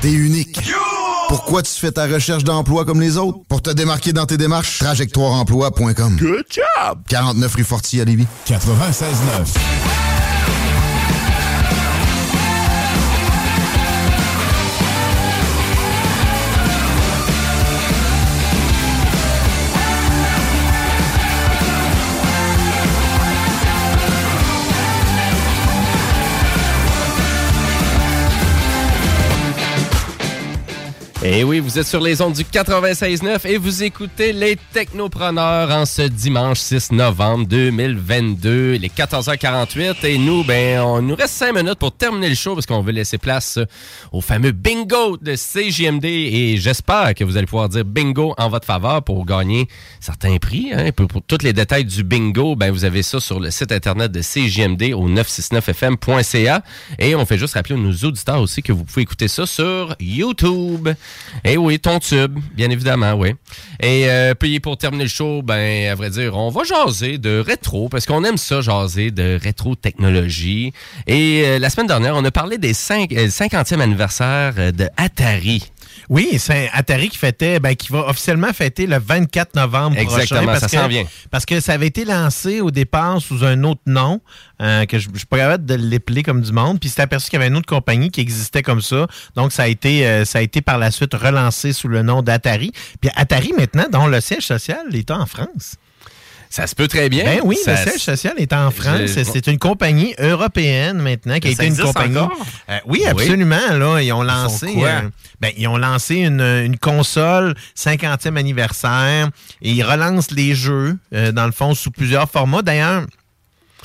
T'es unique. Pourquoi tu fais ta recherche d'emploi comme les autres? Pour te démarquer dans tes démarches, trajectoireemploi.com. Good job! 49 rue Forti à Lévis. 96.9. Et oui, vous êtes sur les ondes du 96.9 et vous écoutez les Technopreneurs en ce dimanche 6 novembre 2022. Il est 14h48 et nous, ben, on nous reste 5 minutes pour terminer le show parce qu'on veut laisser place au fameux bingo de CJMD et j'espère que vous allez pouvoir dire bingo en votre faveur pour gagner certains prix. Hein. Pour, pour tous les détails du bingo, ben, vous avez ça sur le site internet de CJMD au 969fm.ca et on fait juste rappeler à nos auditeurs aussi que vous pouvez écouter ça sur YouTube. Eh oui, ton tube, bien évidemment, oui. Et euh, puis pour terminer le show, ben à vrai dire, on va jaser de rétro parce qu'on aime ça jaser de rétro technologie. Et euh, la semaine dernière, on a parlé des cinq- euh, 50e anniversaire euh, de Atari. Oui, c'est Atari qui fêtait, ben, qui va officiellement fêter le 24 novembre Exactement, prochain. ça que- s'en vient. Parce que ça avait été lancé au départ sous un autre nom, euh, que je ne suis pas capable de l'épeler comme du monde. Puis c'est aperçu qu'il y avait une autre compagnie qui existait comme ça. Donc ça a été, euh, ça a été par la suite relancé sous le nom d'Atari. Puis Atari maintenant, dont le siège social est en France. Ça se peut très bien. Ben oui, Ça- le siège social est en France. C'est une compagnie européenne maintenant qui a été une compagnie. Euh, oui, absolument. Là, ils ont lancé. euh, ben, ils ont lancé une, une console 50e anniversaire et ils relancent les jeux euh, dans le fond sous plusieurs formats. D'ailleurs.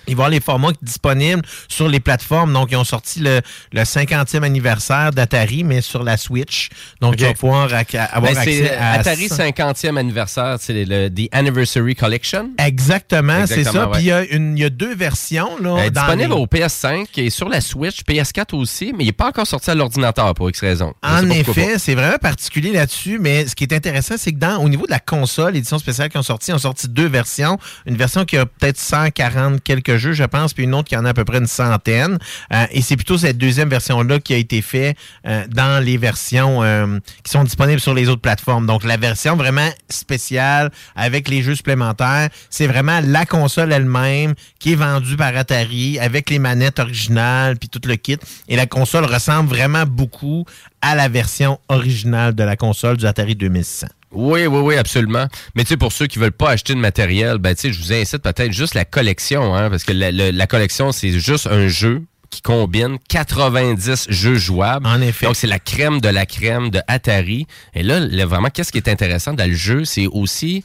Ils vont avoir les formats disponibles sur les plateformes. Donc, ils ont sorti le, le 50e anniversaire d'Atari, mais sur la Switch. Donc, tu vas pouvoir avoir Ben, accès c'est à Atari ça. 50e anniversaire, c'est le The Anniversary Collection. Exactement, c'est ça. ouais. Puis il y, a il y deux versions. Là, est dans disponible les- au PS5 et sur la Switch, PS4 aussi, mais il n'est pas encore sorti à l'ordinateur pour X raison. Je En effet, c'est vraiment particulier là-dessus, mais ce qui est intéressant, c'est que dans, au niveau de la console, édition spéciale qui ont sorti, ils ont sorti deux versions. Une version qui a peut-être 140 quelques je pense, puis une autre qui en a à peu près une centaine. Euh, et c'est plutôt cette deuxième version-là qui a été faite euh, dans les versions euh, qui sont disponibles sur les autres plateformes. Donc, la version vraiment spéciale avec les jeux supplémentaires, c'est vraiment la console elle-même qui est vendue par Atari avec les manettes originales puis tout le kit. Et la console ressemble vraiment beaucoup à la version originale de la console du Atari 2600. Oui, oui, oui, absolument. Mais tu sais, pour ceux qui veulent pas acheter de matériel, ben tu sais, je vous incite peut-être juste la collection, hein, parce que la, la- la collection, c'est juste un jeu qui combine 90 jeux jouables. En effet. Donc, c'est la crème de la crème de Atari. Et là, vraiment, qu'est-ce qui est intéressant dans le jeu, c'est aussi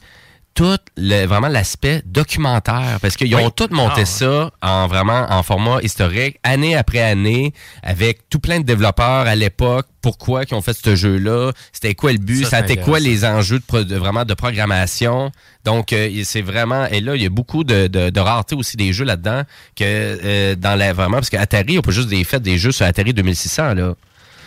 tout le, vraiment l'aspect documentaire parce qu'ils Oui. ont tout monté Ah. ça en vraiment en format historique année après année avec tout plein de développeurs à l'époque pourquoi ils ont fait ce jeu là c'était quoi le but Ça, ça, c'est était quoi les enjeux de, vraiment de programmation donc euh, c'est vraiment et là il y a beaucoup de, de, de rareté aussi des jeux là-dedans que euh, dans la vraiment parce que Atari on pas juste des fait des jeux sur Atari 2600 là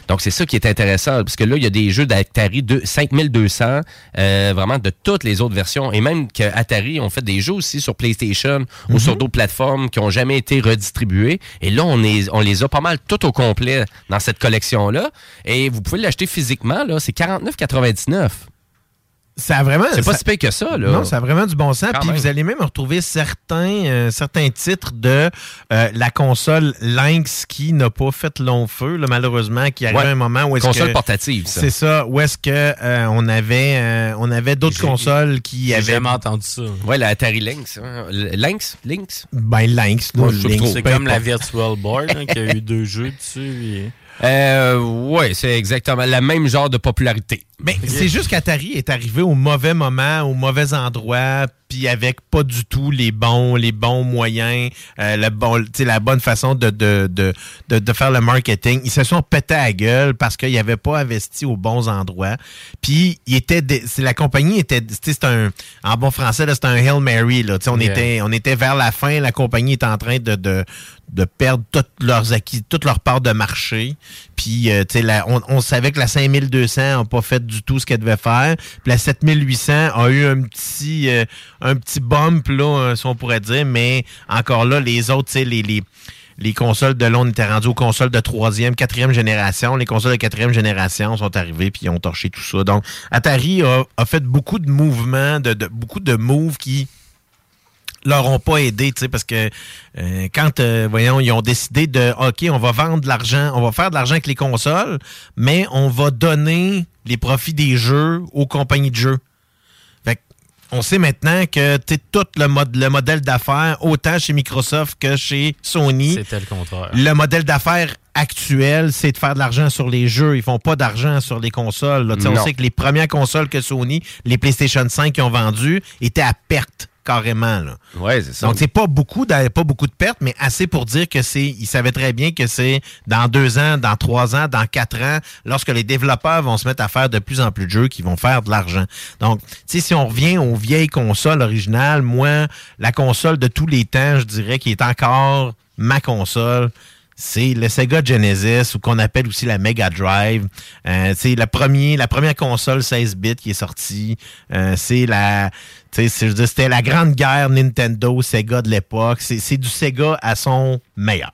donc, c'est ça qui est intéressant, parce que là, il y a des jeux d'Atari de 5200, euh, vraiment de toutes les autres versions. Et même que Atari ont fait des jeux aussi sur PlayStation ou Mhm. sur d'autres plateformes qui ont jamais été redistribués. Et là, on, est, on les a pas mal tout au complet dans cette collection-là. Et vous pouvez l'acheter physiquement, là, c'est 49,99. Ça a vraiment. C'est pas ça- si pire que ça, là. Non, ça a vraiment du bon sens. Puis vous allez même retrouver certains, euh, certains titres de euh, la console Lynx qui n'a pas fait long feu, là, malheureusement, qui arrive Ouais. un moment où est-ce Console que- portative, ça. C'est ça. Où est-ce que euh, on avait, euh, on avait d'autres consoles qui J'ai avaient. jamais entendu ça. Ouais, la Atari Lynx. hein. Lynx? Lynx? Ben Lynx. C'est comme la. Virtual Board hein, qui a eu deux jeux dessus. et- Euh, ouais, c'est exactement le même genre de popularité. Ben, c'est juste qu'Atari est arrivé au mauvais moment, au mauvais endroit, puis avec pas du tout les bons, les bons moyens, euh, le bon, tu sais, la bonne façon de, de, de, de, de faire le marketing. Ils se sont pétés à la gueule parce qu'ils n'avaient pas investi aux bons endroits. Puis, il était, c'est la compagnie était, tu sais, c'est un, en bon français, là, c'est un Hail Mary, là. Tu sais, on Yeah. était, on était vers la fin, la compagnie est en train de, de, de perdre toutes leurs acquis, toute leur part de marché. Puis, euh, tu sais, on, savait que la 5200 n'a pas fait du tout ce qu'elle devait faire. Puis la 7800 a eu un petit, euh, un petit bump, là, euh, si on pourrait dire. Mais encore là, les autres, tu sais, les, les, les consoles de là, on était rendu aux consoles de troisième, quatrième génération. Les consoles de quatrième génération sont arrivées puis ont torché tout ça. Donc, Atari a, a fait beaucoup de mouvements, de, de- beaucoup de moves qui leur ont pas aidé, tu sais, parce que euh, quand, euh, voyons, ils ont décidé de, OK, on va vendre de l'argent, on va faire de l'argent avec les consoles, mais on va donner les profits des jeux aux compagnies de jeux. Fait on sait maintenant que tu sais, tout le, mode, le modèle d'affaires, autant chez Microsoft que chez Sony, C'était le contraire. le modèle d'affaires actuel, c'est de faire de l'argent sur les jeux. Ils font pas d'argent sur les consoles. là. On sait que les premières consoles que Sony, les PlayStation 5 qui ont vendues, étaient à perte carrément. Là. Ouais, c'est ça. Donc, c'est pas beaucoup, pas beaucoup de pertes, mais assez pour dire que c'est. Ils savaient très bien que c'est dans deux ans, dans trois ans, dans quatre ans, lorsque les développeurs vont se mettre à faire de plus en plus de jeux, qu'ils vont faire de l'argent. Donc, tu sais, si on revient aux vieilles consoles originales, moi, la console de tous les temps, je dirais, qui est encore ma console, c'est le Sega Genesis, ou qu'on appelle aussi la Mega Drive. Euh, c'est la, premier, la première console 16 bits qui est sortie. Euh, c'est la, Dire, C'était la grande guerre Nintendo, Sega de l'époque. C'est c'est du Sega à son meilleur.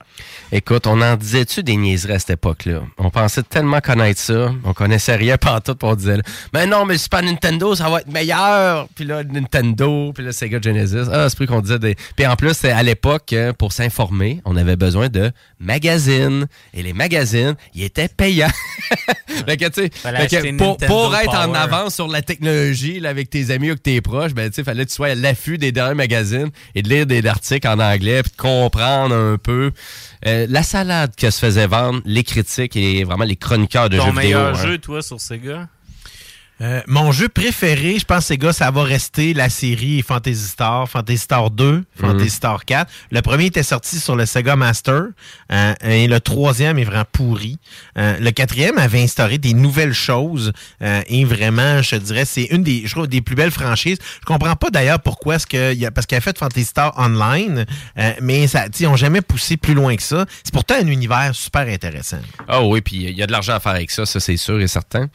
Écoute, on en disait-tu des niaiseries à cette époque-là? On pensait tellement connaître ça. On connaissait rien puis on disait, mais non, mais Super Nintendo, ça va être meilleur. Puis là, Nintendo, puis là, Sega Genesis. Ah, c'est plus qu'on disait des... Puis en plus, c'est à l'époque, euh, pour s'informer, on avait besoin de magazines. Et les magazines, ils étaient payants. [laughs] Fait que, tu sais, pour, pour être en avance sur la technologie, là, avec tes amis ou que tes proches, ben, tu sais, fallait que tu sois à l'affût des derniers magazines et de lire des articles en anglais, puis de comprendre un peu euh, la salade que se faisait vendre, les critiques et vraiment les chroniqueurs de Ton jeux vidéo. meilleur hein. jeu, toi, sur Sega? Euh, mon jeu préféré, je pense, Sega, ça va rester la série Fantasy Star, Fantasy Star 2, Fantasy Star 4. Le premier était sorti sur le Sega Master euh, et le troisième est vraiment pourri. Euh, le quatrième avait instauré des nouvelles choses et vraiment, je te dirais, c'est une des, je trouve, des plus belles franchises. Je comprends pas d'ailleurs pourquoi est-ce que, y a- parce qu'il a fait Fantasy Star Online, mais ça, ils ont jamais poussé plus loin que ça. C'est pourtant un univers super intéressant. Ah oui, puis il y a de l'argent à faire avec ça, ça c'est sûr et certain.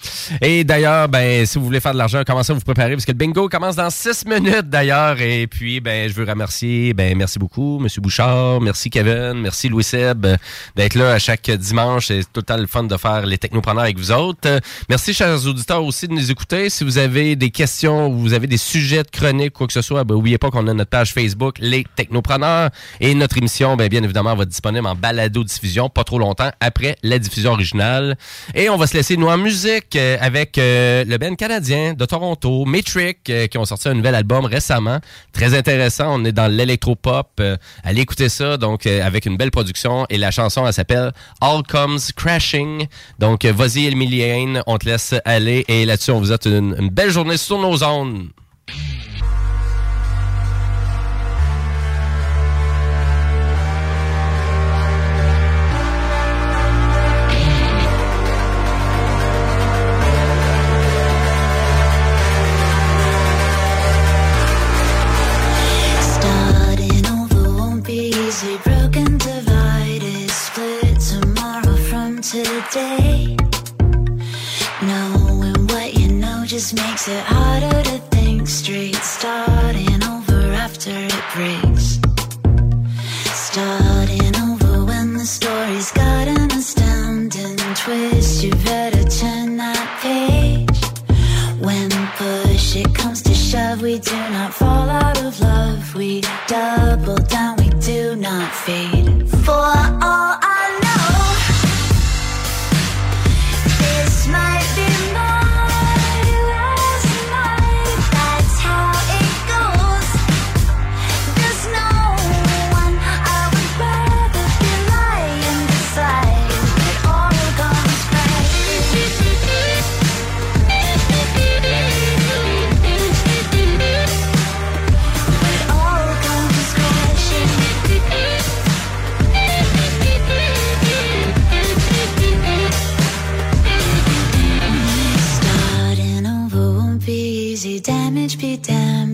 Et d'ailleurs, ben si vous voulez faire de l'argent, commencez à vous préparer parce que le bingo commence dans six minutes d'ailleurs. Et puis, ben je veux remercier, ben merci beaucoup, Monsieur Bouchard, merci Kevin, merci Louis Seb euh, d'être là à chaque dimanche. C'est tout le fun de faire les technopreneurs avec vous autres. Euh, Merci chers auditeurs aussi de nous écouter. Si vous avez des questions, ou vous avez des sujets de chronique, quoi que ce soit, ben n'oubliez pas qu'on a notre page Facebook, les technopreneurs, et notre émission, ben bien évidemment, va être disponible en balado diffusion, pas trop longtemps après la diffusion originale. Et on va se laisser nous en musique euh, avec euh, le band canadien de Toronto, Metric, euh, qui ont sorti un nouvel album récemment. Très intéressant. On est dans l'électropop. Euh, allez écouter ça, donc euh, avec une belle production. Et la chanson, elle s'appelle All Comes Crashing. Donc, vas-y, Emilienne, on te laisse aller. Et là-dessus, on vous souhaite une, une belle journée sur nos ondes. Just makes it harder to think straight. Starting over after it breaks. Starting over when the story's got an astounding twist. You better turn that page. When push it comes to shove, we do not fall out of love. We double down, we do not fade.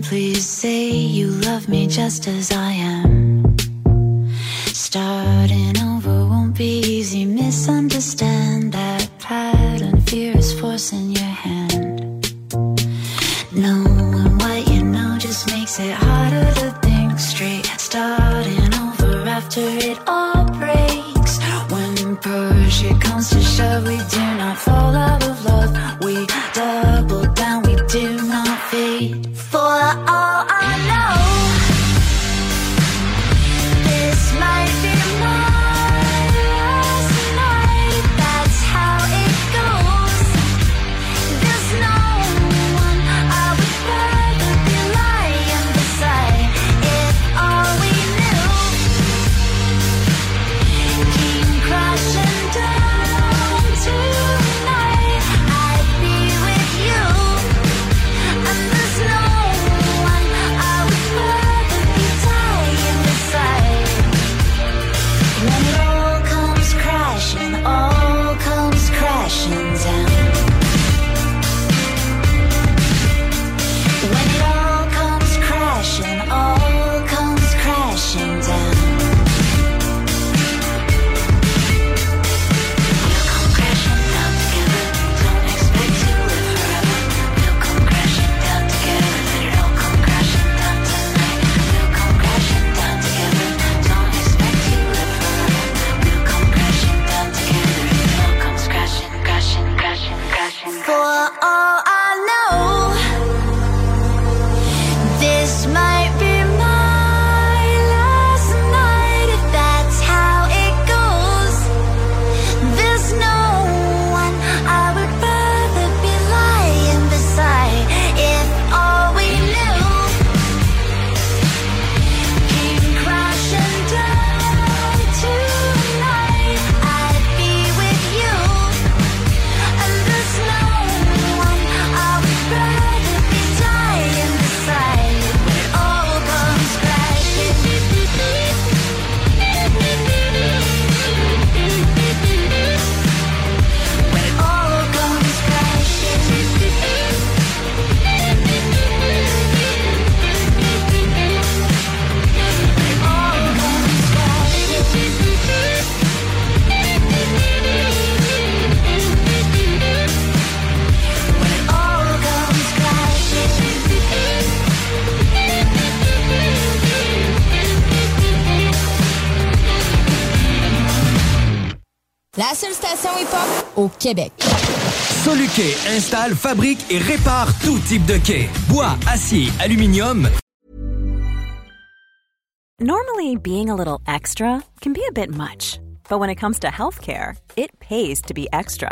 Please say you love me just as I am. Starting over won't be easy. Misunderstand that pattern. Fear is forcing your hand. Knowing what you know just makes it harder to think straight. Starting over after it all breaks. When push it comes to shove, we do not fall Installe, fabrique et répare tout type de quai. Bois, acier, aluminium. Normally, being a little extra can be a bit much, but when it comes to healthcare, it pays to be extra.